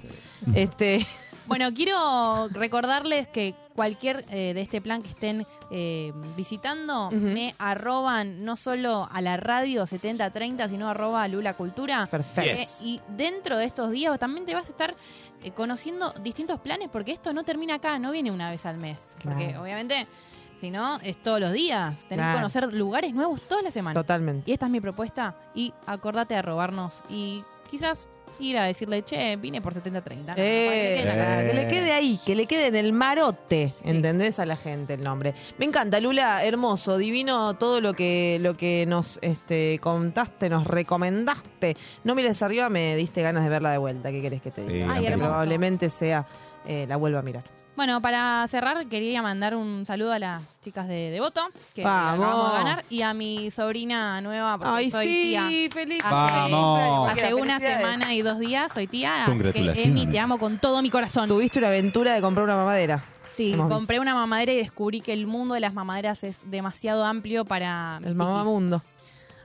Este, Bueno, quiero recordarles que cualquier eh, de este plan que estén eh, visitando, me arroban no solo a la radio 7030, sino arroba Lula Cultura. Perfecto. Eh, y dentro de estos días también te vas a estar eh, conociendo distintos planes, porque esto no termina acá, no viene una vez al mes. Porque Claro. obviamente, si no, es todos los días. Tenés Claro. que conocer lugares nuevos todas las semanas. Totalmente. Y esta es mi propuesta. Y acordate de robarnos. Y quizás ir a decirle, che, vine por 7030. No, Eh, que le quede ahí, que le quede en el marote, ¿entendés? A la gente el nombre. Me encanta, Lula, hermoso, divino todo lo que lo que nos este, contaste, nos recomendaste. No mires arriba, me diste ganas de verla de vuelta. ¿Qué querés que te diga? Sí, Ay, probablemente sea eh, la vuelva a mirar. Bueno, para cerrar, quería mandar un saludo a las chicas de Devoto, que Vamos. acabamos de ganar, y a mi sobrina nueva, porque Ay, soy sí, tía. feliz. Hace, Vamos. hace una semana y dos días soy tía, así que Congratulaciones. Emi, te amo con todo mi corazón. Tuviste una aventura de comprar una mamadera. Sí, Hemos compré una mamadera y descubrí que el mundo de las mamaderas es demasiado amplio para mi El psiquis. mamamundo.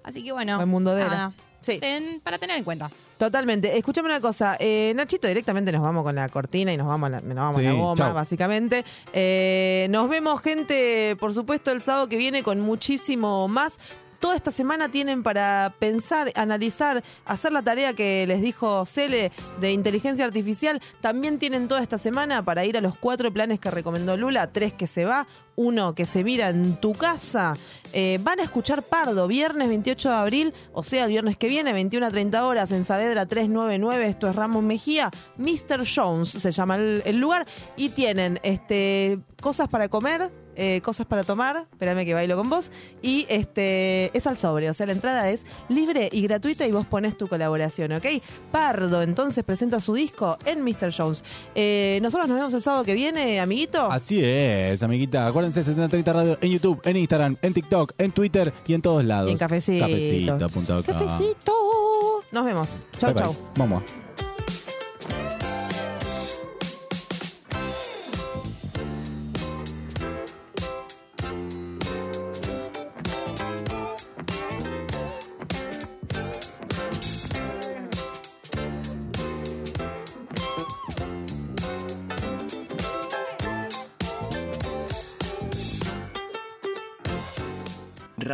Así que bueno, El mundo de nada, Sí. ten- para tener en cuenta. Totalmente. Escúchame una cosa. Eh, Nachito, directamente nos vamos con la cortina y nos vamos a la, nos vamos a la Sí, goma, chau. básicamente. Eh, nos vemos, gente, por supuesto, el sábado que viene con muchísimo más. Toda esta semana tienen para pensar, analizar, hacer la tarea que les dijo Cele de inteligencia artificial. También tienen toda esta semana para ir a los cuatro planes que recomendó Lula, tres que se va, uno que se mira en tu casa. Eh, van a escuchar Pardo, viernes 28 de abril, o sea, el viernes que viene, 21 a 30 horas, en Saavedra 399, esto es Ramos Mejía. Mr. Jones se llama el, el lugar, y tienen este cosas para comer, eh, cosas para tomar, espérame que bailo con vos, y este es al sobre, o sea, la entrada es libre y gratuita y vos pones tu colaboración, ¿ok? Pardo entonces presenta su disco en Mr. Jones. Eh, nosotros nos vemos el sábado que viene, amiguito. Así es, amiguita. Acuérdense, 7030 Radio en YouTube, en Instagram, en TikTok, en Twitter y en todos lados. Y en Cafecito. Cafecito.com. Cafecito. Nos vemos. Chau, Bye, bye. chau. Vamos.